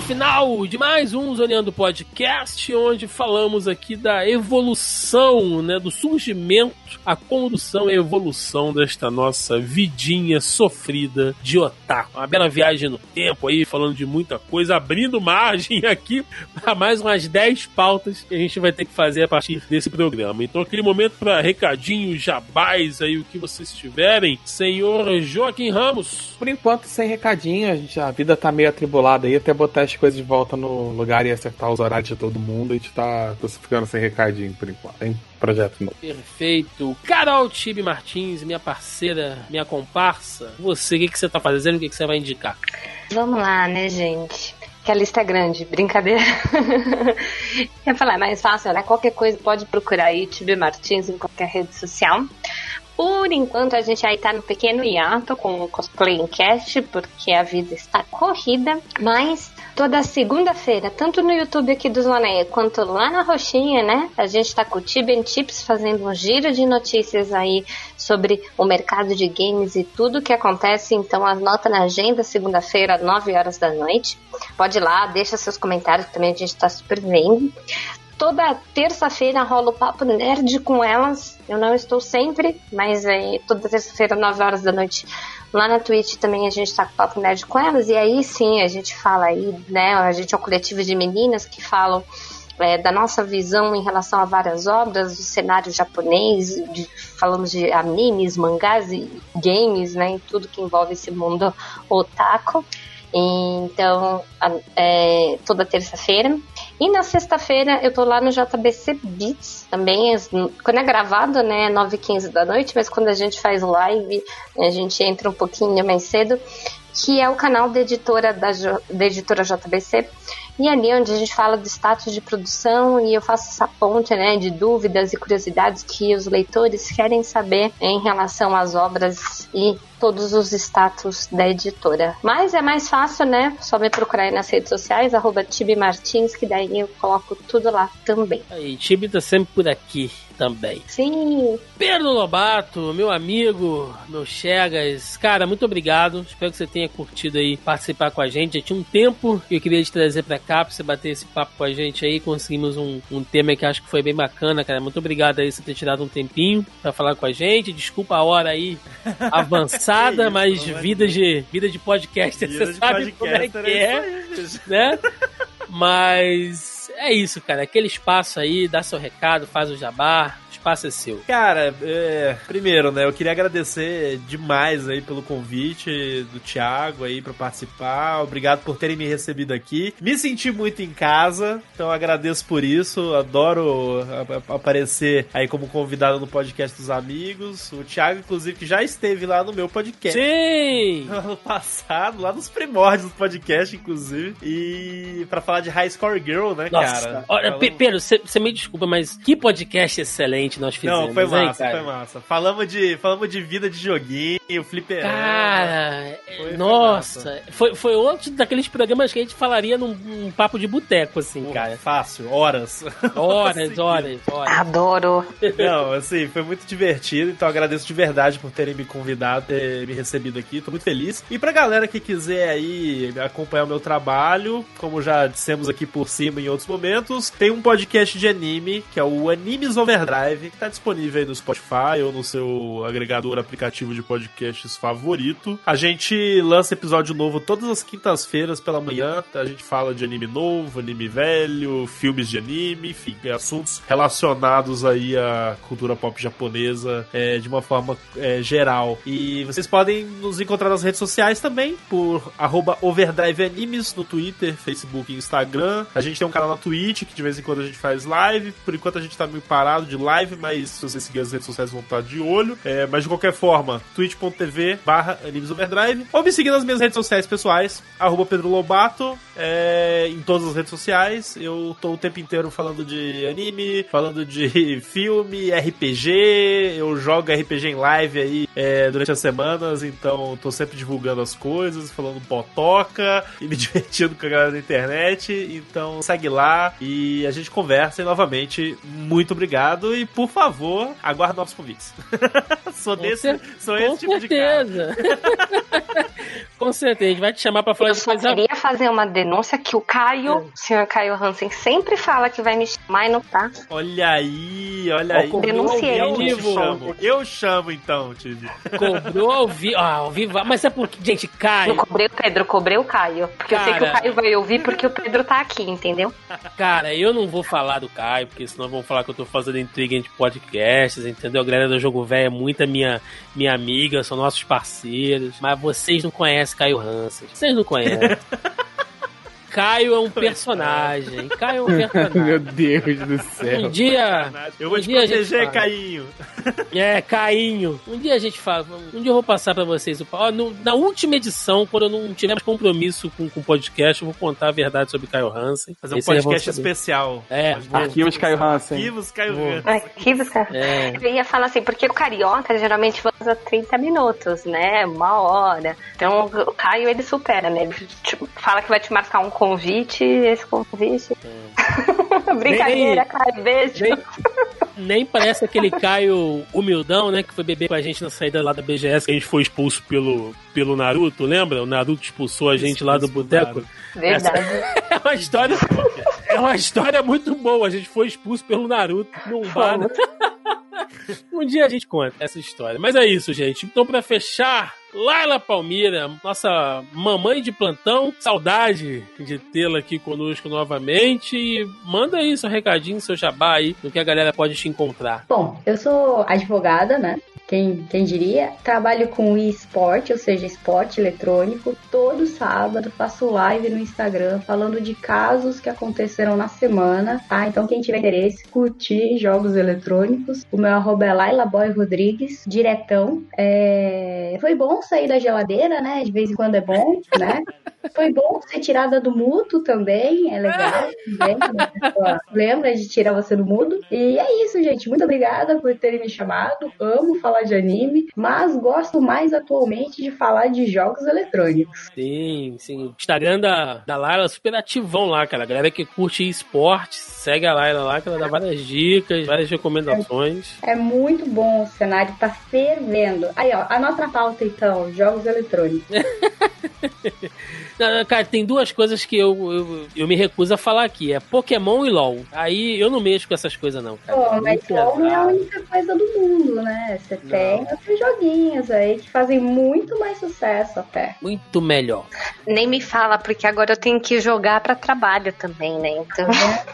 Final de mais um Zoneando Podcast, onde falamos aqui da evolução, né, do surgimento, a condução e a evolução desta nossa vidinha sofrida de otaku. Uma bela viagem no tempo aí, falando de muita coisa, abrindo margem aqui para mais umas 10 pautas que a gente vai ter que fazer a partir desse programa. Então, aquele momento para recadinhos, jabás aí, o que vocês tiverem. Senhor Joaquim Ramos. Por enquanto, sem recadinho, a, gente, a vida tá meio atribulada aí, até botar as coisas de volta no lugar e acertar os horários de todo mundo, a gente tá tô ficando sem recadinho por enquanto. Tem projeto novo. Perfeito. Carol Tibe Martins, minha parceira, minha comparsa. Você, o que, que você tá fazendo? O que, que você vai indicar? Vamos lá, né, gente? Que a lista é grande, brincadeira. Eu falar, é mais fácil, né? Qualquer coisa pode procurar aí, Tibi Martins em qualquer rede social. Por enquanto, a gente aí tá no pequeno hiato com o Cosplay em Cast, porque a vida está corrida, mas toda segunda-feira, tanto no YouTube aqui do Zoneia quanto lá na Roxinha, né? A gente tá com o Tiben Tips fazendo um giro de notícias aí sobre o mercado de games e tudo que acontece. Então anota na agenda segunda-feira, 9 horas da noite. Pode ir lá, deixa seus comentários que também a gente tá super vendo. Toda terça-feira rola o Papo Nerd com elas. Eu não estou sempre, mas é, toda terça-feira, 9 horas da noite, lá na Twitch também a gente tá com Papo Nerd com elas. E aí sim a gente fala aí, né? A gente é um coletivo de meninas que falam é, da nossa visão em relação a várias obras, do cenário japonês, de, falamos de animes, mangás e games, né? E tudo que envolve esse mundo otaku. Então, é, toda terça-feira. E na sexta-feira eu tô lá no JBC Beats também. Quando é gravado, né, 9h15 da noite, mas quando a gente faz live, a gente entra um pouquinho mais cedo. Que é o canal da editora, da, da editora JBC. E ali é onde a gente fala do status de produção e eu faço essa ponte né, de dúvidas e curiosidades que os leitores querem saber em relação às obras e todos os status da editora. Mas é mais fácil, né? Só me procurar aí nas redes sociais, arroba Tibi Martins, que daí eu coloco tudo lá também. Aí, Tibi tá sempre por aqui também. Sim, Pedro Lobato, meu amigo, meu Chegas, cara, muito obrigado. Espero que você tenha curtido aí participar com a gente. Já tinha um tempo que eu queria te trazer pra cá pra você bater esse papo com a gente aí. Conseguimos um, um tema que acho que foi bem bacana, cara. Muito obrigado aí por você ter tirado um tempinho pra falar com a gente. Desculpa a hora aí avançada, Isso, mas vida de vida de podcaster, Vida você de sabe como é que podcaster, é é aí, né? Mas é isso, cara. Aquele espaço aí, dá seu recado, faz o jabá, espaço é seu. Cara, é, primeiro, né, eu queria agradecer demais aí pelo convite do Thiago aí pra participar. Obrigado por terem me recebido aqui. Me senti muito em casa, então agradeço por isso. Adoro aparecer aí como convidado no podcast dos amigos. O Thiago, inclusive, que já esteve lá no meu podcast. Sim! ano passado, lá nos primórdios do podcast, inclusive. E pra falar de High Score Girl, né, Nossa, cara? olha, Pe- Pedro, você me desculpa, mas que podcast excelente nós fizemos, Não, foi hein, massa, cara? foi massa. Falamos de, falamos de vida de joguinho, fliperama. Cara, Foi- foi nossa, foi, foi outro daqueles programas que a gente falaria num, num papo de boteco, assim, Porra, cara. Fácil, horas. Horas, horas, horas. adoro. Não, assim, foi muito divertido, então agradeço de verdade por terem me convidado, ter me recebido aqui, tô muito feliz. E pra galera que quiser aí acompanhar o meu trabalho, como já dissemos aqui por cima em outros momentos, tem um podcast de anime, que é o Animes Overdrive, que tá disponível aí no Spotify ou no seu agregador aplicativo de podcasts favorito. A gente lança episódio novo todas as quintas-feiras pela manhã, a gente fala de anime novo, anime velho, filmes de anime, enfim, assuntos relacionados aí à cultura pop japonesa é, de uma forma é, geral. E vocês podem nos encontrar nas redes sociais também, por arroba Overdrive Animes no Twitter, Facebook e Instagram. A gente tem um canal na Twitch, que de vez em quando a gente faz live. Por enquanto a gente tá meio parado de live, mas se vocês seguirem as redes sociais vão estar de olho. É, mas de qualquer forma, twitch.tv barra. Ou me seguir nas minhas redes sociais pessoais, arroba Pedro Lobato, é, em todas as redes sociais. Eu tô o tempo inteiro falando de anime, falando de filme, RPG. Eu jogo RPG em live aí é, durante as semanas, então tô sempre divulgando as coisas, falando potoca e me divertindo com a galera da internet. Então segue lá e a gente conversa. E novamente, muito obrigado. E por favor, aguarde novos convites. sou Com desse, cer- sou Com esse tipo de cara. certeza. Com certeza, a gente vai te chamar pra falar Eu de só coisa queria fazer uma denúncia que o Caio, o senhor Caio Hansen, sempre fala que vai me chamar e não tá. Olha aí, olha aí. cobrou Denunciei. Eu vivo. chamo, eu chamo então, Tibi. Cobrou ao vivo. Ah, ao vivo. Mas é porque, gente, Não Caio, cobrei o Pedro, cobrei o Caio. Porque eu sei que o Cara. Caio vai ouvir porque o Pedro tá aqui, entendeu? cara, eu não vou falar do Caio, porque senão vão falar que eu tô fazendo intriga entre podcasts, entendeu? A galera do Jogo Velho é muita minha, minha amiga, são nossos parceiros. Mas vocês não conhecem Caio Hansen. Vocês não conhecem. Caio é um personagem. Caio é um Meu personagem. Deus do céu. Um dia. Eu vou um te proteger. Cainho. É, Cainho. Um dia a gente fala. Um dia eu vou passar pra vocês. o pa- ó, no- na última edição, quando eu não tiver mais compromisso com com o podcast, eu vou contar a verdade sobre Caio Hansen. Fazer um Esse podcast especial. É. Arquivos Caio Hansen. Arquivos Caio Vou. Hansen. Arquivos, cara. É. Eu ia falar assim, porque o carioca geralmente usa 30 minutos, né? Uma hora. Então o Caio ele supera, né? Ele te- fala que vai te marcar um convite, esse convite. Brincadeira, Caio, beijo. Nem, nem parece aquele Caio humildão, né? Que foi beber com a gente na saída lá da BGS, que a gente foi expulso pelo, pelo Naruto, lembra? O Naruto expulsou a gente lá do boteco. Verdade. É uma história. É uma história muito boa. A gente foi expulso pelo Naruto num bar. né? Um dia a gente conta essa história. Mas é isso, gente. Então, pra fechar, Laila Palmira, nossa mamãe de plantão, saudade de tê-la aqui conosco novamente. E manda aí seu recadinho, seu jabá aí, no que a galera pode te encontrar. Bom, eu sou advogada, né? Quem, quem diria? Trabalho com esporte, ou seja, esporte eletrônico. Todo sábado faço live no Instagram falando de casos que aconteceram na semana, tá? Então, quem tiver interesse, curtir jogos eletrônicos. O meu arroba é Laila Boy Rodrigues, diretão. É... Foi bom sair da geladeira, né? De vez em quando é bom, né? Foi bom ser tirada do mudo também, é legal. também, Lembra de tirar você do mudo. E é isso, gente. Muito obrigada por terem me chamado. Amo falar de anime, mas gosto mais atualmente de falar de jogos eletrônicos. Sim, sim. O Instagram da, da Laila é super ativão lá, cara. A galera que curte esporte, segue a Laila lá, que ela dá várias dicas, várias recomendações. É muito bom, o cenário tá fervendo. Aí, ó, anota a pauta então, jogos eletrônicos. Cara, tem duas coisas que eu, eu, eu me recuso a falar aqui: é Pokémon e LOL. Aí eu não mexo com essas coisas, não. Cara. Pô, É mas LOL não é a única coisa do mundo, né? Você tem outros joguinhos aí que fazem muito mais sucesso até. Muito melhor. Nem me fala, porque agora eu tenho que jogar pra trabalho também, né? Então.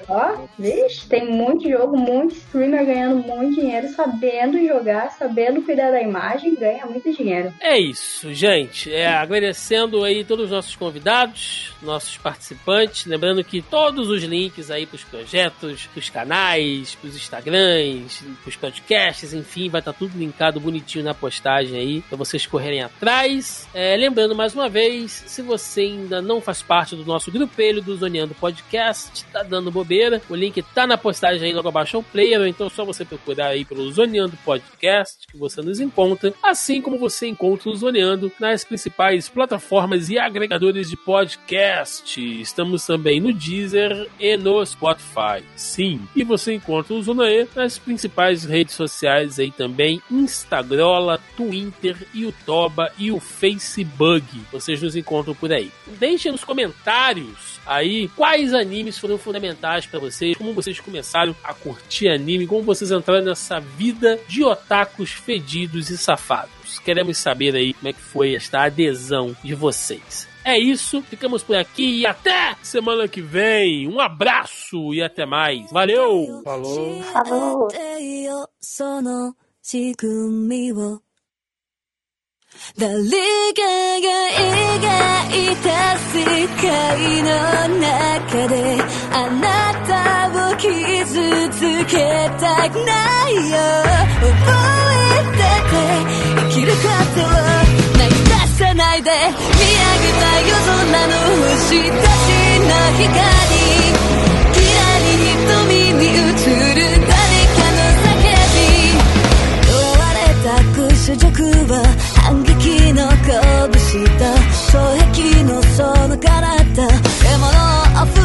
Ó, vixe, tem muito jogo, muito streamer ganhando muito dinheiro, sabendo jogar, sabendo cuidar da imagem, ganha muito dinheiro. É isso, gente. É, agradecendo aí todos os nossos convidados, nossos participantes. Lembrando que todos os links aí pros projetos, pros canais, pros Instagrams, pros podcasts, enfim, vai estar tudo linkado bonitinho na postagem aí, pra vocês correrem atrás. É, lembrando mais uma vez, se você ainda não faz parte do nosso grupelho do Zoneando Podcast, tá dando bobeira, o link tá na postagem aí logo abaixo ao player, ou então é só você procurar aí pelo Zoneando Podcast, que você nos encontra, assim como você encontra o Zoneando nas principais plataformas e agregadores de podcast. Estamos também no Deezer e no Spotify. Sim, e você encontra o Zona E nas principais redes sociais aí também, Instagrola, Twitter, Youtoba e o Facebook. Vocês nos encontram por aí. Deixem nos comentários aí quais animes foram fundamentais pra vocês, como vocês começaram a curtir anime, como vocês entraram nessa vida de otakus fedidos e safados. Queremos saber aí como é que foi esta adesão de vocês. É isso, ficamos por aqui e até semana que vem. Um abraço e até mais. Valeu! Falou. Falou. 仕組みを誰かが描いた世界の中であなたを傷つけたくないよ覚えてて生きることを投げ出さないで見上げた夜空の星たちの光た屈辱は反撃の拳と障壁のその体獲物を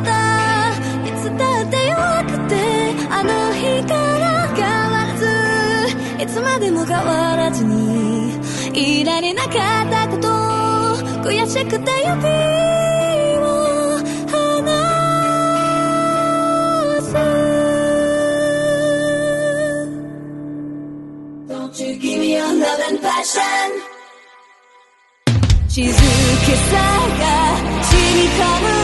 たいつだって弱くてあの日から変わらずいつまでも変わらずにいられなかったこと悔しくて指静けさが染み込む